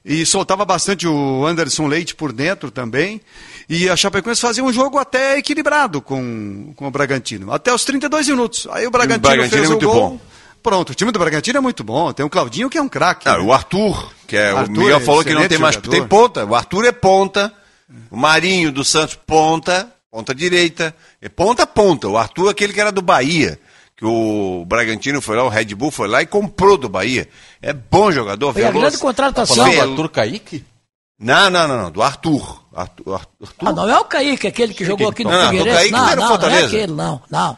E soltava bastante o Anderson Leite por dentro também. E a Chapecoense fazia um jogo até equilibrado com, com o Bragantino. Até os 32 minutos. Aí o Bragantino, Bragantino fez é o gol. bom. Pronto, o time do Bragantino é muito bom. Tem o Claudinho que é um craque. Ah, né? o Arthur, que é Arthur o Miguel é falou que não tem mais. jogador. Tem ponta. O Arthur é ponta. O Marinho do Santos, ponta. Ponta direita. É ponta, ponta. O Arthur é aquele que era do Bahia. Que o Bragantino foi lá, o Red Bull foi lá e comprou do Bahia. É bom jogador, a veloz. grande contratação. Do Velo- Arthur Kaique? Não, não, não, não. Do Arthur. Arthur, Arthur. Ah, não é o Kaique, aquele que jogou aqui no Não, não, o. Kaique não, era o não, não é aquele, não, não.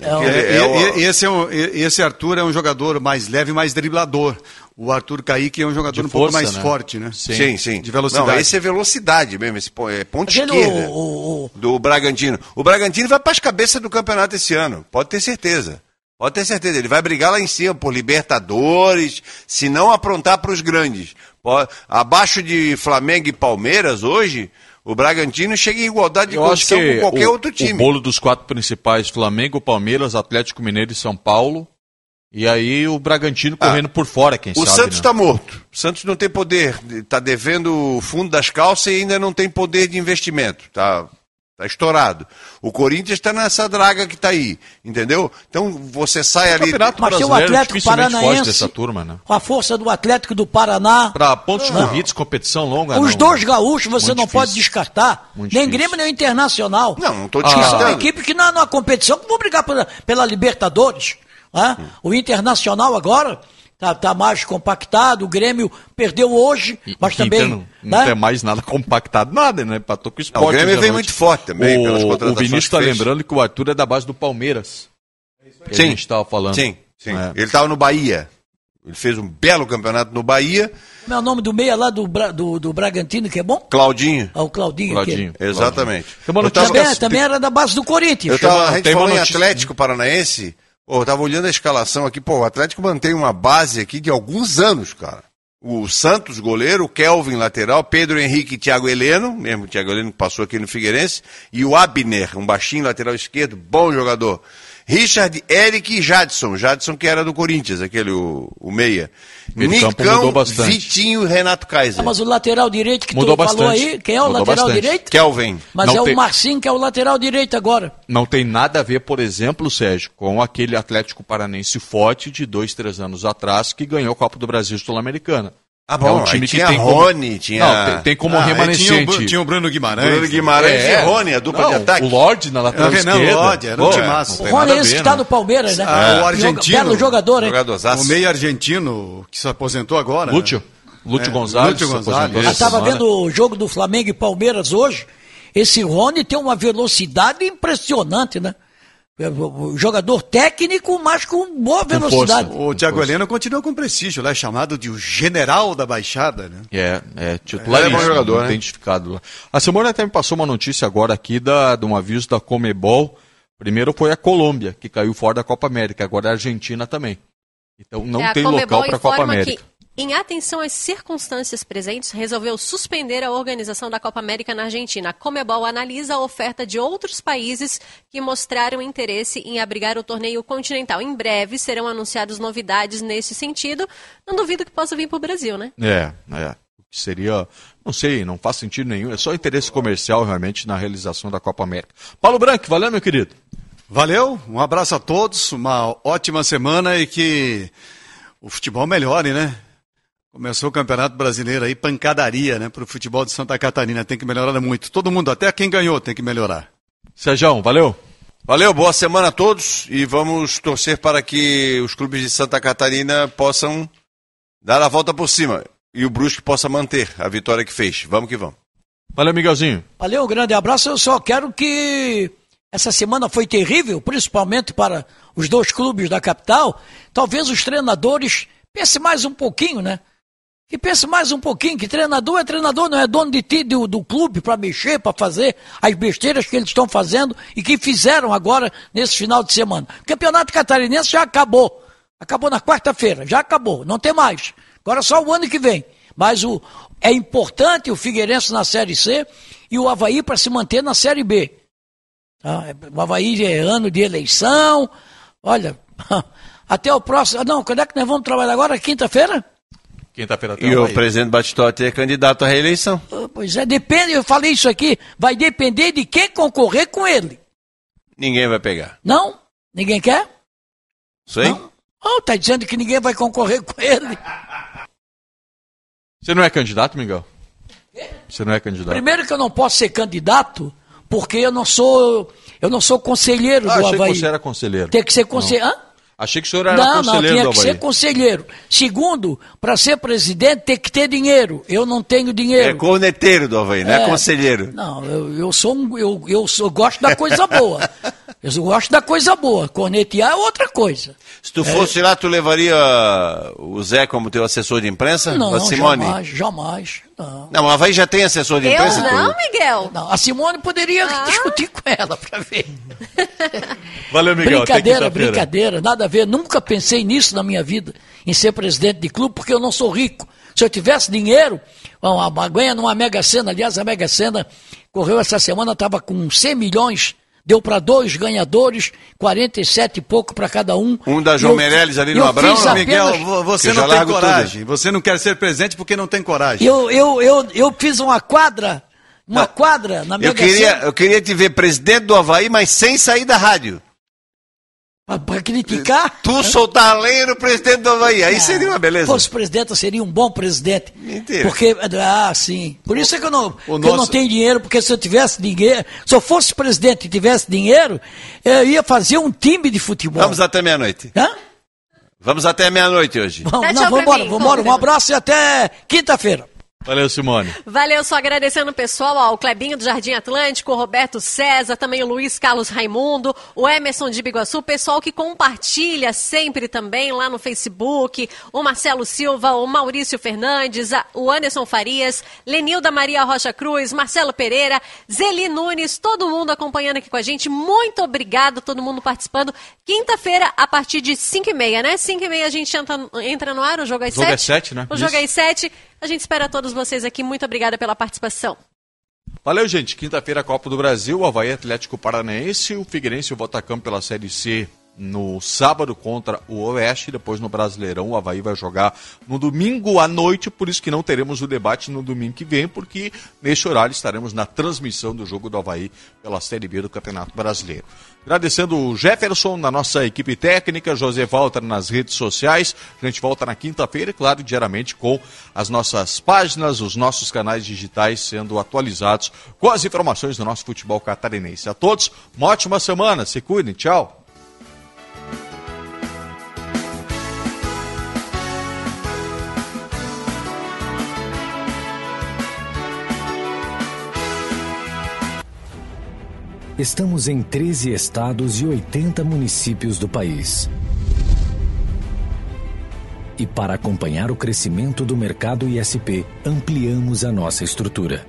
É É, é o- e- e- esse, é um- esse Arthur é um jogador mais leve, mais driblador. O Arthur Kaique é um jogador De um pouco mais né? forte, né? Sim. Sim, sim. De velocidade. Não, esse é velocidade mesmo, esse é ponta Aquele, esquerda. o, do Bragantino. O Bragantino vai para as cabeças do campeonato esse ano, pode ter certeza. Pode ter certeza, ele vai brigar lá em cima por Libertadores, se não aprontar para os grandes. Pode- Abaixo de Flamengo e Palmeiras hoje, o Bragantino chega em igualdade de Eu condição com qualquer o, outro o time. bolo dos quatro principais, Flamengo, Palmeiras, Atlético Mineiro e São Paulo. E aí o Bragantino correndo por fora, quem Ah, O sabe. Santos né? está morto. O Santos não tem poder, está devendo o fundo das calças e ainda não tem poder de investimento. Está tá estourado. O Corinthians está nessa draga que está aí, entendeu? Então você sai ali. Campeonato Mas tem o brasileiro Atlético Paranaense, dessa turma, né? com a força do Atlético do Paraná. Para pontos corridos, competição longa, Os não, dois gaúchos você Muito não pode difícil. descartar. Muito nem difícil. Grêmio, nem Internacional. Não, não estou Que são descartando. equipes que na, na competição que vão brigar pela, pela Libertadores. né? O Internacional agora tá, tá mais compactado, o Grêmio perdeu hoje, E- mas também. Inter não, não né? tem mais nada [laughs] compactado, nada, né? Empatou com o Não, esporte. o Grêmio à vem muito forte também, o, pelas O contratações Vinícius que está lembrando que o Arthur é da base do Palmeiras. Que Sim. A gente estava falando. Sim, sim. É. Ele estava no Bahia. Ele fez um belo campeonato no Bahia. Como é o nome do meia lá do, Bra- do, do Bragantino, que é bom? Claudinho. Ah, o Claudinho. Claudinho. aquele. Exatamente. Tem uma Eu notícia tava- Também, também era da base do Corinthians. Eu tava, a gente Tem falou em Atlético Paranaense. Pô, eu tava olhando a escalação aqui. Pô, o Atlético mantém uma base aqui de alguns anos, cara. O Santos, goleiro, o Kelvin, lateral, Pedro Henrique e Thiago Heleno, mesmo o Thiago Heleno que passou aqui no Figueirense, e o Abner, um baixinho lateral esquerdo, bom jogador. Richard, Eric e Jadson. Jadson que era do Corinthians, aquele, o, o meia. Mudou bastante. Vitinho e Renato Kaiser. Ah, mas o lateral direito que Mudou tu falou bastante. aí, quem é o Mudou lateral bastante. direito? Kelvin. Mas Não é tem- o Marcinho que é o lateral direito agora. Não tem nada a ver, por exemplo, Sérgio, com aquele Atlético Paranense forte de dois, três anos atrás que ganhou a Copa do Brasil Sul-Americana. Ah, bom, é um time que tinha tem como- Rony, tinha... Não, tem, tem como Ah, aí tinha, o, remanescente. Tinha o Bruno Guimarães. Bruno Guimarães É. e Rony, a dupla Não, de ataque. O Lorde na lateral É o Renan esquerda. Lodge, era um Pô, timaço. não O tem Rony é esse que tá né? no Palmeiras, né? Ah, o argentino. Belo jogador, hein? O meio argentino que se aposentou agora. Lúcio. Lúcio É, Gonzalez. Lúcio Gonzalez. Eu estava semana. vendo o jogo do Flamengo e Palmeiras hoje. Esse Rony tem uma velocidade impressionante, né? Jogador técnico, mas com boa velocidade. O Thiago Heleno continua com prestígio, lá, chamado de o general da Baixada, né? É, é titular, é, bom jogador, né? identificado lá. A Simone até me passou uma notícia agora aqui da, de um aviso da Comebol. Primeiro foi a Colômbia, que caiu fora da Copa América, agora é a Argentina também. Então não É, tem local para a Copa América. Em atenção às circunstâncias presentes, resolveu suspender a organização da Copa América na Argentina. A Comebol analisa a oferta de outros países que mostraram interesse em abrigar o torneio continental. Em breve serão anunciadas novidades nesse sentido. Não duvido que possa vir para o Brasil, né? É, é. O que seria, não sei, não faz sentido nenhum. É só interesse comercial realmente na realização da Copa América. Paulo Branco, valeu, meu querido. Valeu, um abraço a todos, uma ótima semana e que o futebol melhore, né? Começou o Campeonato Brasileiro aí, pancadaria, né? Para o futebol de Santa Catarina, tem que melhorar muito. Todo mundo, até quem ganhou, tem que melhorar. Sérgio, valeu. Valeu, boa semana a todos e vamos torcer para que os clubes de Santa Catarina possam dar a volta por cima e o Brusque possa manter a vitória que fez. Vamos que vamos. Valeu, Miguelzinho. Valeu, um grande abraço. Eu só quero que essa semana foi terrível, principalmente para os dois clubes da capital. Talvez os treinadores pensem mais um pouquinho, né? Que pense mais um pouquinho, que treinador é treinador, não é dono de ti do, do clube para mexer, para fazer as besteiras que eles estão fazendo e que fizeram agora nesse final de semana. O campeonato catarinense já acabou. Acabou na quarta-feira, já acabou, não tem mais. Agora só o ano que vem. Mas o, é importante o Figueirense na Série C e o Havaí para se manter na Série B. Tá? O Havaí é ano de eleição. Olha, [laughs] até o próximo. Não, quando é que nós vamos trabalhar agora? Quinta-feira? Quinta-feira tem E o presidente Batistotti é candidato à reeleição. Ah, Pois é, depende, eu falei isso aqui, vai depender de quem concorrer com ele. Ninguém vai pegar. Não? Ninguém quer? Isso aí? Não? Oh, tá dizendo que ninguém vai concorrer com ele. Você não é candidato, Miguel? Você não é candidato? Primeiro que eu não posso ser candidato, porque eu não sou, eu não sou conselheiro Ah, do achei Havaí. que você era conselheiro. Tem que ser conselheiro. Achei que o senhor era Não, não, conselheiro tinha do que ser conselheiro. Segundo, para ser presidente tem que ter dinheiro. Eu não tenho dinheiro. É corneteiro do Havaí, não é, É. conselheiro. Não, eu, eu sou um, eu, eu sou, eu gosto da coisa boa. [laughs] Eu gosto da coisa boa. Cornetear é outra coisa. Se tu fosse lá, tu levaria o Zé como teu assessor de imprensa? Não, a Simone? jamais, jamais. Não. Não, o Havaí já tem assessor de Eu imprensa? não, tu- Miguel. Não, a Simone poderia Ah. discutir com ela para ver. [laughs] Valeu, Miguel. Brincadeira, brincadeira, nada a ver. Nunca pensei nisso na minha vida, em ser presidente de clube, porque eu não sou rico. Se eu tivesse dinheiro, uma, uma ganha numa Mega Sena, aliás, a Mega Sena correu essa semana, estava com 100 milhões, deu para dois ganhadores, 47 e pouco para cada um. Um da João Eu- Meirelles ali no Abrão, não, apenas- Miguel, vo- você não tem coragem. Você não quer ser presidente porque não tem coragem. Eu, eu, eu, eu fiz uma quadra, uma quadra na Mega Eu queria, eu queria te ver presidente do Havaí, mas sem sair da rádio. Para criticar. Tu soltar a lenha no presidente do Havaí. Aí seria uma beleza. Se fosse presidente, eu seria um bom presidente. Mentira. Porque, ah, sim. Por isso é que eu não, que eu nosso- não tenho dinheiro, porque se eu tivesse dinheiro, se eu fosse presidente e tivesse dinheiro, eu ia fazer um time de futebol. Vamos até meia-noite. Hã? Vamos até meia-noite hoje. Vamos, não, vamos embora, vamos embora. Um abraço e até quinta-feira. Valeu, Simone. Valeu, só agradecendo o pessoal, ó, o Clebinho do Jardim Atlântico, o Roberto César, também o Luiz Carlos Raimundo, o Emerson de Biguaçu, o pessoal que compartilha sempre também lá no Facebook, o Marcelo Silva, o Maurício Fernandes, a- o Anderson Farias, Lenilda Maria Rocha Cruz, Marcelo Pereira, Zeli Nunes, todo mundo acompanhando aqui com a gente. Muito obrigado, todo mundo participando. Quinta-feira, a partir de 5 e meia, né? 5 e meia a gente entra, entra no ar, o jogo é O jogo é 7. sete, né? O jogo Isso. é às 7. A gente espera todos vocês aqui. Muito obrigada pela participação. Valeu, gente. Quinta-feira, Copa do Brasil, Havaí Atlético Paranaense, o Figueirense e o Botacampo pela Série C no sábado contra o Oeste, depois no Brasileirão o Havaí vai jogar no domingo à noite, por isso que não teremos o debate no domingo que vem, porque neste horário estaremos na transmissão do jogo do Havaí pela Série B do Campeonato Brasileiro. Agradecendo o Jefferson na nossa equipe técnica, José Walter nas redes sociais. A gente volta na quinta-feira claro, diariamente com as nossas páginas, os nossos canais digitais sendo atualizados com as informações do nosso futebol catarinense. A todos, uma ótima semana. Se cuidem. Tchau. Estamos em 13 estados e 80 municípios do país. E para acompanhar o crescimento do mercado ISP, ampliamos a nossa estrutura.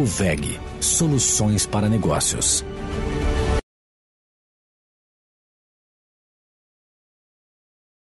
VEG Soluções para Negócios.